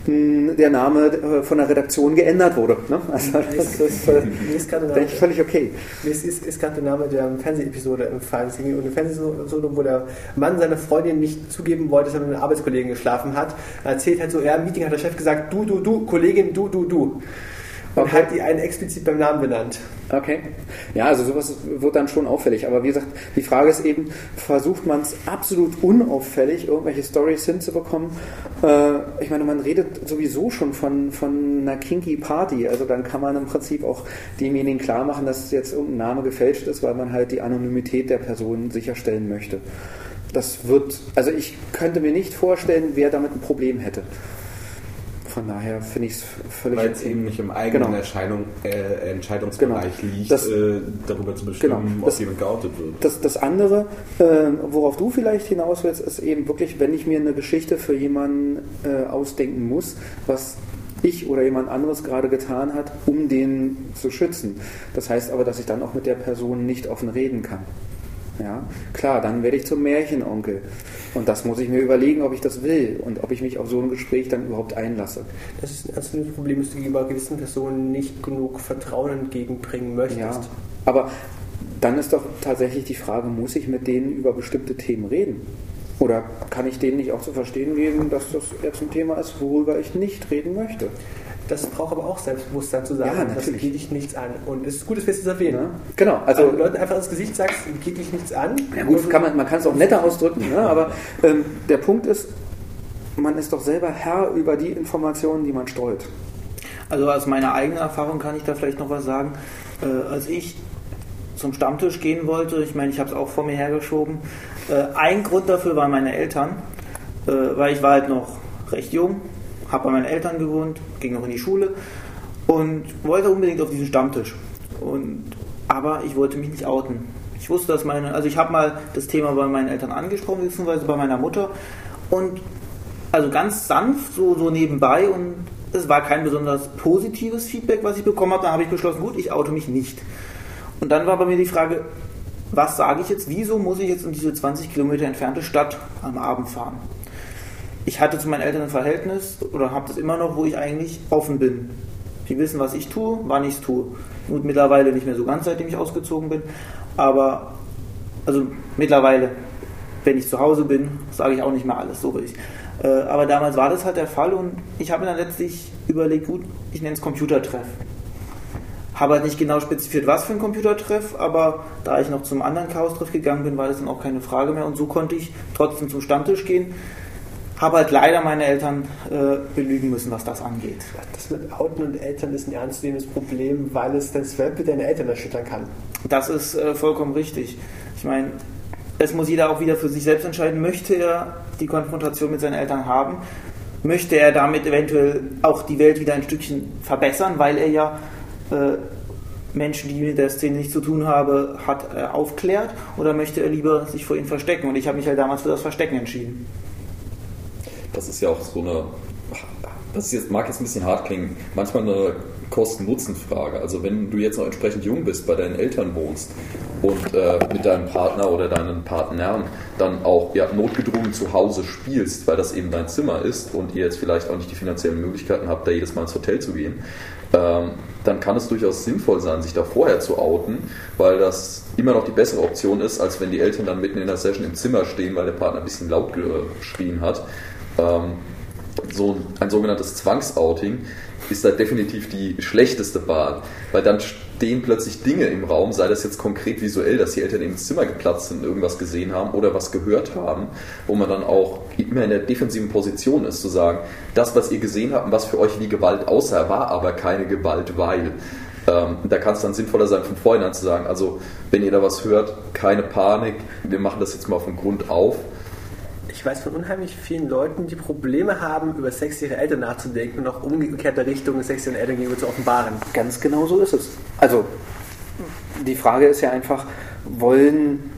der Name äh, von der Redaktion geändert wurde. Ne? Also das ist, äh, denke ich, völlig okay. Mir ist, ist, gerade der Name der Fernsehepisode empfallen. Es ging um eine Fernsehepisode, wo der Mann seiner Freundin nicht zugeben wollte, dass er mit einem Arbeitskollegen geschlafen hat. Er erzählt halt so, ja, im Meeting hat der Chef gesagt, du, du, du, Kollegin, du, du, du. Und Okay. hat die einen explizit beim Namen benannt. Okay. Ja, also sowas wird dann schon auffällig. Aber wie gesagt, die Frage ist eben, versucht man es absolut unauffällig, irgendwelche Stories hinzubekommen? Äh, ich meine, man redet sowieso schon von, von einer kinky Party. Also dann kann man im Prinzip auch demjenigen klar machen, dass jetzt irgendein Name gefälscht ist, weil man halt die Anonymität der Person sicherstellen möchte. Das wird, also ich könnte mir nicht vorstellen, wer damit ein Problem hätte. Von daher finde ich es völlig Weil es eben nicht im eigenen Genau. Erscheinung, äh, Entscheidungsbereich Genau. liegt, Das- äh, darüber zu bestimmen, Genau. ob Das- jemand geoutet wird. Das, das andere, äh, worauf du vielleicht hinaus willst, ist eben wirklich, wenn ich mir eine Geschichte für jemanden äh, ausdenken muss, was ich oder jemand anderes gerade getan hat, um den zu schützen. Das heißt aber, dass ich dann auch mit der Person nicht offen reden kann. Ja, klar, dann werde ich zum Märchenonkel. Und das muss ich mir überlegen, ob ich das will und ob ich mich auf so ein Gespräch dann überhaupt einlasse. Das ist ein ernstes Problem, dass du gegenüber gewissen Personen nicht genug Vertrauen entgegenbringen möchtest. Ja, aber dann ist doch tatsächlich die Frage, muss ich mit denen über bestimmte Themen reden? Oder kann ich denen nicht auch zu verstehen geben, dass das jetzt ein Thema ist, worüber ich nicht reden möchte? Das braucht aber auch Selbstbewusstsein zu sagen, Ja, das geht dich nichts an. Und es ist gut, dass wir es erwähnen. Ja? Genau, Also also wenn du Leuten einfach ins Gesicht sagst, geht dich nichts an. ja gut, kann man, man kann es auch netter ausdrücken, ne? aber ähm, der Punkt ist, man ist doch selber Herr über die Informationen, die man streut. Also aus meiner eigenen Erfahrung kann ich da vielleicht noch was sagen. Äh, als ich zum Stammtisch gehen wollte, ich meine, ich habe es auch vor mir hergeschoben, äh, ein Grund dafür waren meine Eltern, äh, weil ich war halt noch recht jung, habe bei meinen Eltern gewohnt, ging noch in die Schule und wollte unbedingt auf diesen Stammtisch. Und, aber ich wollte mich nicht outen. Ich wusste, dass meine, also ich habe mal das Thema bei meinen Eltern angesprochen, beziehungsweise bei meiner Mutter und also ganz sanft, so, so nebenbei und es war kein besonders positives Feedback, was ich bekommen habe. Da habe ich beschlossen, gut, ich oute mich nicht. Und dann war bei mir die Frage, was sage ich jetzt, wieso muss ich jetzt in diese 20 Kilometer entfernte Stadt am Abend fahren? Ich hatte zu meinen Eltern ein Verhältnis oder habe das immer noch, wo ich eigentlich offen bin. Die wissen, was ich tue, wann ich es tue. Gut, mittlerweile nicht mehr so ganz, seitdem ich ausgezogen bin, aber also mittlerweile, wenn ich zu Hause bin, sage ich auch nicht mehr alles, so will ich. Äh, aber damals war das halt der Fall und ich habe mir dann letztlich überlegt, gut, ich nenne es Computertreff. Habe halt nicht genau spezifiziert, was für ein Computertreff, aber da ich noch zum anderen Chaos-Treff gegangen bin, war das dann auch keine Frage mehr und so konnte ich trotzdem zum Stammtisch gehen. Habe halt leider meine Eltern äh, belügen müssen, was das angeht. Das mit Outen und Eltern ist ein ernstzunehmendes Problem, weil es das Weltbild deiner Eltern erschüttern kann. Das ist äh, vollkommen richtig. Ich meine, es muss jeder auch wieder für sich selbst entscheiden, möchte er die Konfrontation mit seinen Eltern haben. möchte er damit eventuell auch die Welt wieder ein Stückchen verbessern, weil er ja äh, Menschen, die mit der Szene nichts zu tun haben, hat äh, aufklärt oder möchte er lieber sich vor ihnen verstecken? Und ich habe mich halt damals für das Verstecken entschieden. Das ist ja auch so eine, das jetzt, mag jetzt ein bisschen hart klingen, manchmal eine Kosten-Nutzen-Frage. Also wenn du jetzt noch entsprechend jung bist, bei deinen Eltern wohnst und äh, mit deinem Partner oder deinen Partnern dann auch ja, notgedrungen zu Hause spielst, weil das eben dein Zimmer ist und ihr jetzt vielleicht auch nicht die finanziellen Möglichkeiten habt, da jedes Mal ins Hotel zu gehen, ähm, dann kann es durchaus sinnvoll sein, sich da vorher zu outen, weil das immer noch die bessere Option ist, als wenn die Eltern dann mitten in der Session im Zimmer stehen, weil der Partner ein bisschen laut geschrien hat. Ähm, so ein, sogenanntes Zwangsouting ist da definitiv die schlechteste Wahl, weil dann stehen plötzlich Dinge im Raum, sei das jetzt konkret visuell, dass die Eltern ins Zimmer geplatzt sind, irgendwas gesehen haben oder was gehört haben, wo man dann auch immer in der defensiven Position ist, zu sagen, das, was ihr gesehen habt und was für euch wie Gewalt aussah, war aber keine Gewalt, weil. Ähm, da kann es dann sinnvoller sein, von vornherein zu sagen, also wenn ihr da was hört, keine Panik, wir machen das jetzt mal von Grund auf ich weiß von unheimlich vielen Leuten, die Probleme haben, über Sex ihrer Eltern nachzudenken und auch umgekehrte Richtung Sex ihren Eltern gegenüber zu offenbaren. Ganz genau so ist es. Also, die Frage ist ja einfach, wollen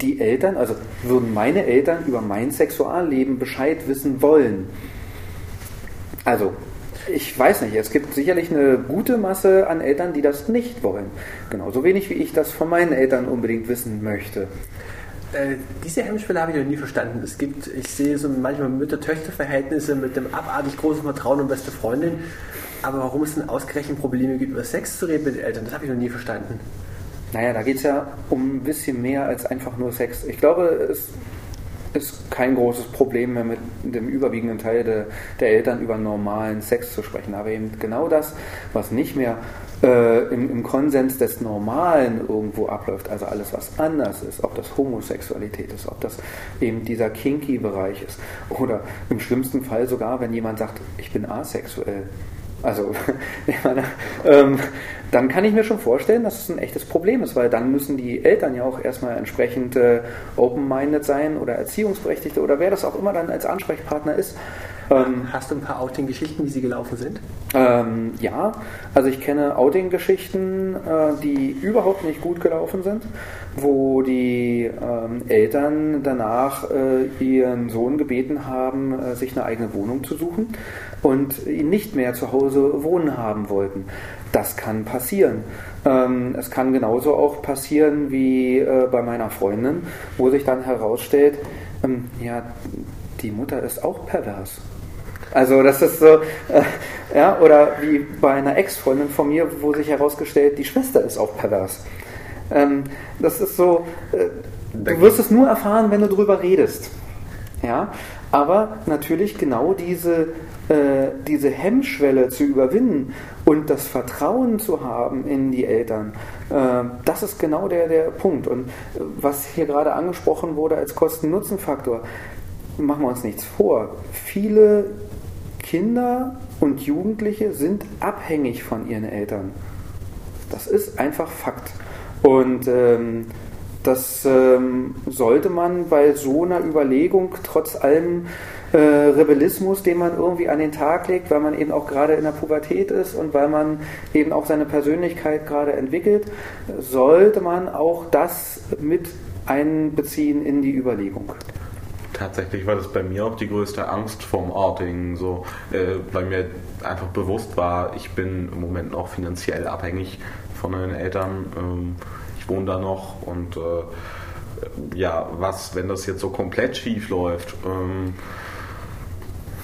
die Eltern, also würden meine Eltern über mein Sexualleben Bescheid wissen wollen? Also, ich weiß nicht, es gibt sicherlich eine gute Masse an Eltern, die das nicht wollen. Genauso wenig wie ich das von meinen Eltern unbedingt wissen möchte. Äh, diese Hemmschwelle habe ich noch nie verstanden. Es gibt, ich sehe so manchmal Mütter-Töchter-Verhältnisse mit dem abartig großen Vertrauen und beste Freundin. Aber warum es denn ausgerechnet Probleme gibt, über Sex zu reden mit den Eltern, das habe ich noch nie verstanden. Naja, da geht es ja um ein bisschen mehr als einfach nur Sex. Ich glaube, es ist kein großes Problem mehr mit dem überwiegenden Teil de, der Eltern über normalen Sex zu sprechen. Aber eben genau das, was nicht mehr äh, im, im, Konsens des Normalen irgendwo abläuft, also alles, was anders ist, ob das Homosexualität ist, ob das eben dieser Kinky-Bereich ist oder im schlimmsten Fall sogar, wenn jemand sagt, ich bin asexuell. Also, meine, ähm, dann kann ich mir schon vorstellen, dass es ein echtes Problem ist, weil dann müssen die Eltern ja auch erstmal entsprechend äh, open-minded sein oder Erziehungsberechtigte oder wer das auch immer dann als Ansprechpartner ist, ähm, Hast du ein paar Outing-Geschichten, wie sie gelaufen sind? Ähm, ja, also ich kenne Outing-Geschichten, äh, die überhaupt nicht gut gelaufen sind, wo die ähm, Eltern danach äh, ihren Sohn gebeten haben, äh, sich eine eigene Wohnung zu suchen und ihn nicht mehr zu Hause wohnen haben wollten. Das kann passieren. Ähm, es kann genauso auch passieren wie äh, bei meiner Freundin, wo sich dann herausstellt, ähm, ja, die Mutter ist auch pervers. Also das ist so, äh, ja, oder wie bei einer Ex-Freundin von mir, wo sich herausgestellt, die Schwester ist auch pervers. Ähm, das ist so, äh, du wirst es nur erfahren, wenn du drüber redest. Ja, aber natürlich genau diese, diese Hemmschwelle zu überwinden und das Vertrauen zu haben in die Eltern, äh, das ist genau der, der Punkt. Und äh, was hier gerade angesprochen wurde als Kosten-Nutzen-Faktor, machen wir uns nichts vor. Viele Kinder und Jugendliche sind abhängig von ihren Eltern. Das ist einfach Fakt. Und ähm, das ähm, sollte man bei so einer Überlegung trotz allem äh, Rebellismus, den man irgendwie an den Tag legt, weil man eben auch gerade in der Pubertät ist und weil man eben auch seine Persönlichkeit gerade entwickelt, sollte man auch das mit einbeziehen in die Überlegung tatsächlich war das bei mir auch die größte Angst vorm Outing, so, äh, weil mir einfach bewusst war, ich bin im Moment noch finanziell abhängig von meinen Eltern. Ähm, ich wohne da noch und äh, ja, was, wenn das jetzt so komplett schief läuft? Ähm,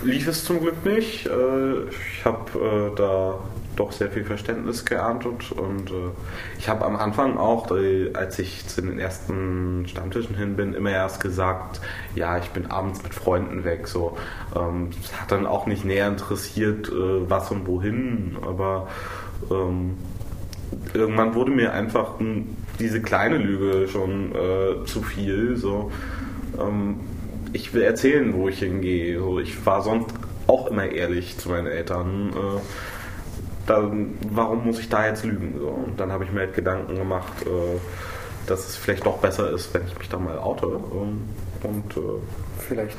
lief es zum Glück nicht. Äh, ich habe äh, da doch sehr viel Verständnis geerntet und äh, ich habe am Anfang auch, als ich zu den ersten Stammtischen hin bin, immer erst gesagt, ja, ich bin abends mit Freunden weg. So, ähm, hat dann auch nicht näher interessiert, äh, was und wohin, aber ähm, irgendwann wurde mir einfach m, diese kleine Lüge schon äh, zu viel. So, ähm, ich will erzählen, wo ich hingehe. So, ich war sonst auch immer ehrlich zu meinen Eltern. Äh, dann, warum muss ich da jetzt lügen? So, und dann habe ich mir halt Gedanken gemacht, äh, dass es vielleicht doch besser ist, wenn ich mich da mal oute. Ähm, und äh, vielleicht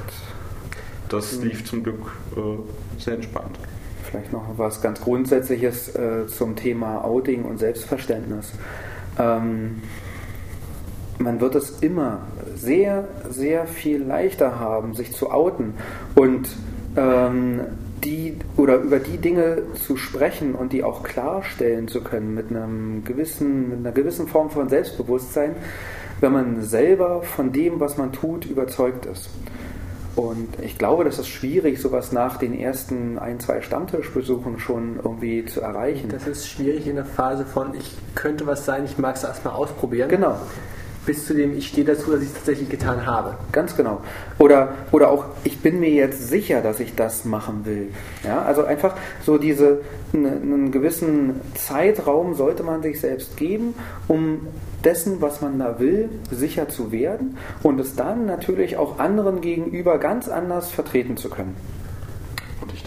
das lief zum Glück äh, sehr entspannt. Vielleicht noch was ganz Grundsätzliches äh, zum Thema Outing und Selbstverständnis. Ähm, man wird es immer sehr, sehr viel leichter haben, sich zu outen und ähm, die oder über die Dinge zu sprechen und die auch klarstellen zu können mit einem gewissen, mit einer gewissen Form von Selbstbewusstsein, wenn man selber von dem, was man tut, überzeugt ist. Und ich glaube, das ist schwierig, sowas nach den ersten ein, zwei Stammtischbesuchen schon irgendwie zu erreichen. Das ist schwierig in der Phase von, ich könnte was sein, ich mag es erstmal ausprobieren. Genau bis zu dem, ich stehe dazu, dass ich es tatsächlich getan habe. Ganz genau. Oder, oder auch, ich bin mir jetzt sicher, dass ich das machen will. Ja, also einfach so diese, einen gewissen Zeitraum sollte man sich selbst geben, um dessen, was man da will, sicher zu werden und es dann natürlich auch anderen gegenüber ganz anders vertreten zu können.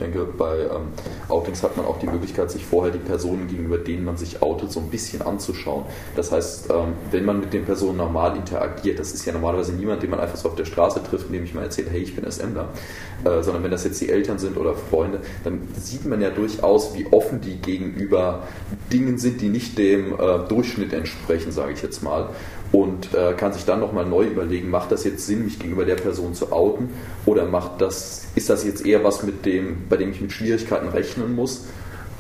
Denke, bei ähm, Outings hat man auch die Möglichkeit, sich vorher die Personen gegenüber denen man sich outet, so ein bisschen anzuschauen. Das heißt, ähm, wenn man mit den Personen normal interagiert, das ist ja normalerweise niemand, den man einfach so auf der Straße trifft, indem ich mal erzähle, hey, ich bin SMler, äh, sondern wenn das jetzt die Eltern sind oder Freunde, dann sieht man ja durchaus, wie offen die gegenüber Dingen sind, die nicht dem äh, Durchschnitt entsprechen, sage ich jetzt mal und äh, kann sich dann nochmal neu überlegen, macht das jetzt Sinn, mich gegenüber der Person zu outen oder macht das, ist das jetzt eher was, mit dem, bei dem ich mit Schwierigkeiten rechnen muss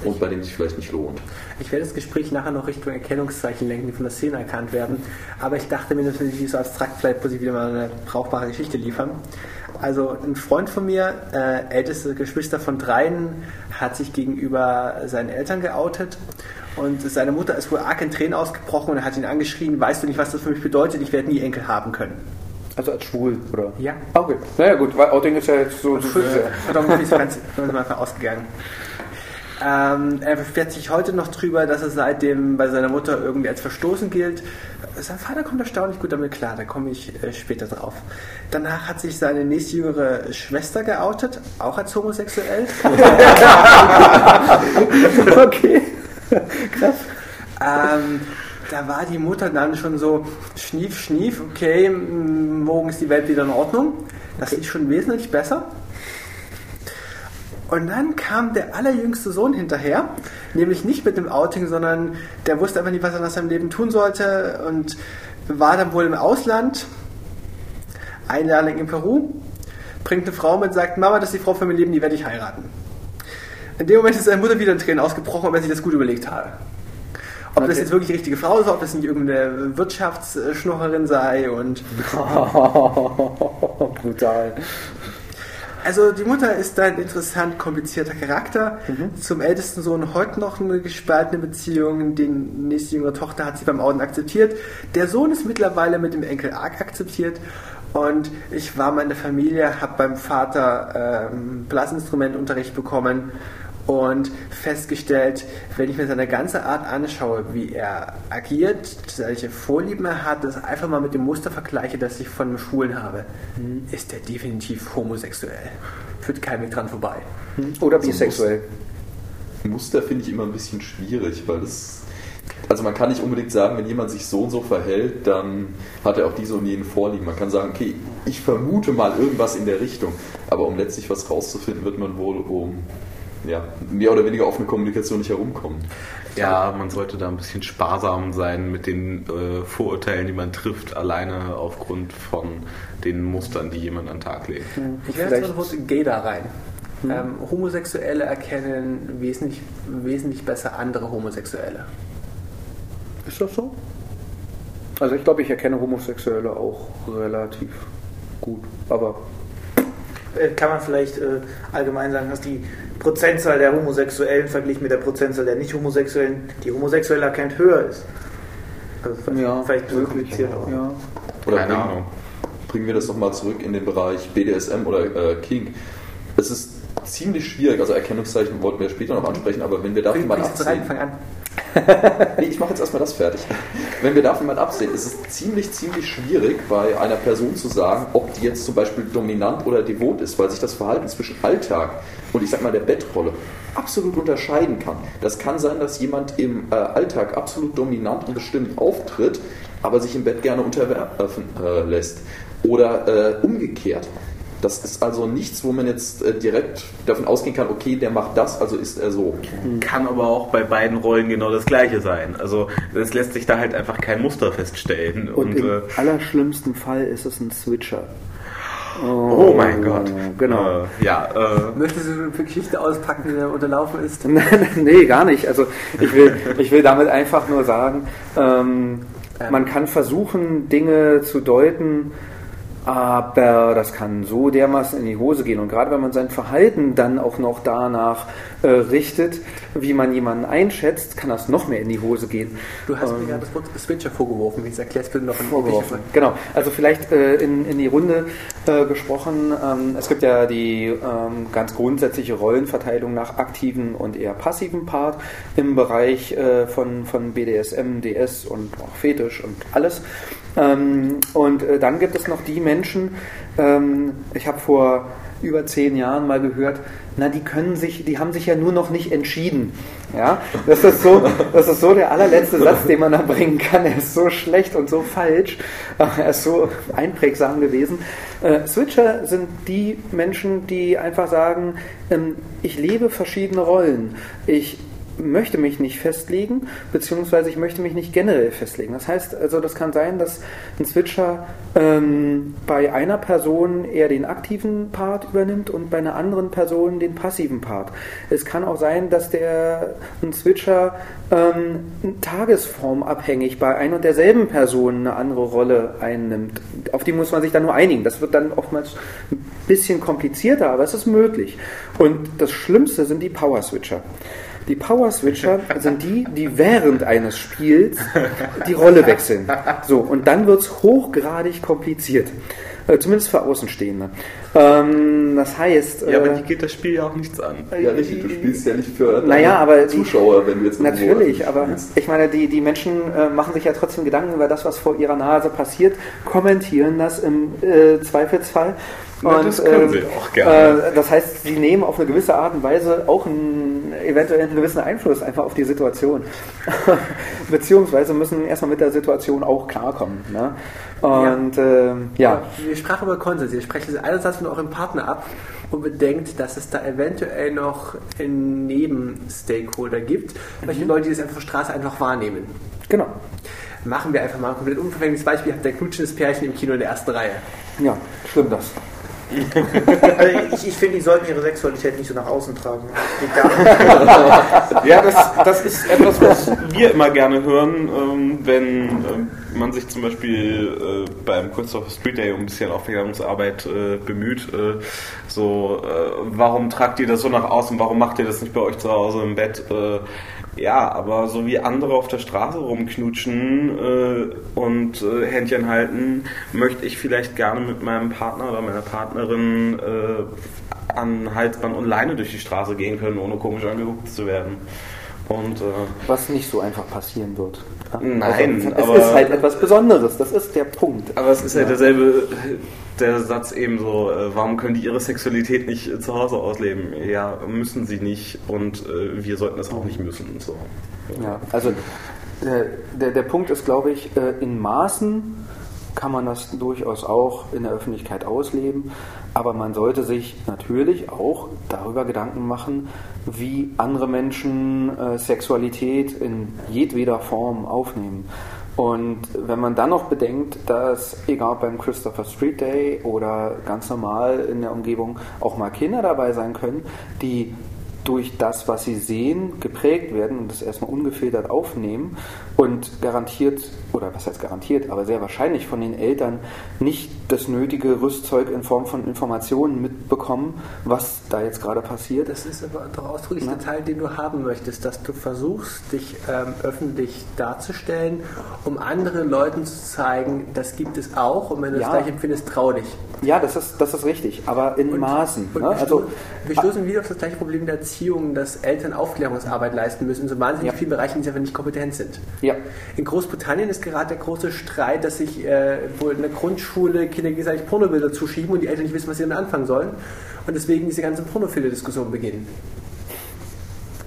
und bei dem es sich vielleicht nicht lohnt. Ich werde das Gespräch nachher noch Richtung Erkennungszeichen lenken, die von der Szene erkannt werden, aber ich dachte mir natürlich, so abstrakt vielleicht muss ich wieder mal eine brauchbare Geschichte liefern. Also ein Freund von mir, äh, älteste Geschwister von dreien, hat sich gegenüber seinen Eltern geoutet und seine Mutter ist wohl arg in Tränen ausgebrochen und hat ihn angeschrien, weißt du nicht, was das für mich bedeutet, ich werde nie Enkel haben können. Also als schwul, oder? Ja. Okay. Naja gut, weil Outing ist ja jetzt so... Verdammt, ist man einfach ausgegangen. Ähm, er beschwert sich heute noch drüber, dass er seitdem bei seiner Mutter irgendwie als verstoßen gilt. Sein Vater kommt erstaunlich gut damit klar, da komme ich äh, später drauf. Danach hat sich seine nächstjüngere Schwester geoutet, auch als homosexuell. okay. Krass. Ähm, da war die Mutter dann schon so, schnief, schnief, okay, morgen ist die Welt wieder in Ordnung. Das ist schon wesentlich besser. Und dann kam der allerjüngste Sohn hinterher, nämlich nicht mit dem Outing, sondern der wusste einfach nicht, was er nach seinem Leben tun sollte und war dann wohl im Ausland, ein Jahr lang in Peru, bringt eine Frau mit, sagt, Mama, das ist die Frau für mein Leben, die werde ich heiraten. In dem Moment ist seine Mutter wieder in Tränen ausgebrochen, ob er sich das gut überlegt habe. Ob okay. das jetzt wirklich die richtige Frau ist, ob das nicht irgendeine Wirtschaftsschnurrerin sei und. Brutal. Also die Mutter ist ein interessant komplizierter Charakter. Mhm. Zum ältesten Sohn heute noch eine gespaltene Beziehung. Die nächste jüngere Tochter hat sie beim Orden akzeptiert. Der Sohn ist mittlerweile mit dem Enkel arg akzeptiert. Und ich war mal in der Familie, habe beim Vater ähm, Blasinstrumentunterricht bekommen und festgestellt, wenn ich mir seine ganze Art anschaue, wie er agiert, welche Vorlieben er hat, das einfach mal mit dem Muster vergleiche, das ich von dem Schwulen habe, mhm. ist er definitiv homosexuell. Führt kein Weg dran vorbei. Mhm. Oder also bisexuell. Muster finde ich immer ein bisschen schwierig, weil das also man kann nicht unbedingt sagen, wenn jemand sich so und so verhält, dann hat er auch diese und jene Vorlieben. Man kann sagen, okay, ich vermute mal irgendwas in der Richtung, aber um letztlich was rauszufinden, wird man wohl um ja, mehr oder weniger offene Kommunikation nicht herumkommen. Ja, man sollte da ein bisschen sparsam sein mit den äh, Vorurteilen, die man trifft, alleine aufgrund von den Mustern, die jemand an den Tag legt. Hm. Ich werde jetzt mal kurz Gay da rein. Hm. Ähm, Homosexuelle erkennen wesentlich, wesentlich besser andere Homosexuelle. Ist das so? Also ich glaube, ich erkenne Homosexuelle auch relativ gut, aber kann man vielleicht äh, allgemein sagen, dass die Prozentzahl der Homosexuellen verglichen mit der Prozentzahl der Nicht-Homosexuellen, die homosexuell erkennt, höher ist. Also vielleicht, ja, vielleicht ein bisschen komplizierter. Ja. Oder Keine bringen, Ahnung. Bringen wir das nochmal zurück in den Bereich BDSM oder äh, King. Es ist ziemlich schwierig, also Erkennungszeichen wollten wir später noch ansprechen, aber wenn wir davon mal absehen... An. nee, ich mache jetzt erstmal das fertig. Wenn wir davon mal absehen, ist es ziemlich, ziemlich schwierig, bei einer Person zu sagen, ob die jetzt zum Beispiel dominant oder devot ist, weil sich das Verhalten zwischen Alltag und ich sag mal der Bettrolle absolut unterscheiden kann. Das kann sein, dass jemand im äh, Alltag absolut dominant und bestimmt auftritt, aber sich im Bett gerne unterwerfen äh, lässt. Oder äh, umgekehrt Das ist also nichts, wo man jetzt äh, direkt davon ausgehen kann, okay, der macht das, also ist er so. Kann aber auch bei beiden Rollen genau das gleiche sein. Also es lässt sich da halt einfach kein Muster feststellen. Und, Und, im äh, allerschlimmsten Fall ist es ein Switcher. oh mein Gott. Genau. Äh, ja, äh, Möchtest du für Geschichte auspacken, die da unterlaufen ist? nee, gar nicht. Also ich will, ich will damit einfach nur sagen, ähm, man kann versuchen, Dinge zu deuten, aber das kann so dermaßen in die Hose gehen. Und gerade wenn man sein Verhalten dann auch noch danach äh, richtet, wie man jemanden einschätzt, kann das noch mehr in die Hose gehen. Du hast mir Ähm, gerade das Wort Switcher vorgeworfen, wie es erklärst bitte noch in vorgeworfen. Genau, also vielleicht äh, in, in die Runde äh, gesprochen. Ähm, es gibt ja die ähm, ganz grundsätzliche Rollenverteilung nach aktiven und eher passiven Part im Bereich äh, von, von BDSM, DS und auch Fetisch und alles. Ähm, und äh, dann gibt es noch die Menschen, ähm, ich habe vor über zehn Jahren mal gehört, na, die können sich, die haben sich ja nur noch nicht entschieden. Ja, das ist so, das ist so der allerletzte Satz, den man da bringen kann. Er ist so schlecht und so falsch. Er ist so einprägsam gewesen. Äh, Switcher sind die Menschen, die einfach sagen, ähm, ich lebe verschiedene Rollen. Ich möchte mich nicht festlegen, beziehungsweise ich möchte mich nicht generell festlegen. Das heißt, also das kann sein, dass ein Switcher ähm, bei einer Person eher den aktiven Part übernimmt und bei einer anderen Person den passiven Part. Es kann auch sein, dass der ein Switcher ähm, tagesformabhängig bei ein und derselben Person eine andere Rolle einnimmt. Auf die muss man sich dann nur einigen. Das wird dann oftmals ein bisschen komplizierter, aber es ist möglich. Und das Schlimmste sind die Power Switcher. Die Power Switcher sind die, die während eines Spiels die Rolle wechseln. So, und dann wird es hochgradig kompliziert. Äh, zumindest für Außenstehende. Ähm, das heißt. ja, aber äh, die geht das Spiel ja auch nichts an. Ja, richtig, du spielst ja nicht für Naja, aber die- Zuschauer, wenn du jetzt Natürlich, aber spielst. ich meine, die, die Menschen äh, machen sich ja trotzdem Gedanken über das, was vor ihrer Nase passiert, kommentieren das im äh, Zweifelsfall. Na, das können sie auch gerne. Äh, das heißt, sie nehmen auf eine gewisse Art und Weise auch einen, eventuell einen gewissen Einfluss einfach auf die Situation. Beziehungsweise müssen erstmal mit der Situation auch klarkommen. Ne? Und ähm, ja. Wir sprachen über Konsens. Ihr sprecht jetzt einerseits von eurem Partner ab und bedenkt, dass es da eventuell noch einen Nebenstakeholder gibt. Welche Leute, die das einfach auf der Straße einfach wahrnehmen. genau. Machen wir einfach mal ein komplett unverfängliches Beispiel. Habt ihr knutschendes Pärchen im Kino in der ersten Reihe. Ja, stimmt das. Also ich, ich finde, die sollten ihre Sexualität nicht so nach außen tragen. Geht gar nicht. Ja, das, das ist etwas, was wir immer gerne hören, ähm, wenn ähm, man sich zum Beispiel äh, beim Christopher Street Day um ein bisschen Aufklärungsarbeit äh, bemüht. Äh, so, warum tragt ihr das so nach außen? Warum macht ihr das nicht bei euch zu Hause im Bett? Ja, aber so wie andere auf der Straße rumknutschen äh, und äh, Händchen halten, möchte ich vielleicht gerne mit meinem Partner oder meiner Partnerin äh, an Halsband und Leine durch die Straße gehen können, ohne komisch angeguckt zu werden. Und äh, Was nicht so einfach passieren wird. Ja? Nein, also, aber- es ist halt etwas Besonderes. Das ist der Punkt. aber es ist ja derselbe der Satz eben so, äh, warum können die ihre Sexualität nicht äh, zu Hause ausleben? Ja, müssen sie nicht und äh, wir sollten das auch nicht müssen. So. Ja, also der, der, der Punkt ist, glaube ich, äh, in Maßen kann man das durchaus auch in der Öffentlichkeit ausleben, aber man sollte sich natürlich auch darüber Gedanken machen, wie andere Menschen äh, Sexualität in jedweder Form aufnehmen. Und wenn man dann noch bedenkt, dass egal beim Christopher Street Day oder ganz normal in der Umgebung auch mal Kinder dabei sein können, die durch das, was sie sehen, geprägt werden und das erstmal ungefiltert aufnehmen und garantiert, oder was heißt garantiert, aber sehr wahrscheinlich von den Eltern nicht das nötige Rüstzeug in Form von Informationen mitbekommen, was da jetzt gerade passiert. Das ist aber doch ausdrücklich der Teil, den du haben möchtest, dass du versuchst, dich ähm, öffentlich darzustellen, um anderen Leuten zu zeigen, das gibt es auch und wenn du Ja. das gleich empfindest, trau dich. Ja, das ist, das ist richtig, aber in Maßen. Und ne? wir, Also, wir stoßen wieder auf das gleiche Problem der Erziehung, dass Eltern Aufklärungsarbeit leisten müssen in so wahnsinnig Ja. vielen Bereichen, die sie einfach nicht kompetent sind. ja, In Großbritannien ist gerade der große Streit, dass sich äh, wohl in der Grundschule Kinder gegenseitig Pornobilder zuschieben und die Eltern nicht wissen, was sie damit anfangen sollen. Und deswegen diese ganze Pornofilter-Diskussion beginnen.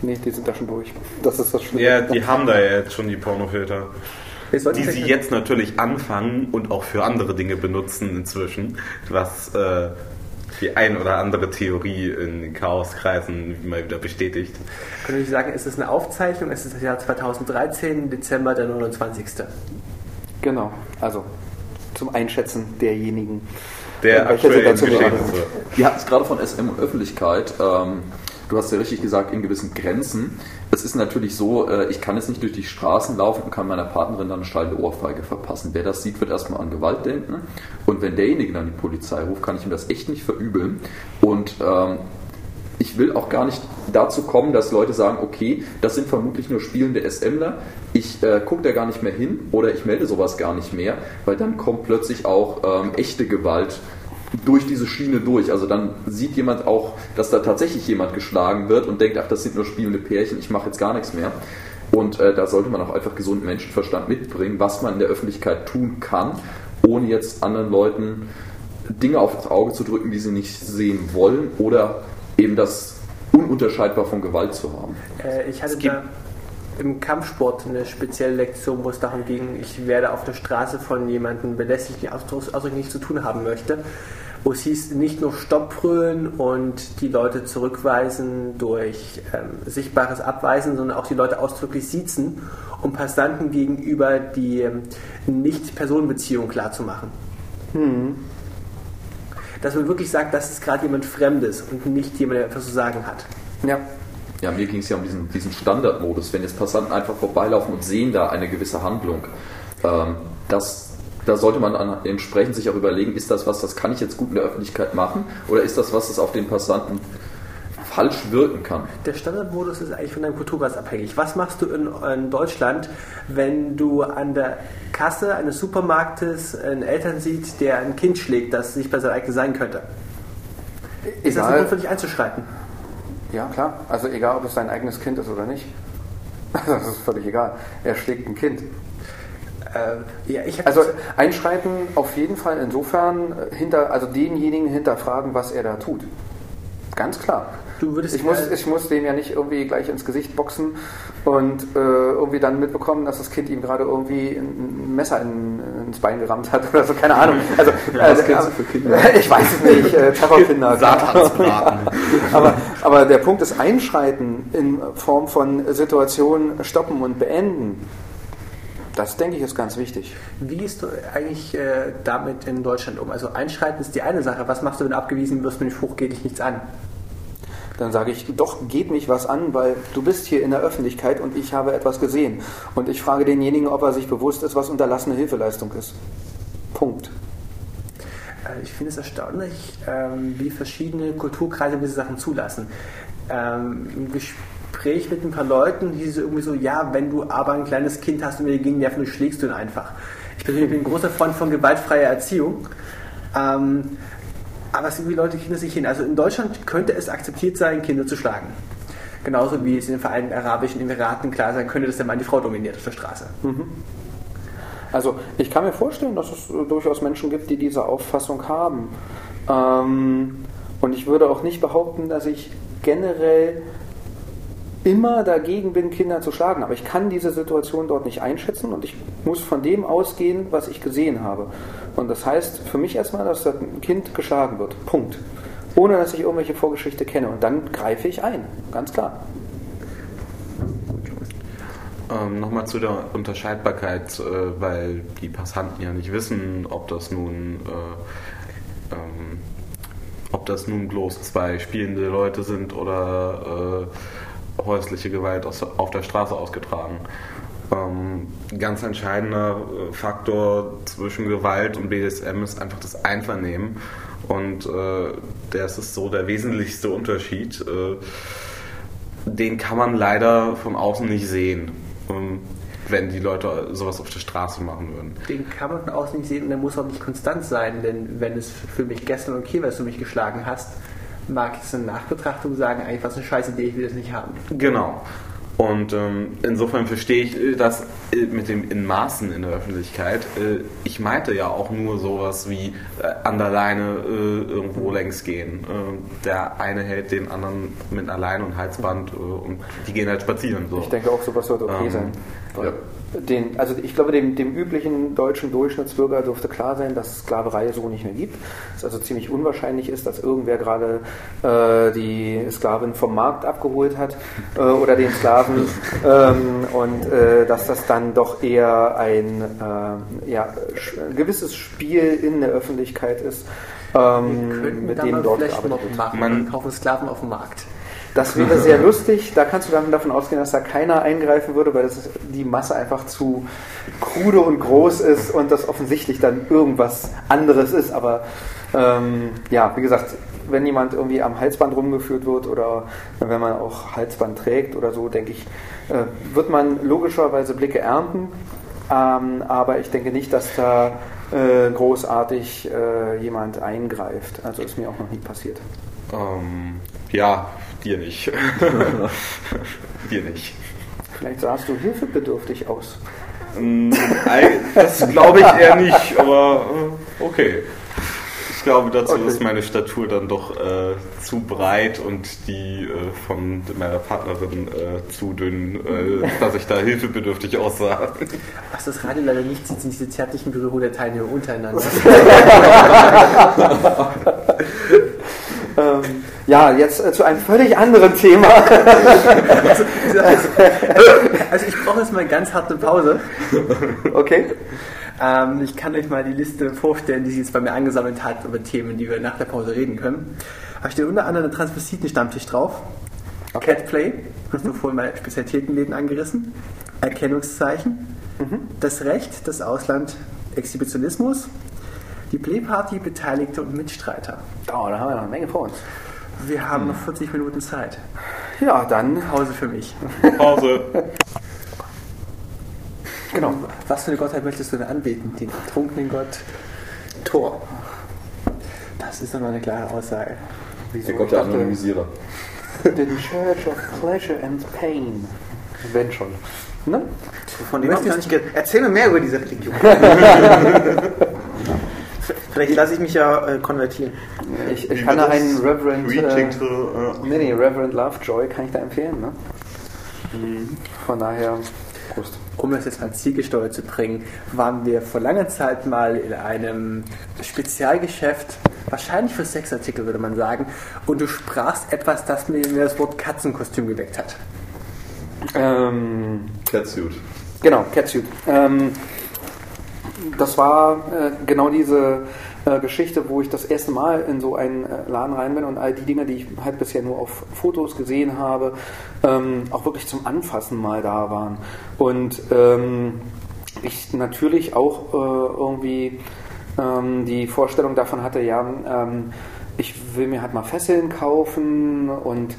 nee, die sind da schon durch. Das ist das Schlimme. Ja, die haben da ja jetzt schon die Pornofilter. Die sie jetzt natürlich anfangen und auch für andere Dinge benutzen inzwischen, was äh, die ein oder andere Theorie in Chaoskreisen mal wieder bestätigt. Könnte ich sagen, ist es eine Aufzeichnung? Es ist das Jahr 2013, Dezember der 29. Genau, also zum Einschätzen derjenigen. Der welcher aktuellen Geschehnisse. Wir hatten es gerade von SM und Öffentlichkeit. Ähm, du hast ja richtig gesagt, in gewissen Grenzen. Es ist natürlich so, äh, ich kann jetzt nicht durch die Straßen laufen und kann meiner Partnerin dann eine steile Ohrfeige verpassen. Wer das sieht, wird erstmal an Gewalt denken. Und wenn derjenige dann die Polizei ruft, kann ich ihm das echt nicht verübeln. Und ähm, ich will auch gar nicht dazu kommen, dass Leute sagen, okay, das sind vermutlich nur spielende SMler, ich äh, gucke da gar nicht mehr hin oder ich melde sowas gar nicht mehr, weil dann kommt plötzlich auch ähm, echte Gewalt durch diese Schiene durch. Also dann sieht jemand auch, dass da tatsächlich jemand geschlagen wird und denkt, ach, das sind nur spielende Pärchen, ich mache jetzt gar nichts mehr. Und äh, da sollte man auch einfach gesunden Menschenverstand mitbringen, was man in der Öffentlichkeit tun kann, ohne jetzt anderen Leuten Dinge auf das Auge zu drücken, die sie nicht sehen wollen oder eben das ununterscheidbar von Gewalt zu haben. Äh, ich hatte da im Kampfsport eine spezielle Lektion, wo es darum ging, ich werde auf der Straße von jemandem belästigt, Ausdruck Ausdruck nichts zu tun haben möchte. Wo es hieß, nicht nur Stopp brüllen und die Leute zurückweisen durch ähm, sichtbares Abweisen, sondern auch die Leute ausdrücklich siezen, um Passanten gegenüber die ähm, Nicht-Personenbeziehung klarzumachen. Dass man wirklich sagt, das ist gerade jemand Fremdes und nicht jemand, der etwas zu sagen hat. Ja, Ja, mir ging es ja um diesen, diesen Standardmodus. Wenn jetzt Passanten einfach vorbeilaufen und sehen da eine gewisse Handlung, ähm, das, da sollte man entsprechend sich auch überlegen, ist das was, das kann ich jetzt gut in der Öffentlichkeit machen oder ist das was, das auf den Passanten falsch wirken kann? Der Standardmodus ist eigentlich von deinem Kulturkreis abhängig. Was machst du in, in Deutschland, wenn du an der Kasse eines Supermarktes einen Eltern sieht, der ein Kind schlägt, das nicht bei seinem eigenen sein könnte? Ist das ein egal. Grund für dich einzuschreiten? Ja, klar. Also egal, ob es sein eigenes Kind ist oder nicht. Das ist völlig egal. Er schlägt ein Kind. Äh, ja, Also einschreiten auf jeden Fall insofern äh, hinter, also denjenigen hinterfragen, was er da tut. Ganz klar. Du würdest ich muss, ich muss dem ja nicht irgendwie gleich ins Gesicht boxen und äh, irgendwie dann mitbekommen, dass das Kind ihm gerade irgendwie ein Messer in, ins Bein gerammt hat oder so, keine Ahnung. Also, was äh, kennst du für Kinder? Ich weiß es nicht, äh, Terrorkinder. Satansbraten. aber, aber der Punkt ist Einschreiten in Form von Situationen stoppen und beenden. Das denke ich ist ganz wichtig. Wie gehst du eigentlich äh, damit in Deutschland um? Also einschreiten ist die eine Sache. Was machst du, wenn du abgewiesen wirst mit dem Spruch, geht dich nichts an? Dann sage ich, doch, geht mich was an, weil du bist hier in der Öffentlichkeit und ich habe etwas gesehen. Und ich frage denjenigen, ob er sich bewusst ist, was unterlassene Hilfeleistung ist. Punkt. Äh, Ich finde es erstaunlich, ähm, wie verschiedene Kulturkreise diese Sachen zulassen. Ähm, Gespräch mit ein paar Leuten hieß es irgendwie so, ja, wenn du aber ein kleines Kind hast und dir gegen nerven, schlägst du ihn einfach. Ich persönlich bin ein großer Freund von gewaltfreier Erziehung. Ähm, aber es irgendwie Leute kriegen das nicht hin. Also in Deutschland könnte es akzeptiert sein, Kinder zu schlagen. Genauso wie es in den Vereinigten Arabischen Emiraten klar sein könnte, dass der Mann die Frau dominiert auf der Straße. Also ich kann mir vorstellen, dass es äh, durchaus Menschen gibt, die diese Auffassung haben. Ähm, und ich würde auch nicht behaupten, dass ich generell immer dagegen bin, Kinder zu schlagen. Aber ich kann diese Situation dort nicht einschätzen und ich muss von dem ausgehen, was ich gesehen habe. Und das heißt für mich erstmal, dass das Kind geschlagen wird. Punkt. Ohne dass ich irgendwelche Vorgeschichte kenne. Und dann greife ich ein. Ganz klar. Ähm, Nochmal zu der Unterscheidbarkeit, äh, weil die Passanten ja nicht wissen, ob das nun äh, ähm, ob das nun bloß zwei spielende Leute sind oder äh, häusliche Gewalt aus, auf der Straße ausgetragen. Ähm, ganz entscheidender äh, Faktor zwischen Gewalt und BDSM ist einfach das Einvernehmen. Und äh, das ist so der wesentlichste Unterschied. Äh, den kann man leider von außen nicht sehen, ähm, wenn die Leute sowas auf der Straße machen würden. Den kann man von außen nicht sehen und der muss auch nicht konstant sein, denn wenn es für mich gestern okay war, dass du mich geschlagen hast, mag ich es in Nachbetrachtung sagen, eigentlich was eine scheiß Idee, ich will das nicht haben. Genau. Und ähm, insofern verstehe ich äh, das äh, mit dem in Maßen in der Öffentlichkeit. Äh, ich meinte ja auch nur sowas wie äh, an der Leine äh, irgendwo längs gehen. Äh, der eine hält den anderen mit einer Leine und Halsband äh, und die gehen halt spazieren. So. Ich denke auch, sowas sollte okay Ähm, sein. Ja. Den, also ich glaube, dem, dem üblichen deutschen Durchschnittsbürger dürfte klar sein, dass es Sklaverei so nicht mehr gibt. Es also ziemlich unwahrscheinlich ist, dass irgendwer gerade äh, die Sklavin vom Markt abgeholt hat äh, oder den Sklaven ähm, und äh, dass das dann doch eher ein äh, ja, gewisses Spiel in der Öffentlichkeit ist, ähm, mit dem dort gearbeitet wird. Machen. Man kauft Sklaven auf dem Markt. Das wäre sehr lustig. Da kannst du dann davon ausgehen, dass da keiner eingreifen würde, weil das die Masse einfach zu krude und groß ist und das offensichtlich dann irgendwas anderes ist. Aber ähm, ja, wie gesagt, wenn jemand irgendwie am Halsband rumgeführt wird oder wenn man auch Halsband trägt oder so, denke ich, äh, wird man logischerweise Blicke ernten. Ähm, aber ich denke nicht, dass da äh, großartig äh, jemand eingreift. Also ist mir auch noch nie passiert. Ähm, ja, dir nicht. dir nicht. Vielleicht sahst du hilfebedürftig aus. Mm, das glaube ich eher nicht, aber äh, okay. Ich glaube, dazu okay. ist meine Statur dann doch äh, zu breit und die äh, von meiner Partnerin äh, zu dünn, äh, dass ich da hilfebedürftig aussah. Was das Radio leider nicht sieht, sind diese zärtlichen Berührungen der Teilnehmer untereinander. ähm, ja, jetzt äh, zu einem völlig anderen Thema. also, also, ich brauche jetzt mal eine ganz harte Pause. Okay. Ähm, ich kann euch mal die Liste vorstellen, die sich jetzt bei mir angesammelt hat über Themen, die wir nach der Pause reden können. Da steht unter anderem ein Transvestiten-Stammtisch drauf. Okay. Catplay, hast du vorhin mal Spezialitätenläden angerissen. Erkennungszeichen. Mhm. Das Recht, das Ausland, Exhibitionismus. Die Playparty, Beteiligte und Mitstreiter. Oh, da haben wir noch eine Menge vor uns. Wir haben noch 40 Minuten Zeit. Ja, dann. Pause für mich. Pause. genau. Was für eine Gottheit möchtest du denn anbeten? Den betrunkenen Gott Thor. Das ist doch mal eine klare Aussage. Wieso? Der Gott der Anonymisierer. The Church of Pleasure and Pain. Wenn schon. Ne? Von dem ich nicht Erzähl mir mehr über diese Religion. Vielleicht lasse ich mich ja äh, konvertieren. Ich, ich kann da einen Reverend, äh, nee, nee, Reverend Lovejoy kann ich da empfehlen. Ne? Mhm. Von daher, Prost. Um das jetzt mal zielgesteuert zu bringen, waren wir vor langer Zeit mal in einem Spezialgeschäft, wahrscheinlich für Sexartikel würde man sagen, und du sprachst etwas, das mir das Wort Katzenkostüm geweckt hat. Ähm, Catsuit. Genau, Catsuit. Ähm, das war äh, genau diese äh, Geschichte, wo ich das erste Mal in so einen äh, Laden rein bin und all die Dinge, die ich halt bisher nur auf Fotos gesehen habe, ähm, auch wirklich zum Anfassen mal da waren. Und ähm, ich natürlich auch äh, irgendwie ähm, die Vorstellung davon hatte, ja, ähm, ich will mir halt mal Fesseln kaufen und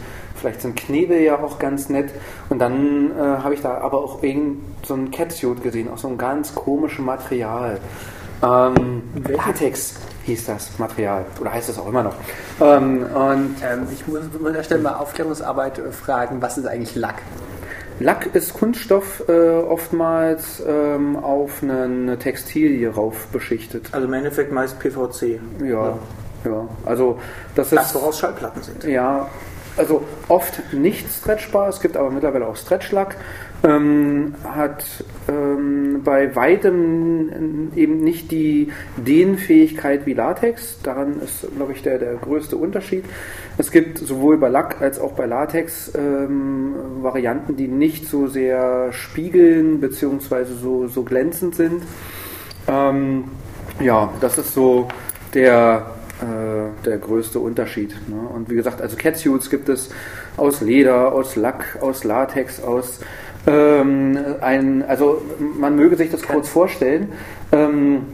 vielleicht sind Knebel ja auch ganz nett. Und dann äh, habe ich da aber auch irgend so ein Catsuit gesehen, aus so einem ganz komischen Material. Ähm, Latex hieß das Material, oder heißt es auch immer noch. Ähm, und ähm, ich muss an der Stelle mal Aufklärungsarbeit äh, fragen, was ist eigentlich Lack? Lack ist Kunststoff äh, oftmals ähm, auf eine, eine, Textilie rauf beschichtet. Also im Endeffekt meist PVC. Ja, ja. ja. Also das, das ist. woraus Schallplatten sind. Ja, also oft nicht stretchbar, es gibt aber mittlerweile auch Stretchlack. Ähm, hat ähm, bei weitem eben nicht die Dehnfähigkeit wie Latex. Daran ist, glaube ich, der, der größte Unterschied. Es gibt sowohl bei Lack als auch bei Latex ähm, Varianten, die nicht so sehr spiegeln bzw. So, so glänzend sind. Ähm, ja, das ist so der der größte Unterschied. Ne? Und wie gesagt, also Catsuits gibt es aus Leder, aus Lack, aus Latex, aus ähm, ein, also man möge sich das kurz vorstellen. Ähm,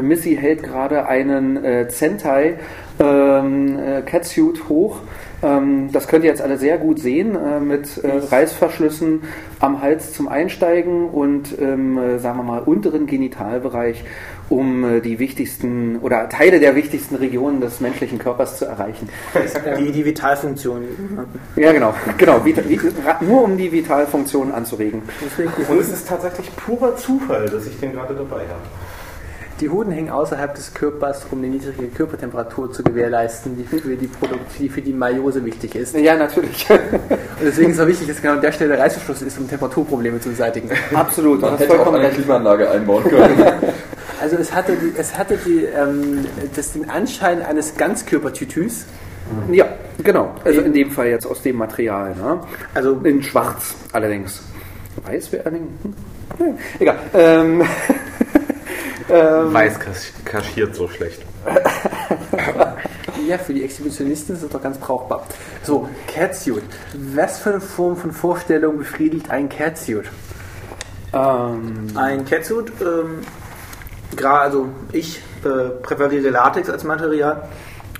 Missy hält gerade einen äh, Zentai ähm, äh, Catsuit hoch ähm, das könnt ihr jetzt alle sehr gut sehen äh, mit äh, Reißverschlüssen am Hals zum Einsteigen und ähm, äh, sagen wir mal unteren Genitalbereich, um die wichtigsten oder Teile der wichtigsten Regionen des menschlichen Körpers zu erreichen. Die, die Vitalfunktion. Ja, genau, genau. Nur um die Vitalfunktion anzuregen. Und es ist tatsächlich purer Zufall, dass ich den gerade dabei habe. Die Hoden hängen außerhalb des Körpers, um eine niedrige Körpertemperatur zu gewährleisten, die für die, Produkt, die, für die Meiose wichtig ist. Ja, natürlich. Und deswegen ist es auch wichtig, dass genau an der Stelle der Reißverschluss ist, um Temperaturprobleme zu beseitigen. Absolut. Man das hätte auch eine. Klimaanlage einbauen können. Also es hatte, die, es hatte die, ähm, das den Anschein eines Ganzkörpertütüs. Ja, genau. Also in dem Fall jetzt aus dem Material. Ne? Also In schwarz allerdings. Weiß wäre allerdings. Hm? Ja, egal. Ähm, ähm, Weiß kas- kaschiert so schlecht. Ja, für die Exhibitionisten ist das doch ganz brauchbar. So, Catsuit. Was für eine Form von Vorstellung befriedigt ein Catsuit? ähm, Ein Catsuit, ähm, gra- also ich äh, präferiere Latex als Material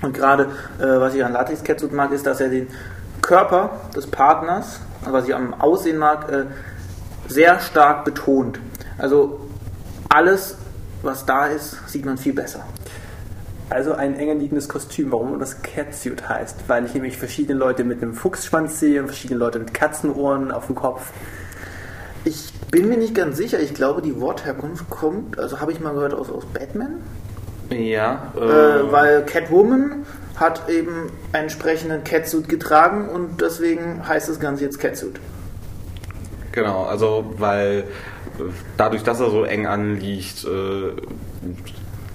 und gerade äh, was ich an Latex Catsuit mag, ist, dass er den Körper des Partners, also was ich am Aussehen mag, äh, sehr stark betont. Also alles, was da ist, sieht man viel besser. Also ein enger liegendes Kostüm. Warum das Catsuit heißt? Weil ich nämlich verschiedene Leute mit einem Fuchsschwanz sehe und verschiedene Leute mit Katzenohren auf dem Kopf. Ich bin mir nicht ganz sicher. Ich glaube, die Wortherkunft kommt, also habe ich mal gehört, aus, aus Batman. Ja, Äh, weil Catwoman hat eben einen entsprechenden Catsuit getragen und deswegen heißt das Ganze jetzt Catsuit. Genau, also weil äh, dadurch, dass er so eng anliegt, äh,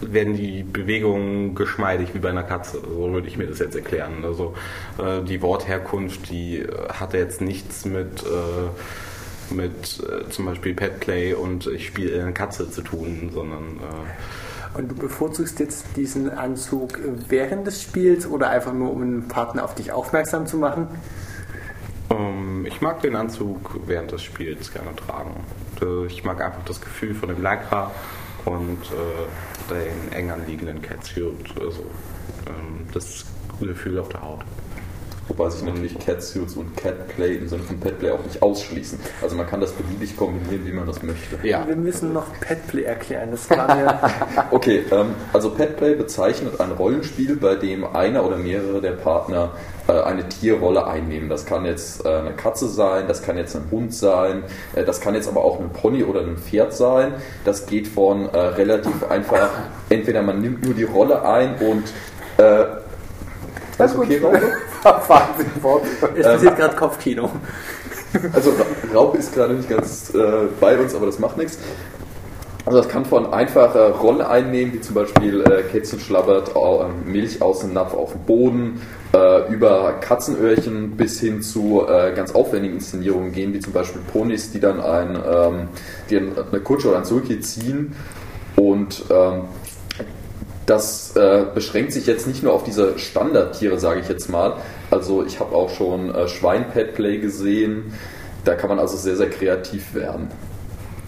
werden die Bewegungen geschmeidig wie bei einer Katze. So würde ich mir das jetzt erklären. Also äh, die Wortherkunft, die äh, hatte jetzt nichts mit, äh, mit äh, zum Beispiel Petplay und ich spiele eine Katze zu tun, sondern äh, Und du bevorzugst jetzt diesen Anzug während des Spiels oder einfach nur, um einen Partner auf dich aufmerksam zu machen? Ähm, ich mag den Anzug während des Spiels gerne tragen. Äh, Ich mag einfach das Gefühl von dem Lycra und äh, den eng anliegenden Catsuit. Also ähm, das Gefühl auf der Haut. Wobei sich natürlich Catsuits und Catplay im Sinne von Petplay auch nicht ausschließen. Also man kann das beliebig kombinieren, wie man das möchte. Ja. Wir müssen noch Petplay erklären. Das war mir. Okay, ähm, also Petplay bezeichnet ein Rollenspiel, bei dem einer oder mehrere der Partner äh, eine Tierrolle einnehmen. Das kann jetzt äh, eine Katze sein, das kann jetzt ein Hund sein, äh, das kann jetzt aber auch ein Pony oder ein Pferd sein. Das geht von äh, relativ einfach, entweder man nimmt nur die Rolle ein und Alles gut. okay, Raupe? Wahnsinn, Wort. Es passiert gerade Kopfkino. Also Ra- Raupe ist gerade nicht ganz äh, bei uns, aber das macht nichts. Also das kann von einfacher Rolle einnehmen, wie zum Beispiel äh, Kätzchen schlabbert äh, Milch aus dem Napf auf dem Boden, äh, über Katzenöhrchen bis hin zu äh, ganz aufwendigen Inszenierungen gehen, wie zum Beispiel Ponys, die dann ein, ähm, die eine Kutsche oder ein Sulki ziehen und ähm, das äh, beschränkt sich jetzt nicht nur auf diese Standardtiere, sage ich jetzt mal. Also ich habe auch schon äh, Schwein-Petplay gesehen. Da kann man also sehr, sehr kreativ werden.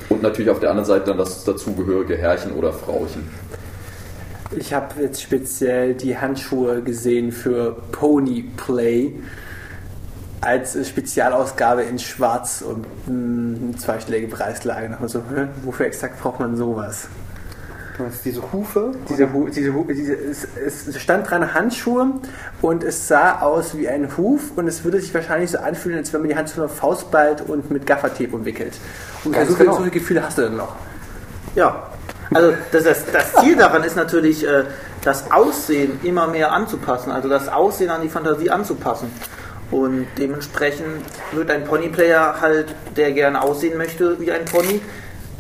Und natürlich auf der anderen Seite dann das dazugehörige Herrchen oder Frauchen. Ich habe jetzt speziell die Handschuhe gesehen für Pony Play als Spezialausgabe in Schwarz und mh, eine zweistellige Preislage. Nochmal so, hä, wofür exakt braucht man sowas? Diese Hufe. Diese, diese, diese, es, es stand dran Handschuhe und es sah aus wie ein Huf und es würde sich wahrscheinlich so anfühlen, als wenn man die Handschuhe auf Faust ballt und mit Gaffertape umwickelt. Und Ganz so viele genau. solche Gefühle hast du dann noch. Ja, also das, das, das Ziel daran ist natürlich, äh, das Aussehen immer mehr anzupassen, also das Aussehen an die Fantasie anzupassen. Und dementsprechend wird ein Ponyplayer halt, der gerne aussehen möchte wie ein Pony,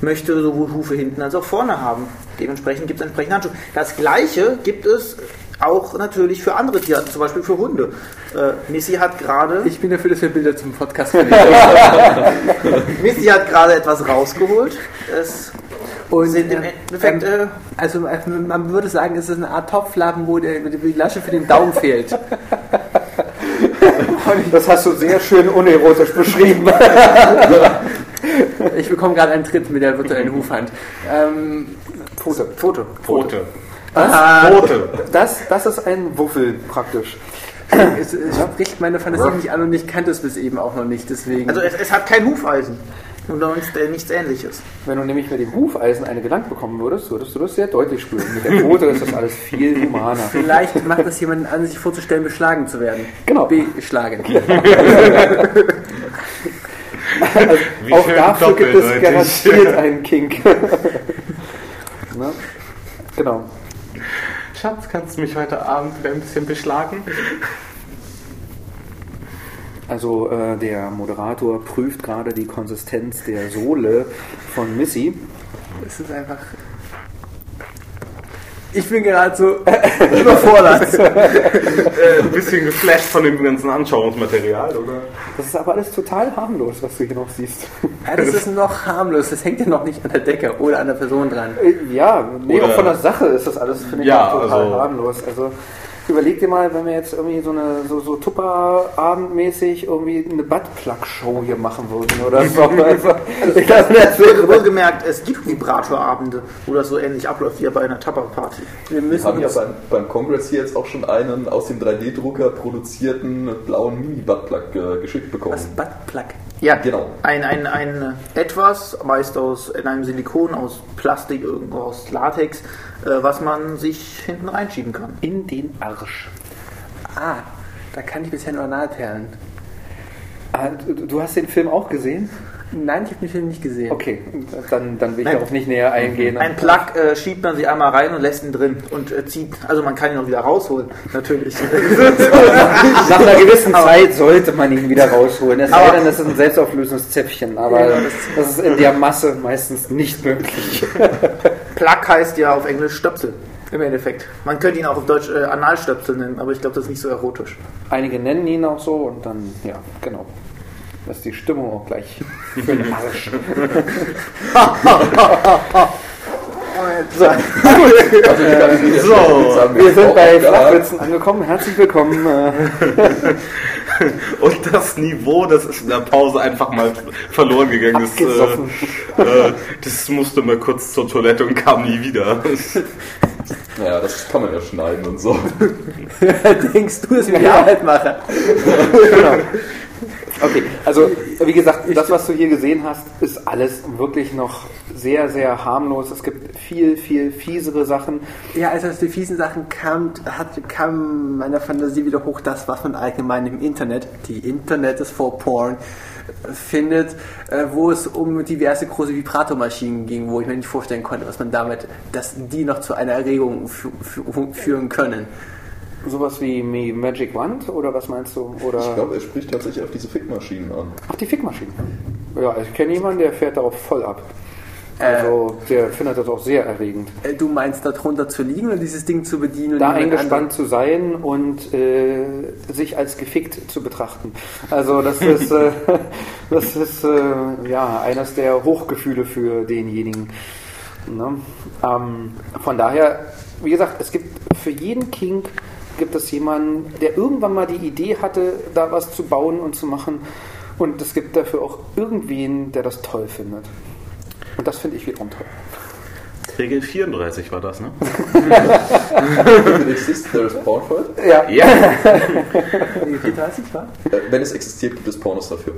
möchte sowohl Hufe hinten als auch vorne haben. Dementsprechend gibt es entsprechende Handschuhe. Das gleiche gibt es auch natürlich für andere Tierarten, zum Beispiel für Hunde. Äh, Missy hat gerade Ich bin dafür, dass wir Bilder zum Podcast. Missy hat gerade etwas rausgeholt. Es Und sind im äh, Endeffekt ähm, äh, also äh, man würde sagen, es ist eine Art Topflappen, wo der, die Lasche für den Daumen fehlt. Das hast du sehr schön unerotisch beschrieben. Ich bekomme gerade einen Tritt mit der virtuellen Hufhand. Ähm, Foto. Foto. Pfote. ah, Pfote. Das, das ist ein Wuffel praktisch. es, es spricht meine Fantasie nicht an und ich kannte es bis eben auch noch nicht, deswegen. Also es, es hat kein Hufeisen und sonst äh, nichts ähnliches. Wenn du nämlich mit dem Hufeisen eine gelangt bekommen würdest, würdest du das sehr deutlich spüren. Mit der Foto ist das alles viel humaner. Vielleicht macht es jemanden an, sich vorzustellen, beschlagen zu werden. Genau. Beschlagen. Wie Auch dafür gibt es garantiert einen Kink. ne? Genau. Schatz, kannst du mich heute Abend wieder ein bisschen beschlagen? Also äh, der Moderator prüft gerade die Konsistenz der Sohle von Missy. Es ist einfach. Ich bin gerade so überfordert. Äh, ein bisschen geflasht von dem ganzen Anschauungsmaterial, oder? Das ist aber alles total harmlos, was du hier noch siehst. Ja, das ist noch harmlos. Das hängt ja noch nicht an der Decke oder an der Person dran. Äh, Ja, nee, Oder- auch von der Sache ist das alles, finde ich, Ja, auch total also- harmlos. Also überleg dir mal, wenn wir jetzt irgendwie so eine so, so Tupper-abendmäßig irgendwie eine Buttplug-Show hier machen würden oder so. Also, ich glaube, das wäre Wohlgemerkt, es gibt Vibratorabende, wo das so ähnlich abläuft wie bei einer Tupper-Party. Wir Wir müssen haben ja beim, beim Kongress hier jetzt auch schon einen aus dem 3D-Drucker produzierten blauen Mini-Buttplug äh, geschickt bekommen. was Buttplug. Ja, Genau. Ein, ein, ein etwas, meist aus in einem Silikon, aus Plastik, irgendwo aus Latex, äh, was man sich hinten reinschieben kann. in den Arsch. Ah, da kann ich bisher nur Analperlen. Ah, du, du hast den Film auch gesehen? Nein, ich habe den Film nicht gesehen. Okay, dann, dann will ich Nein. darauf nicht näher eingehen. Ein Plug äh, schiebt man sie einmal rein und lässt ihn drin und äh, zieht, also man kann ihn auch wieder rausholen, natürlich. Nach einer gewissen Zeit sollte man ihn wieder rausholen. Es sei Aber- denn, es ist ein selbstauflösendes Zäpfchen, aber das ist in der Masse meistens nicht möglich. Plug heißt ja auf Englisch Stöpsel. Im Endeffekt. Man könnte ihn auch auf Deutsch äh, Analstöpsel nennen, aber ich glaube, das ist nicht so erotisch. Einige nennen ihn auch so und dann, ja, genau. Das ist die Stimmung auch gleich für den Arsch. So, wir sind bei ja, Flachwitzen angekommen. Herzlich willkommen. äh, Und das Niveau, das ist in der Pause einfach mal verloren gegangen. Das, äh, äh, das musste mal kurz zur Toilette und kam nie wieder. Ja, das kann man ja schneiden und so. Denkst du, dass ich mir Arbeit mache? Genau. Okay, also wie gesagt, das, was du hier gesehen hast, ist alles wirklich noch sehr, sehr harmlos. Es gibt viel, viel fiesere Sachen. Ja, als es die fiesen Sachen kam, hat, kam meiner Fantasie wieder hoch das, was man allgemein im Internet, die Internet ist for Porn, findet, äh, wo es um diverse große Vibratormaschinen ging, wo ich mir nicht vorstellen konnte, was man damit, dass die noch zu einer Erregung fü fü führen können. Sowas wie Magic Wand oder was meinst du? Oder Ich glaube, er spricht tatsächlich auf diese Fickmaschinen an. Ach, die Fickmaschinen. Ja, ich kenne jemanden, der fährt darauf voll ab. Also der findet das auch sehr erregend. Äh, Du meinst, darunter zu liegen und dieses Ding zu bedienen? und Da eingespannt zu sein und äh, sich als gefickt zu betrachten. Also das ist, äh, das ist äh, ja eines der Hochgefühle für denjenigen. Ne? Ähm, von daher, wie gesagt, es gibt für jeden Kink gibt es jemanden, der irgendwann mal die Idee hatte, da was zu bauen und zu machen. Und es gibt dafür auch irgendwen, der das toll findet. Und das finde ich wiederum toll. Regel 34 war das, ne? If it exists, there is porn for it. Ja, Ja. Ange- 34, war? Wenn es existiert, gibt es Pornos dafür.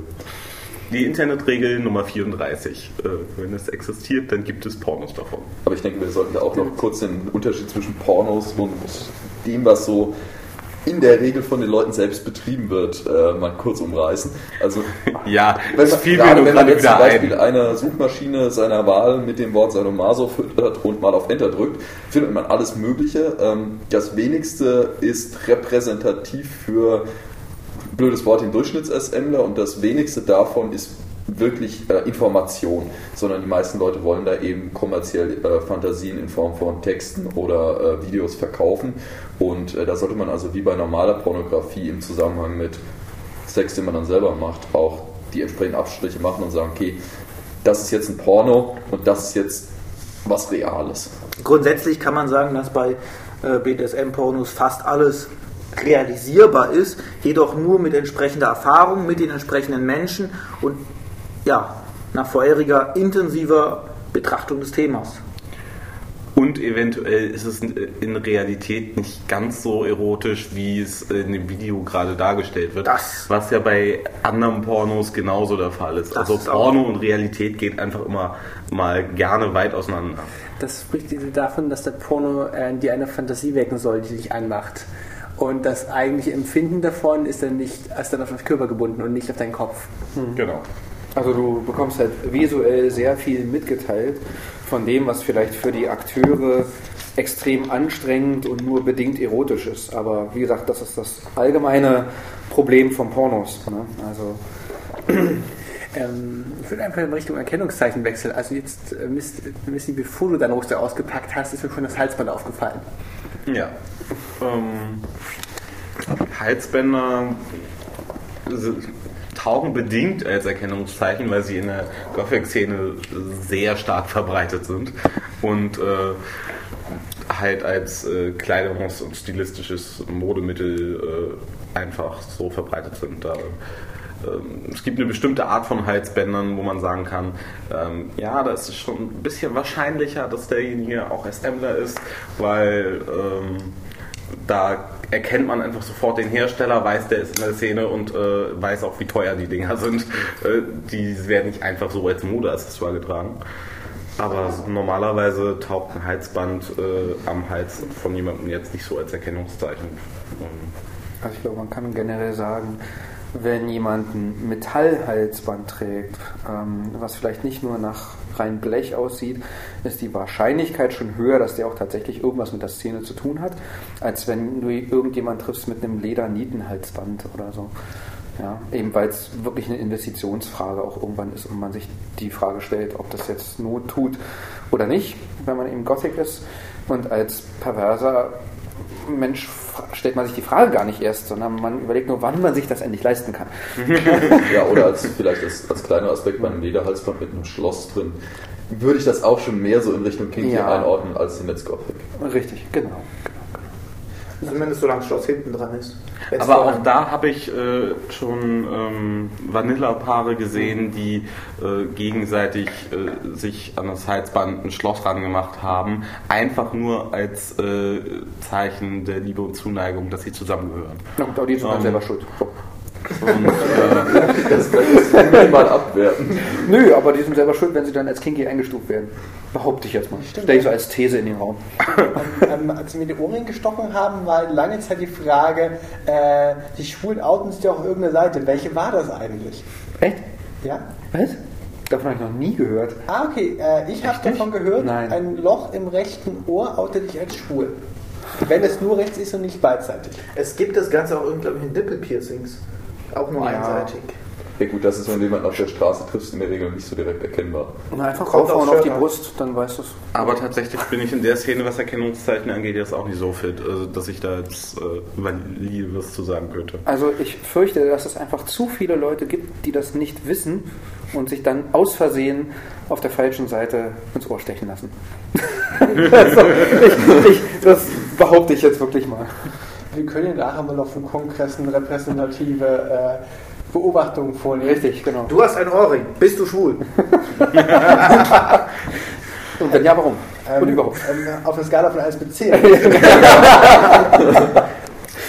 Die Internetregel Nummer 34. Äh, wenn es existiert, dann gibt es Pornos davon. Aber ich denke, wir sollten da auch noch kurz den Unterschied zwischen Pornos und dem, was so in der Regel von den Leuten selbst betrieben wird, äh, mal kurz umreißen. Also Ja, wenn das man, mir gerade wenn man jetzt zum Beispiel ein. eine Suchmaschine seiner Wahl mit dem Wort Sadomaso füttert und mal auf Enter drückt, findet man alles Mögliche. Ähm, das wenigste ist repräsentativ für blödes Wort den Durchschnitts-SMler und das wenigste davon ist wirklich äh, Information, sondern die meisten Leute wollen da eben kommerziell äh, Fantasien in Form von Texten oder äh, Videos verkaufen und äh, da sollte man also wie bei normaler Pornografie im Zusammenhang mit Sex, den man dann selber macht, auch die entsprechenden Abstriche machen und sagen, okay, das ist jetzt ein Porno und das ist jetzt was Reales. Grundsätzlich kann man sagen, dass bei äh, BDSM-Pornos fast alles realisierbar ist, jedoch nur mit entsprechender Erfahrung, mit den entsprechenden Menschen und ja, nach vorheriger intensiver Betrachtung des Themas. Und eventuell ist es in Realität nicht ganz so erotisch, wie es in dem Video gerade dargestellt wird. Das- was ja bei anderen Pornos genauso der Fall ist. Das also ist Porno und Realität geht einfach immer mal gerne weit auseinander. Das spricht davon, dass der Porno äh, dir eine Fantasie wecken soll, die dich anmacht. Und das eigentliche Empfinden davon ist dann nicht, ist dann auf den Körper gebunden und nicht auf deinen Kopf. Genau. Also du bekommst halt visuell sehr viel mitgeteilt von dem, was vielleicht für die Akteure extrem anstrengend und nur bedingt erotisch ist. Aber wie gesagt, das ist das allgemeine Problem von Pornos. Ne? Also Ähm, ich würde einfach in Richtung Erkennungszeichen wechseln. Also jetzt, äh, Missy, bevor du dein Oster ausgepackt hast, ist mir schon das Halsband aufgefallen. Ja. Ähm, Halsbänder taugen bedingt als Erkennungszeichen, weil sie in der Gothic-Szene sehr stark verbreitet sind und äh, halt als äh, Kleidungs- und stilistisches Modemittel äh, einfach so verbreitet sind. Da, ähm, es gibt eine bestimmte Art von Halsbändern, wo man sagen kann, ähm, ja, da ist es schon ein bisschen wahrscheinlicher, dass derjenige auch SMler ist, weil ähm, da erkennt man einfach sofort den Hersteller, weiß, der ist in der Szene und äh, weiß auch, wie teuer die Dinger sind. Äh, die werden nicht einfach so als Modeaccessoire getragen. Aber normalerweise taucht ein Halsband äh, am Hals von jemandem jetzt nicht so als Erkennungszeichen. Also ich glaube, man kann generell sagen, wenn jemand ein Metallhalsband trägt, ähm, was vielleicht nicht nur nach rein Blech aussieht, ist die Wahrscheinlichkeit schon höher, dass der auch tatsächlich irgendwas mit der Szene zu tun hat, als wenn du irgendjemand triffst mit einem Ledernietenhalsband oder so. Ja, eben weil es wirklich eine Investitionsfrage auch irgendwann ist und man sich die Frage stellt, ob das jetzt Not tut oder nicht, wenn man eben Gothic ist. Und als perverser Mensch stellt man sich die Frage gar nicht erst, sondern man überlegt nur, wann man sich das endlich leisten kann. Ja, oder als vielleicht als, als kleiner Aspekt bei einem Lederhalsband mit einem Schloss drin, würde ich das auch schon mehr so in Richtung Kinky Ja. einordnen als in Let's Gothic. Richtig, genau. Zumindest solange das Schloss hinten dran ist. Wenn's Aber auch da habe ich äh, schon ähm, Vanilla-Paare gesehen, die äh, gegenseitig äh, sich an das Halsband ein Schloss rangemacht haben, einfach nur als äh, Zeichen der Liebe und Zuneigung, dass sie zusammengehören. Na gut, aber die sind dann Ähm. selber schuld. Und, äh, Das könnte ich mal abwerten. Nö, aber die sind selber schuld, wenn sie dann als Kinky eingestuft werden. Behaupte ich jetzt mal. Stell ich so als These in den Raum. ähm, als sie mir die Ohrringe gestochen haben, war lange Zeit die Frage, äh, die Schwulen outen sich ja auf irgendeine Seite. Welche war das eigentlich? Echt? Ja? Was? Davon habe ich noch nie gehört. Ah, okay. Äh, ich habe davon gehört, Nein. ein Loch im rechten Ohr outet dich als schwul. Wenn es nur rechts ist und nicht beidseitig. Es gibt das Ganze auch, glaube ich, in Nippelpiercings. Auch nur Ja. einseitig. Ja gut, das ist, wenn du jemanden auf der Straße triffst, in der Regel nicht so direkt erkennbar. Und einfach Kommt raufhauen aufs auf die. Brust, dann weißt du es. aber tatsächlich bin ich in der Szene, was Erkennungszeichen angeht, jetzt auch nicht so fit, also, dass ich da jetzt äh, valide was zu sagen könnte. Also ich fürchte, dass es einfach zu viele Leute gibt, die das nicht wissen und sich dann aus Versehen auf der falschen Seite ins Ohr stechen lassen. also, ich, ich, das behaupte ich jetzt wirklich mal. Wir können ja nachher mal auf den Kongressen repräsentative äh, Beobachtungen vornehmen. Richtig, genau. Du hast einen Ohrring. Bist du schwul? Und wenn ja, warum? Ähm, Und überhaupt. ähm, auf der Skala von 1 bis 10.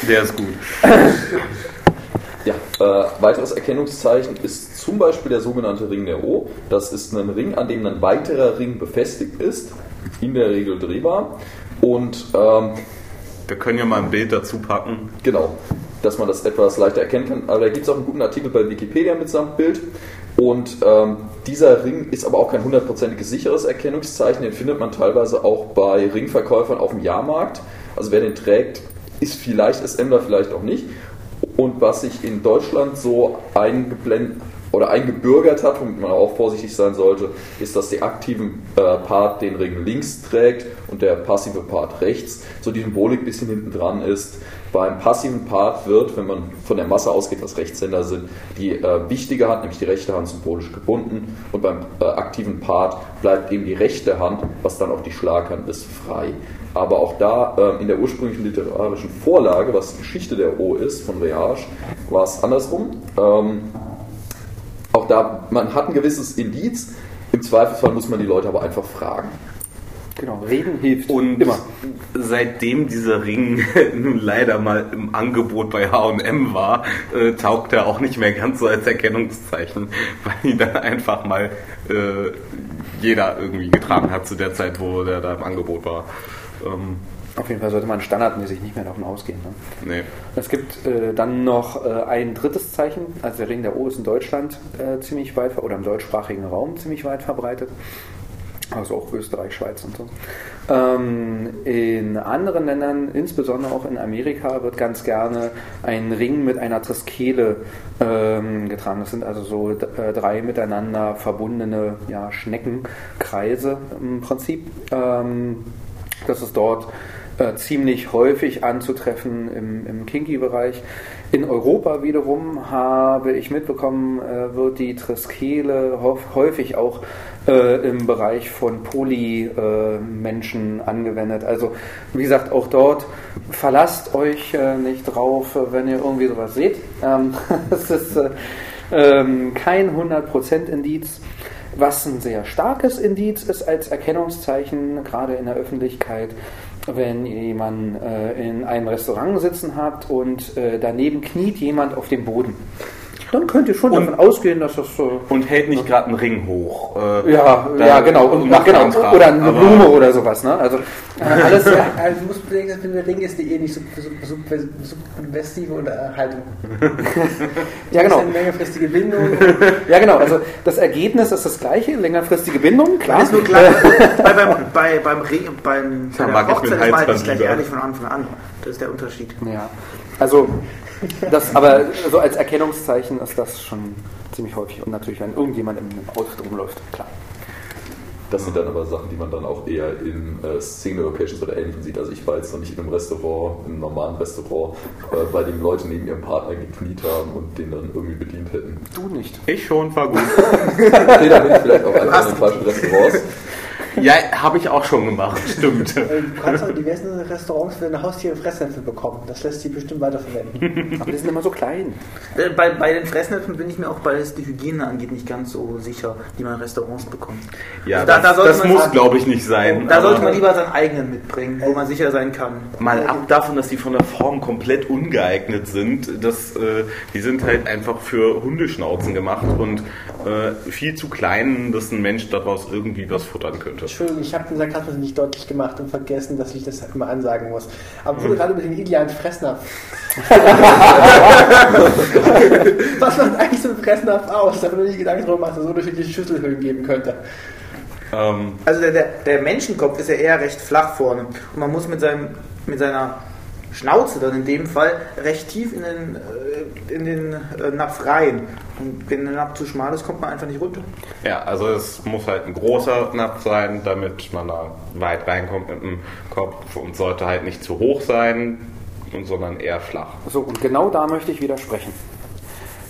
Der ist gut. Ja, äh, weiteres Erkennungszeichen ist zum Beispiel der sogenannte Ring der O. Das ist ein Ring, an dem ein weiterer Ring befestigt ist, in der Regel drehbar. Und ähm, Wir können ja mal ein Bild dazu packen. Genau, dass man das etwas leichter erkennen kann. Aber da gibt es auch einen guten Artikel bei Wikipedia mitsamt Bild. Und ähm, dieser Ring ist aber auch kein hundertprozentiges sicheres Erkennungszeichen. Den findet man teilweise auch bei Ringverkäufern auf dem Jahrmarkt. Also wer den trägt, ist vielleicht SMler, vielleicht auch nicht. Und was sich in Deutschland so eingeblendet oder eingebürgert hat, womit man auch vorsichtig sein sollte, ist, dass der aktiven äh, Part den Ring links trägt und der passive Part rechts, so die Symbolik ein bisschen hinten dran ist. Beim passiven Part wird, wenn man von der Masse ausgeht, was Rechtshänder sind, die äh, wichtige Hand, nämlich die rechte Hand, symbolisch gebunden und beim äh, aktiven Part bleibt eben die rechte Hand, was dann auch die Schlaghand ist, frei. Aber auch da äh, in der ursprünglichen literarischen Vorlage, was die Geschichte der O ist, von Reage, war es andersrum. Ähm, auch da, man hat ein gewisses Indiz. Im Zweifelsfall muss man die Leute aber einfach fragen. Genau, reden hilft. Und immer. seitdem dieser Ring nun leider mal im Angebot bei HM war, äh, taugt er auch nicht mehr ganz so als Erkennungszeichen, weil ihn dann einfach mal äh, jeder irgendwie getragen hat zu der Zeit, wo der da im Angebot war. Ähm, Auf jeden Fall sollte man standardmäßig nicht mehr davon ausgehen. Ne? Nee. Es gibt äh, dann noch äh, ein drittes Zeichen, also der Ring der O ist in Deutschland äh, ziemlich weit oder im deutschsprachigen Raum ziemlich weit verbreitet. Also auch Österreich, Schweiz und so. Ähm, in anderen Ländern, insbesondere auch in Amerika, wird ganz gerne ein Ring mit einer Triskele ähm, getragen. Das sind also so äh, drei miteinander verbundene ja, Schneckenkreise im Prinzip. Ähm, das ist dort äh, ziemlich häufig anzutreffen im, im Kinky-Bereich. In Europa wiederum habe ich mitbekommen, äh, wird die Triskele häufig auch äh, im Bereich von Poly-Menschen angewendet. Also wie gesagt, auch dort verlasst euch äh, nicht drauf, äh, wenn ihr irgendwie sowas seht. Ähm, das ist äh, ähm, kein 100% Indiz. Was ein sehr starkes Indiz ist als Erkennungszeichen, gerade in der Öffentlichkeit, wenn ihr jemanden äh, in einem Restaurant sitzen habt und äh, daneben kniet jemand auf dem Boden. Dann könnt ihr schon Und- davon ausgehen, dass das so. Und hält nicht gerade einen Ring hoch. Äh, Ja, ja, genau. Und, macht genau. einen Trab. Oder eine Aber- Blume oder sowas. Ne? Also äh, alles. Ja, also du musst bedenken, dass mit dem Ring ist die eh nicht sub, sub, sub, subversive Unterhaltung. ja, genau. Das ist eine längerfristige Bindung. Ja, genau. Also das Ergebnis ist das gleiche, längerfristige Bindung, klar. Ist nur klar, bei, beim, bei, beim, Re beim, bei der ich Hochzeit Halsband nicht gleich ehrlich von Anfang an. Das ist der Unterschied. Ja, also das, aber so als Erkennungszeichen ist das schon ziemlich häufig und natürlich, wenn irgendjemand im Outfit rumläuft, klar. Das sind dann aber Sachen, die man dann auch eher in äh, Single-Locations oder ähnlichem sieht. Also ich war jetzt noch nicht in einem Restaurant, in einem normalen Restaurant, äh, bei dem Leute neben ihrem Partner gekniet haben und den dann irgendwie bedient hätten. Du nicht. Ich schon, war gut. Nee, da bin ich vielleicht auch einfach in den falschen Restaurants. Ja, habe ich auch schon gemacht, stimmt. Äh, Du kannst auch diversen Restaurants für deine Haustiere Fressnäpfe bekommen. Das lässt sich bestimmt weiterverwenden. Aber die sind immer so klein. Äh, Bei, bei den Fressnäpfen bin ich mir auch, weil es die Hygiene angeht, nicht ganz so sicher, die man in Restaurants bekommt. Ja, Da- das, da das man muss, glaube ich, nicht sein. Da sollte man lieber seinen eigenen mitbringen, wo man sicher sein kann. Mal ab davon, dass die von der Form komplett ungeeignet sind. Das, äh, die sind halt einfach für Hundeschnauzen gemacht und äh, viel zu klein, dass ein Mensch daraus irgendwie was futtern könnte. Entschuldigung, ich habe den Sarkasmus nicht deutlich gemacht und vergessen, dass ich das immer ansagen muss. Aber wo du gerade über den idealen Fressnapf. Was macht eigentlich so ein Fressnapf aus? Da habe ich Gedanken drüber gemacht, dass es unterschiedliche Schüsselhöhen geben könnte. Ähm, Also der, der, der Menschenkopf ist ja eher recht flach vorne. Und man muss mit, seinem, mit seiner Schnauze dann in dem Fall recht tief in den, äh, in den äh, Napf rein. Und wenn der Napf zu schmal ist, kommt man einfach nicht runter. ja, also es muss halt ein großer Napf sein, damit man da weit reinkommt mit dem Kopf und sollte halt nicht zu hoch sein, und- sondern eher flach. So, und genau da möchte ich widersprechen.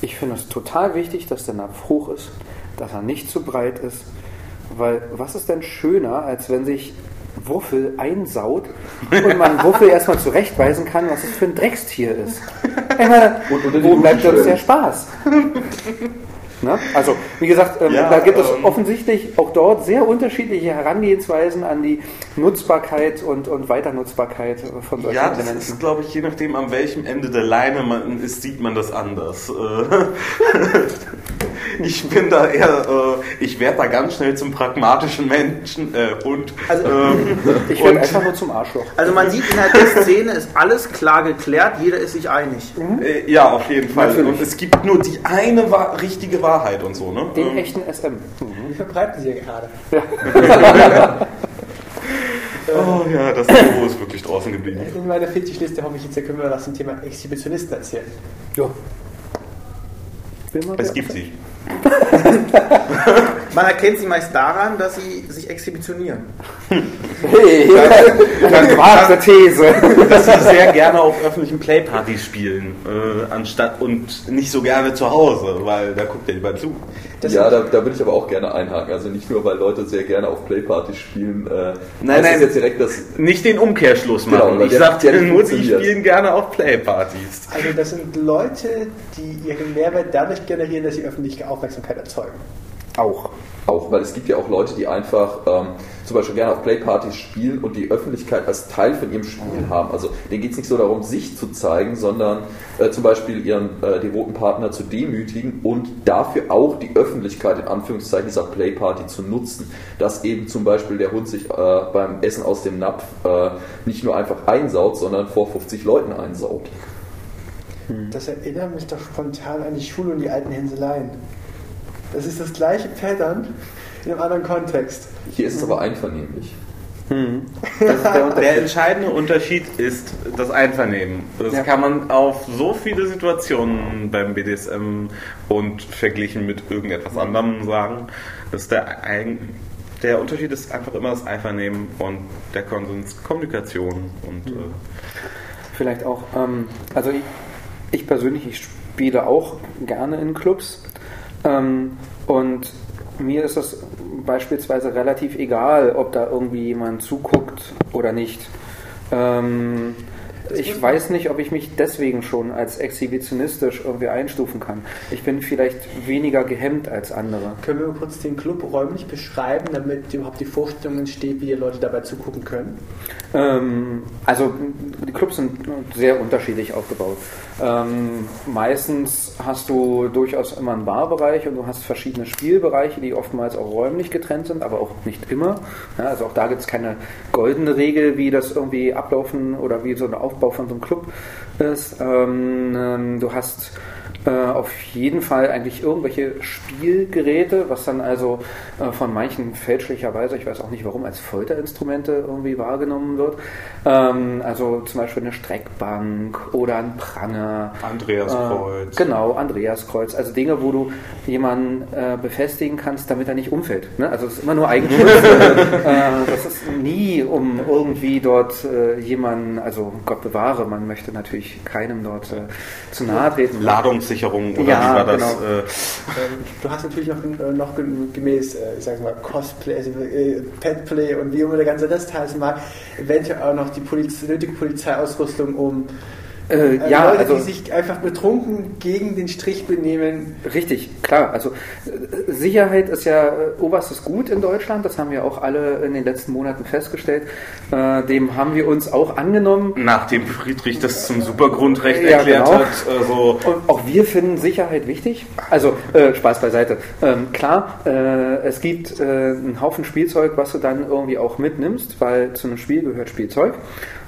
Ich finde es total wichtig, dass der Napf hoch ist, dass er nicht zu breit ist, weil was ist denn schöner, als wenn sich Wuffel einsaut und man Wuffel erstmal zurechtweisen kann, was es für ein Dreckstier ist. Meine, Und die wo bleibt uns der Spaß? Ne? Also, wie gesagt, ähm, Ja, da gibt es ähm, offensichtlich auch dort sehr unterschiedliche Herangehensweisen an die Nutzbarkeit und, und Weiternutzbarkeit von solchen Ja, das Elementen. ist, glaube ich, je nachdem, an welchem Ende der Leine man ist, sieht man das anders. Äh, ich bin da eher, äh, ich werde da ganz schnell zum pragmatischen Menschen, äh, Hund. Also- ähm, Ich werde und- einfach nur zum Arschloch. Also man sieht innerhalb der Szene ist alles klar geklärt, jeder ist sich einig. Äh, ja, auf jeden Fall. Natürlich. Und es gibt nur die eine richtige Wahrheit und so, ne? Den Ähm, echten SM. Wie verbreiten sie ja gerade? oh ja, das Logo ist wirklich draußen geblieben. In meiner Fetischliste hoffe ich jetzt, können wir was zum Thema Exhibitionisten erzählen. Ja. Es gibt sie. Man erkennt sie meist daran, dass sie sich exhibitionieren. Hey, ganz wahre These. dass sie sehr gerne auf öffentlichen Playpartys spielen, äh, anstatt und nicht so gerne zu Hause, weil da guckt er lieber zu. Das ja, da, da würde ich aber auch gerne einhaken. Also nicht nur, weil Leute sehr gerne auf Playpartys spielen. Äh, Nein, nein. das jetzt direkt, dass Nicht den Umkehrschluss Genau, machen. weil ich der- sagte der nur, sie spielen gerne auf Playpartys. Also das sind Leute, die ihren Mehrwert dadurch generieren, dass sie öffentliche Aufmerksamkeit erzeugen. Auch. Auch, weil es gibt ja auch Leute, die einfach ähm, zum Beispiel gerne auf Playpartys spielen und die Öffentlichkeit als Teil von ihrem Spiel haben. Also denen geht es nicht so darum, sich zu zeigen, sondern äh, zum Beispiel ihren äh, devoten Partner zu demütigen und dafür auch die Öffentlichkeit in Anführungszeichen dieser Playparty zu nutzen. Dass eben zum Beispiel der Hund sich äh, beim Essen aus dem Napf äh, nicht nur einfach einsaut, sondern vor 50 Leuten einsaugt. Das erinnert mich doch spontan an die Schule und die alten Hänseleien. Das ist das gleiche Pattern in einem anderen Kontext. Hier ist es aber einvernehmlich. Ist der Der entscheidende Unterschied ist das Einvernehmen. Das Ja. kann man auf so viele Situationen beim BDSM und verglichen mit irgendetwas anderem sagen, dass der, ein, der Unterschied ist einfach immer das Einvernehmen und der Konsens, Kommunikation und äh, Vielleicht auch, ähm, also ich, ich persönlich, ich spiele auch gerne in Clubs und mir ist es beispielsweise relativ egal, ob da irgendwie jemand zuguckt oder nicht. Ähm, ich weiß nicht, ob ich mich deswegen schon als exhibitionistisch irgendwie einstufen kann. Ich bin vielleicht weniger gehemmt als andere. Können wir kurz den Club räumlich beschreiben, damit überhaupt die Vorstellung entsteht, wie die Leute dabei zugucken können? Ähm, also die Clubs sind sehr unterschiedlich aufgebaut. Ähm, meistens hast du durchaus immer einen Barbereich und du hast verschiedene Spielbereiche, die oftmals auch räumlich getrennt sind, aber auch nicht immer. Ja, also auch da gibt es keine goldene Regel, wie das irgendwie ablaufen oder wie so ein Aufbau von so einem Club ist. Ähm, ähm, du hast äh, auf jeden Fall eigentlich irgendwelche Spielgeräte, was dann also äh, von manchen fälschlicherweise, ich weiß auch nicht warum, als Folterinstrumente irgendwie wahrgenommen wird. Ähm, also zum Beispiel eine Streckbank oder ein Pranger. Andreaskreuz. Äh, genau, Andreaskreuz. Also Dinge, wo du jemanden äh, befestigen kannst, damit er nicht umfällt. Ne? Also es ist immer nur Eigenschutz. äh, das ist nie, um irgendwie dort äh, jemanden, also Gott bewahre, man möchte natürlich keinem dort zu nahe treten. Ladungssicherung oder Ja, wie war das? genau. Äh, Ähm, du hast natürlich noch, äh, noch gemäß, äh, ich sag mal, Cosplay, also, äh, Petplay und wie immer der ganze Rest heißen mag, eventuell auch noch die Poliz nötige Polizeiausrüstung, um Äh, äh, ja, Leute, also die sich einfach betrunken gegen den Strich benehmen, Richtig, klar. Also äh, Sicherheit ist ja äh, oberstes Gut in Deutschland. Das haben wir auch alle in den letzten Monaten festgestellt. Äh, dem haben wir uns auch angenommen. nachdem Friedrich das zum Supergrundrecht Ja, erklärt genau. hat, also Und auch wir finden Sicherheit wichtig. Also äh, Spaß beiseite. Ähm, klar, äh, es gibt äh, einen Haufen Spielzeug, was du dann irgendwie auch mitnimmst, weil zu einem Spiel gehört Spielzeug.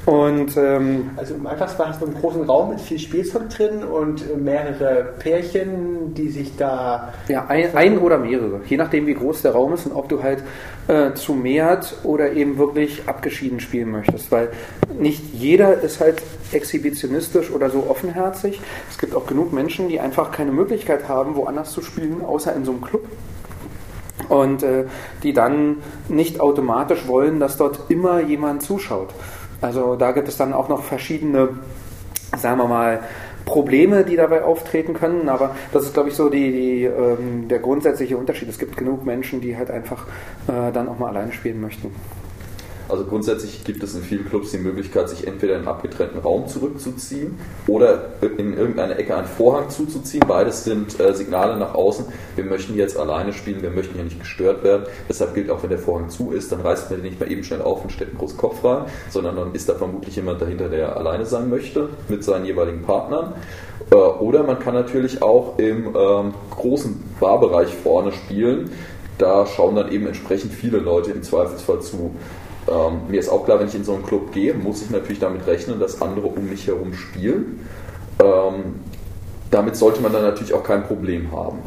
Und ähm, Also im Einfachsfall hast du einen großen Raum mit viel Spielzeug drin und äh, mehrere Pärchen, die sich da Ja, ein, ein oder mehrere, je nachdem wie groß der Raum ist und ob du halt äh, zu mehrt oder eben wirklich abgeschieden spielen möchtest, weil nicht jeder ist halt exhibitionistisch oder so offenherzig. Es gibt auch genug Menschen, die einfach keine Möglichkeit haben, woanders zu spielen, außer in so einem Club. Und äh, die dann nicht automatisch wollen, dass dort immer jemand zuschaut. Also da gibt es dann auch noch verschiedene, sagen wir mal, Probleme, die dabei auftreten können, aber das ist, glaube ich, so die, die, ähm, der grundsätzliche Unterschied. Es gibt genug Menschen, die halt einfach äh, dann auch mal alleine spielen möchten. Also grundsätzlich gibt es in vielen Clubs die Möglichkeit, sich entweder in einen abgetrennten Raum zurückzuziehen oder in irgendeine Ecke einen Vorhang zuzuziehen. Beides sind äh, Signale nach außen. Wir möchten jetzt alleine spielen, wir möchten hier nicht gestört werden. Deshalb gilt auch, wenn der Vorhang zu ist, dann reißt man den nicht mal eben schnell auf und stellt einen großen Kopf rein, sondern dann ist da vermutlich jemand dahinter, der alleine sein möchte mit seinen jeweiligen Partnern. Äh, Oder man kann natürlich auch im ähm, großen Barbereich vorne spielen. Da schauen dann eben entsprechend viele Leute im Zweifelsfall zu. Ähm, mir ist auch klar, wenn ich in so einen Club gehe, muss ich natürlich damit rechnen, dass andere um mich herum spielen. Ähm, damit sollte man dann natürlich auch kein Problem haben.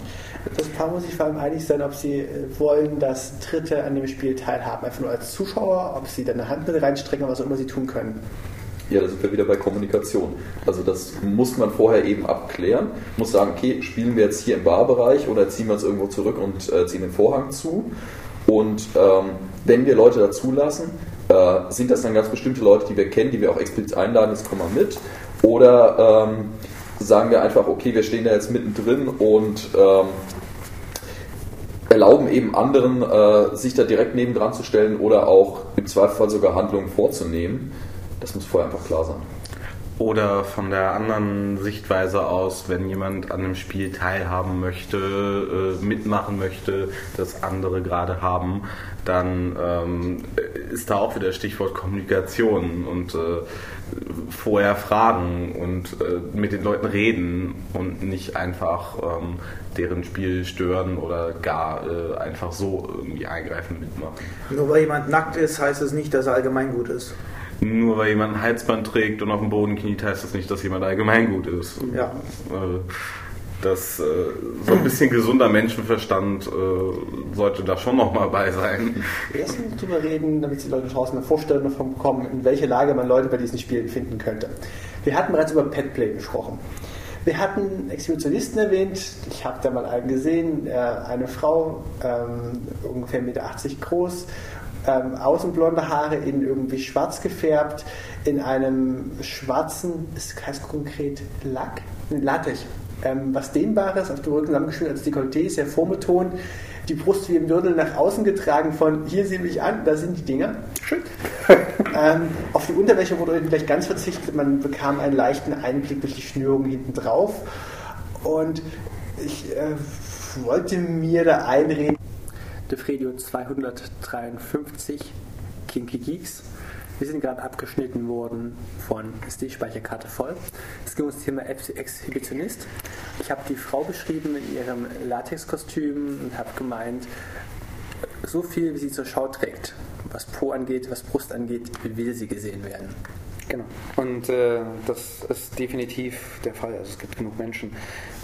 Das Paar muss sich vor allem einig sein, ob sie äh, wollen, dass Dritte an dem Spiel teilhaben, einfach nur als Zuschauer, ob sie dann eine Hand mit reinstrecken, was auch immer sie tun können. Ja, da sind wir wieder bei Kommunikation. Also das muss man vorher eben abklären. Muss sagen, okay, spielen wir jetzt hier im Barbereich oder ziehen wir uns irgendwo zurück und äh, ziehen den Vorhang zu. Und ähm, wenn wir Leute dazulassen, äh, sind das dann ganz bestimmte Leute, die wir kennen, die wir auch explizit einladen, jetzt komm mal mit. Oder ähm, sagen wir einfach, okay, wir stehen da jetzt mittendrin und ähm, erlauben eben anderen, äh, sich da direkt nebendran zu stellen oder auch im Zweifelsfall sogar Handlungen vorzunehmen. Das muss vorher einfach klar sein. Oder von der anderen Sichtweise aus, wenn jemand an einem Spiel teilhaben möchte, äh, mitmachen möchte, das andere gerade haben, dann ähm, ist da auch wieder Stichwort Kommunikation und äh, vorher fragen und äh, mit den Leuten reden und nicht einfach ähm, deren Spiel stören oder gar äh, einfach so irgendwie eingreifen mitmachen. Nur weil jemand nackt ist, heißt es nicht, dass er allgemeingut ist. Nur weil jemand ein Halsband trägt und auf dem Boden kniet, heißt das nicht, dass jemand allgemeingut ist. Ja. Äh, Das, äh, so ein bisschen gesunder Menschenverstand äh, sollte da schon noch mal bei sein. Erst mal drüber reden, damit die Leute draußen eine Vorstellung davon bekommen, in welche Lage man Leute bei diesen Spielen finden könnte. Wir hatten bereits über Petplay gesprochen. Wir hatten Exhibitionisten erwähnt. Ich habe da mal einen gesehen. Eine Frau, ähm, ungefähr 1,80 Meter groß, ähm, außenblonde Haare, in irgendwie schwarz gefärbt, in einem schwarzen, es heißt konkret Lack, Latex, ähm, was Dehnbares, auf dem Rücken zusammengeschnürt als Dekolleté, sehr vorbetont, die Brust wie im Wirbel nach außen getragen von hier sieh mich an, da sind die Dinger. Schön. ähm, auf die Unterwäsche wurde gleich ganz verzichtet, man bekam einen leichten Einblick durch die Schnürung hinten drauf. Und ich äh, wollte mir da einreden, Defredio 253 Kinky Geeks. Wir sind gerade abgeschnitten worden von SD-Speicherkarte voll. Es ging um das Thema Ex- Exhibitionist. Ich habe die Frau beschrieben in ihrem Latexkostüm und habe gemeint, so viel wie sie zur Schau trägt, was Po angeht, was Brust angeht, will sie gesehen werden. Genau. Und äh, das ist definitiv der Fall. Also es gibt genug Menschen,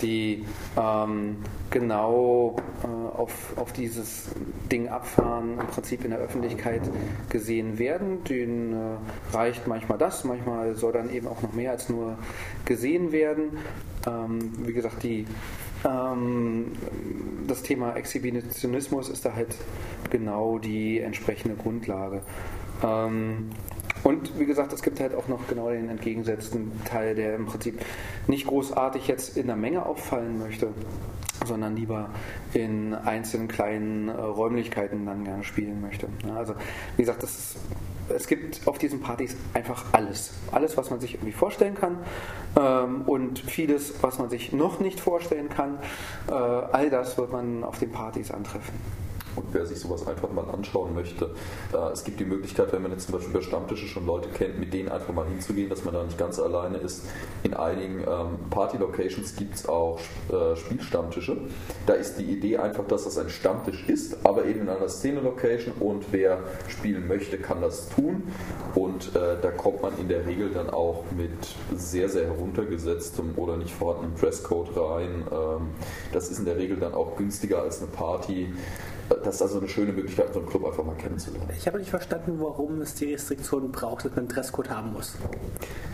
die ähm, genau äh, auf, auf dieses Ding abfahren, im Prinzip in der Öffentlichkeit gesehen werden. Denen äh, reicht manchmal das, manchmal soll dann eben auch noch mehr als nur gesehen werden. Ähm, wie gesagt, die ähm, das Thema Exhibitionismus ist da halt genau die entsprechende Grundlage. Ähm, und wie gesagt, es gibt halt auch noch genau den entgegengesetzten Teil, der im Prinzip nicht großartig jetzt in der Menge auffallen möchte, sondern lieber in einzelnen kleinen äh, Räumlichkeiten dann gerne spielen möchte. Ja, also wie gesagt, das ist, es gibt auf diesen Partys einfach alles. Alles, was man sich irgendwie vorstellen kann ähm, und vieles, was man sich noch nicht vorstellen kann. Äh, all das wird man auf den Partys antreffen. Und wer sich sowas einfach mal anschauen möchte, äh, es gibt die Möglichkeit, wenn man jetzt zum Beispiel über Stammtische schon Leute kennt, mit denen einfach mal hinzugehen, dass man da nicht ganz alleine ist. In einigen ähm, Party-Locations gibt es auch äh, Spielstammtische. Da ist die Idee einfach, dass das ein Stammtisch ist, aber eben in einer Szene-Location und wer spielen möchte, kann das tun. Und äh, da kommt man in der Regel dann auch mit sehr, sehr heruntergesetztem oder nicht vorhandenem Dresscode rein. Ähm, das ist in der Regel dann auch günstiger als eine Party. Das ist also eine schöne Möglichkeit, so einen Club einfach mal kennenzulernen. Ich habe nicht verstanden, warum es die Restriktionen braucht, dass man einen Dresscode haben muss.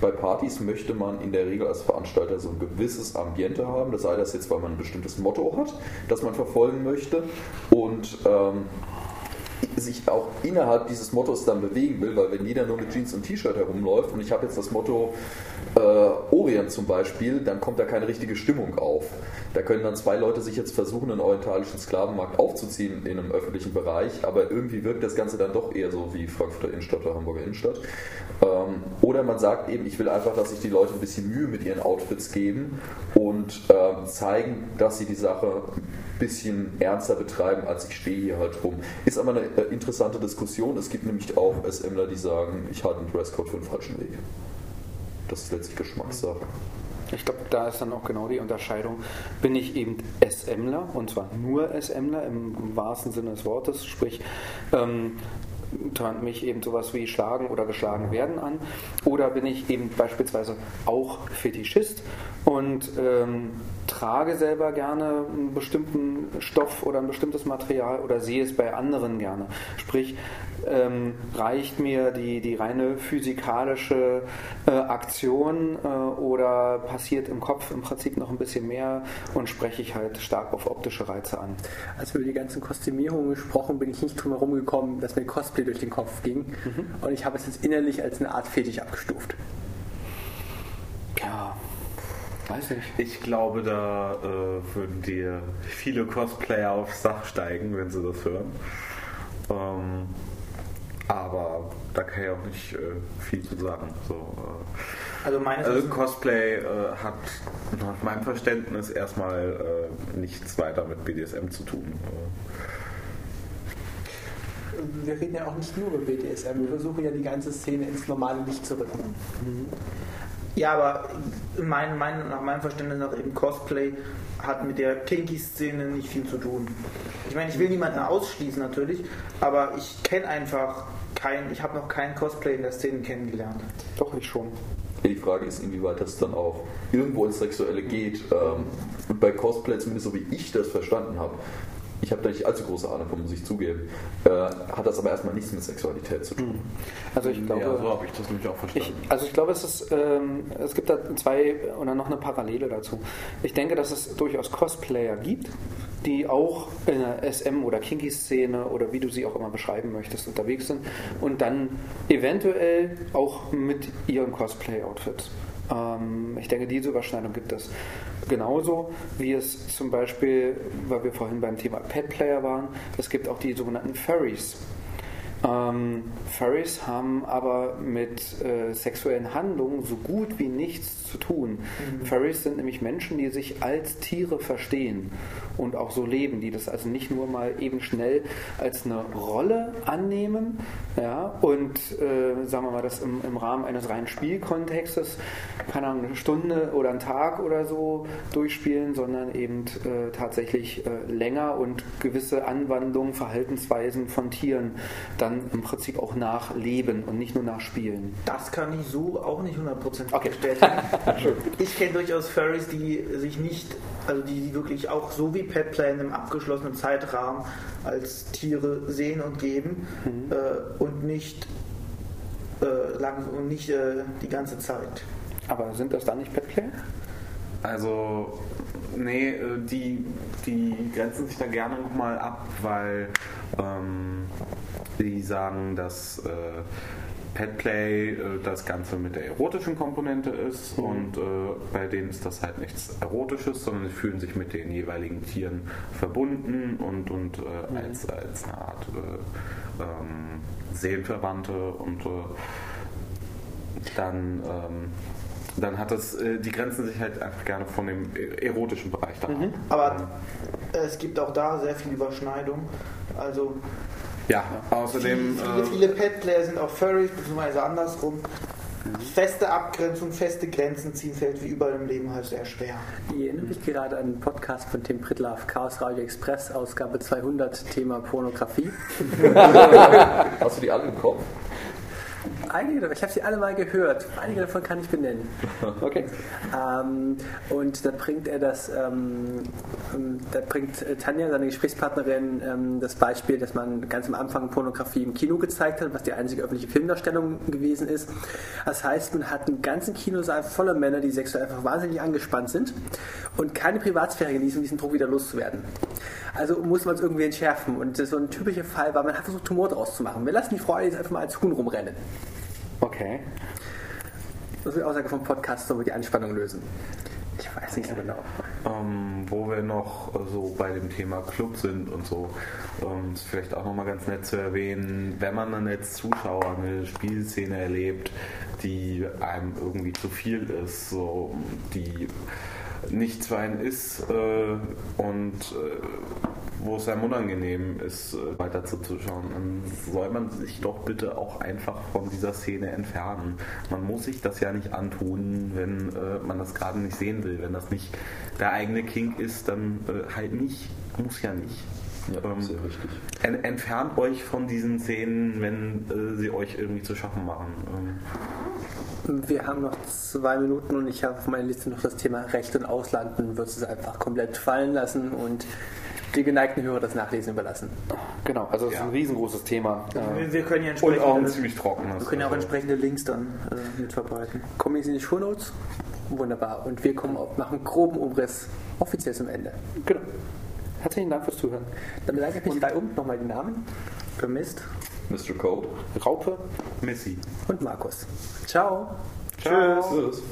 Bei Partys möchte man in der Regel als Veranstalter so ein gewisses Ambiente haben. Das sei das jetzt, weil man ein bestimmtes Motto hat, das man verfolgen möchte und ähm, sich auch innerhalb dieses Mottos dann bewegen will, weil wenn jeder nur mit Jeans und T-Shirt herumläuft und ich habe jetzt das Motto äh, Orient zum Beispiel, dann kommt da keine richtige Stimmung auf. Da können dann zwei Leute sich jetzt versuchen, einen orientalischen Sklavenmarkt aufzuziehen in einem öffentlichen Bereich, aber irgendwie wirkt das Ganze dann doch eher so wie Frankfurter Innenstadt oder Hamburger Innenstadt. Ähm, oder man sagt eben, ich will einfach, dass sich die Leute ein bisschen Mühe mit ihren Outfits geben und äh, zeigen, dass sie die Sache bisschen ernster betreiben, als ich stehe hier halt rum. Ist aber eine äh, interessante Diskussion. Es gibt nämlich auch SMler, die sagen, ich halte einen Dresscode für den falschen Weg. Das ist letztlich Geschmackssache. Ich glaube, da ist dann auch genau die Unterscheidung. Bin ich eben SMler und zwar nur SMler im, wahrsten Sinne des Wortes, sprich, ähm, turnt mich eben sowas wie schlagen oder geschlagen werden an. Oder bin ich eben beispielsweise auch Fetischist und ähm, trage selber gerne einen bestimmten Stoff oder ein bestimmtes Material oder sehe es bei anderen gerne. Sprich, ähm, reicht mir die, die reine physikalische äh, Aktion äh, oder passiert im Kopf im Prinzip noch ein bisschen mehr und spreche ich halt stark auf optische Reize an. Als wir über die ganzen Kostümierungen gesprochen, bin ich nicht drum herum gekommen, dass mir Cosplay durch den Kopf ging. Und ich habe es jetzt innerlich als eine Art Fetisch abgestuft. Ja, weiß nicht. Ich glaube, da äh, würden dir viele Cosplayer aufs Dach steigen, wenn sie das hören. Ähm, aber da kann ich auch nicht äh, viel zu sagen. So, äh, Also meines also Cosplay äh, hat nach meinem Verständnis erstmal äh, nichts weiter mit BDSM zu tun. Wir reden ja auch nicht nur über BDSM, wir versuchen ja die ganze Szene ins normale Licht zu rücken. Ja, aber mein, mein, nach meinem Verständnis nach eben Cosplay hat mit der Kinky-Szene nicht viel zu tun. Ich meine, ich will niemanden ausschließen natürlich, aber ich kenne einfach kein, ich habe noch keinen Cosplay in der Szene kennengelernt. Doch, ich schon. Die Frage ist, inwieweit das dann auch irgendwo ins Sexuelle geht. Ähm, Und bei Cosplay, zumindest so wie ich das verstanden habe, ich habe da nicht allzu große Ahnung von, muss ich zugeben, äh, hat das aber erstmal nichts mit Sexualität zu tun. Also ich glaube, ja, so habe ich das nämlich auch Ich, verstanden. also ich glaube, es ist, ähm, es gibt da zwei oder noch eine Parallele dazu. Ich denke, dass es durchaus Cosplayer gibt, die auch in der SM- oder Kinky-Szene oder wie du sie auch immer beschreiben möchtest, unterwegs sind und dann eventuell auch mit ihrem Cosplay-Outfit. Ähm, ich denke, diese Überschneidung gibt es. Genauso wie es zum Beispiel, weil wir vorhin beim Thema Pet-Player waren, es gibt auch die sogenannten Furries. Ähm, Furries haben aber mit äh, sexuellen Handlungen so gut wie nichts zu tun. Furries sind nämlich Menschen, die sich als Tiere verstehen und auch so leben, die das also nicht nur mal eben schnell als eine Rolle annehmen ja, und äh, sagen wir mal, das im, im Rahmen eines reinen Spielkontextes, keine Ahnung, eine Stunde oder einen Tag oder so durchspielen, sondern eben äh, tatsächlich äh, länger und gewisse Anwandlungen, Verhaltensweisen von Tieren dann im Prinzip auch nachleben und nicht nur nachspielen. Das kann ich so auch nicht hundertprozentig Okay. bestätigen. ich kenne durchaus Furries, die sich nicht, also die wirklich auch so wie Petplay in einem abgeschlossenen Zeitrahmen als Tiere sehen und geben äh, und nicht äh, lang und nicht äh, die ganze Zeit. Aber sind das dann nicht Petplayer? Also, nee, äh, die, die grenzen sich da gerne nochmal ab, weil ähm, die sagen, dass äh, Petplay äh, das Ganze mit der erotischen Komponente ist und äh, bei denen ist das halt nichts Erotisches, sondern sie fühlen sich mit den jeweiligen Tieren verbunden und, und äh, als, als eine Art äh, ähm, Seelenverwandte und äh, dann, ähm, dann hat das, äh, die grenzen sich halt einfach gerne von dem erotischen Bereich da ab. Aber es gibt auch da sehr viel Überschneidung. Also Ja, außerdem. viele, äh, viele Petplayer sind auch Furries, beziehungsweise andersrum. Feste Abgrenzung, feste Grenzen ziehen fällt wie überall im Leben halt sehr schwer. Ich erinnere mich gerade an den Podcast von Tim Pritlaff, Chaos Radio Express, Ausgabe 200, Thema Pornografie. Hast du die alle im Kopf? Einige, ich habe sie alle mal gehört. Einige davon kann ich benennen. Okay. Ähm, und da bringt er das, ähm, ähm, da bringt äh, Tanja, seine Gesprächspartnerin, ähm, das Beispiel, dass man ganz am Anfang Pornografie im Kino gezeigt hat, was die einzige öffentliche Filmdarstellung gewesen ist. Das heißt, man hat einen ganzen Kinosaal voller Männer, die sexuell einfach wahnsinnig angespannt sind und keine Privatsphäre genießen, um diesen Druck wieder loszuwerden. Also muss man es irgendwie entschärfen. Und so ein typischer Fall war, man hat versucht, Humor draus zu machen. Wir lassen die Frau jetzt einfach mal als Huhn rumrennen. Okay. Das ist die Aussage vom Podcast, so wir die Anspannung lösen. Ich weiß nicht so genau. ähm, wo wir noch äh, so bei dem Thema Club sind und so, ähm, ist vielleicht auch nochmal ganz nett zu erwähnen, wenn man dann als Zuschauer eine Spielszene erlebt, die einem irgendwie zu viel ist, so die nichts für einen ist äh, und äh, wo es einem unangenehm ist, äh, weiter zuzuschauen, dann soll man sich doch bitte auch einfach von dieser Szene entfernen. Man muss sich das ja nicht antun, wenn man das gerade nicht sehen will. Wenn das nicht der eigene Kink ist, dann halt nicht. Muss ja nicht. Ja, Ähm, sehr richtig. en entfernt euch von diesen Szenen, wenn äh, sie euch irgendwie zu schaffen machen. Ähm, Wir haben noch zwei Minuten und ich habe auf meiner Liste noch das Thema Recht und Ausland und würde es einfach komplett fallen lassen und die geneigten Hörer das Nachlesen überlassen. Genau, also es ist Ja. ein riesengroßes Thema. Wir, wir können ja und auch ein entsprechende, ziemlich trockenes. wir können ja auch also- entsprechende Links dann äh, mit verbreiten. Kommen jetzt in die Shownotes. Wunderbar. Und wir kommen auf, machen einen groben Umriss offiziell zum Ende. genau. Herzlichen Dank fürs Zuhören. Dann bedanke ich mich drei um. Nochmal die Namen. Vermisst. Mr. Code. Raupe. Missy. Und Markus. Ciao. Ciao. Tschüss.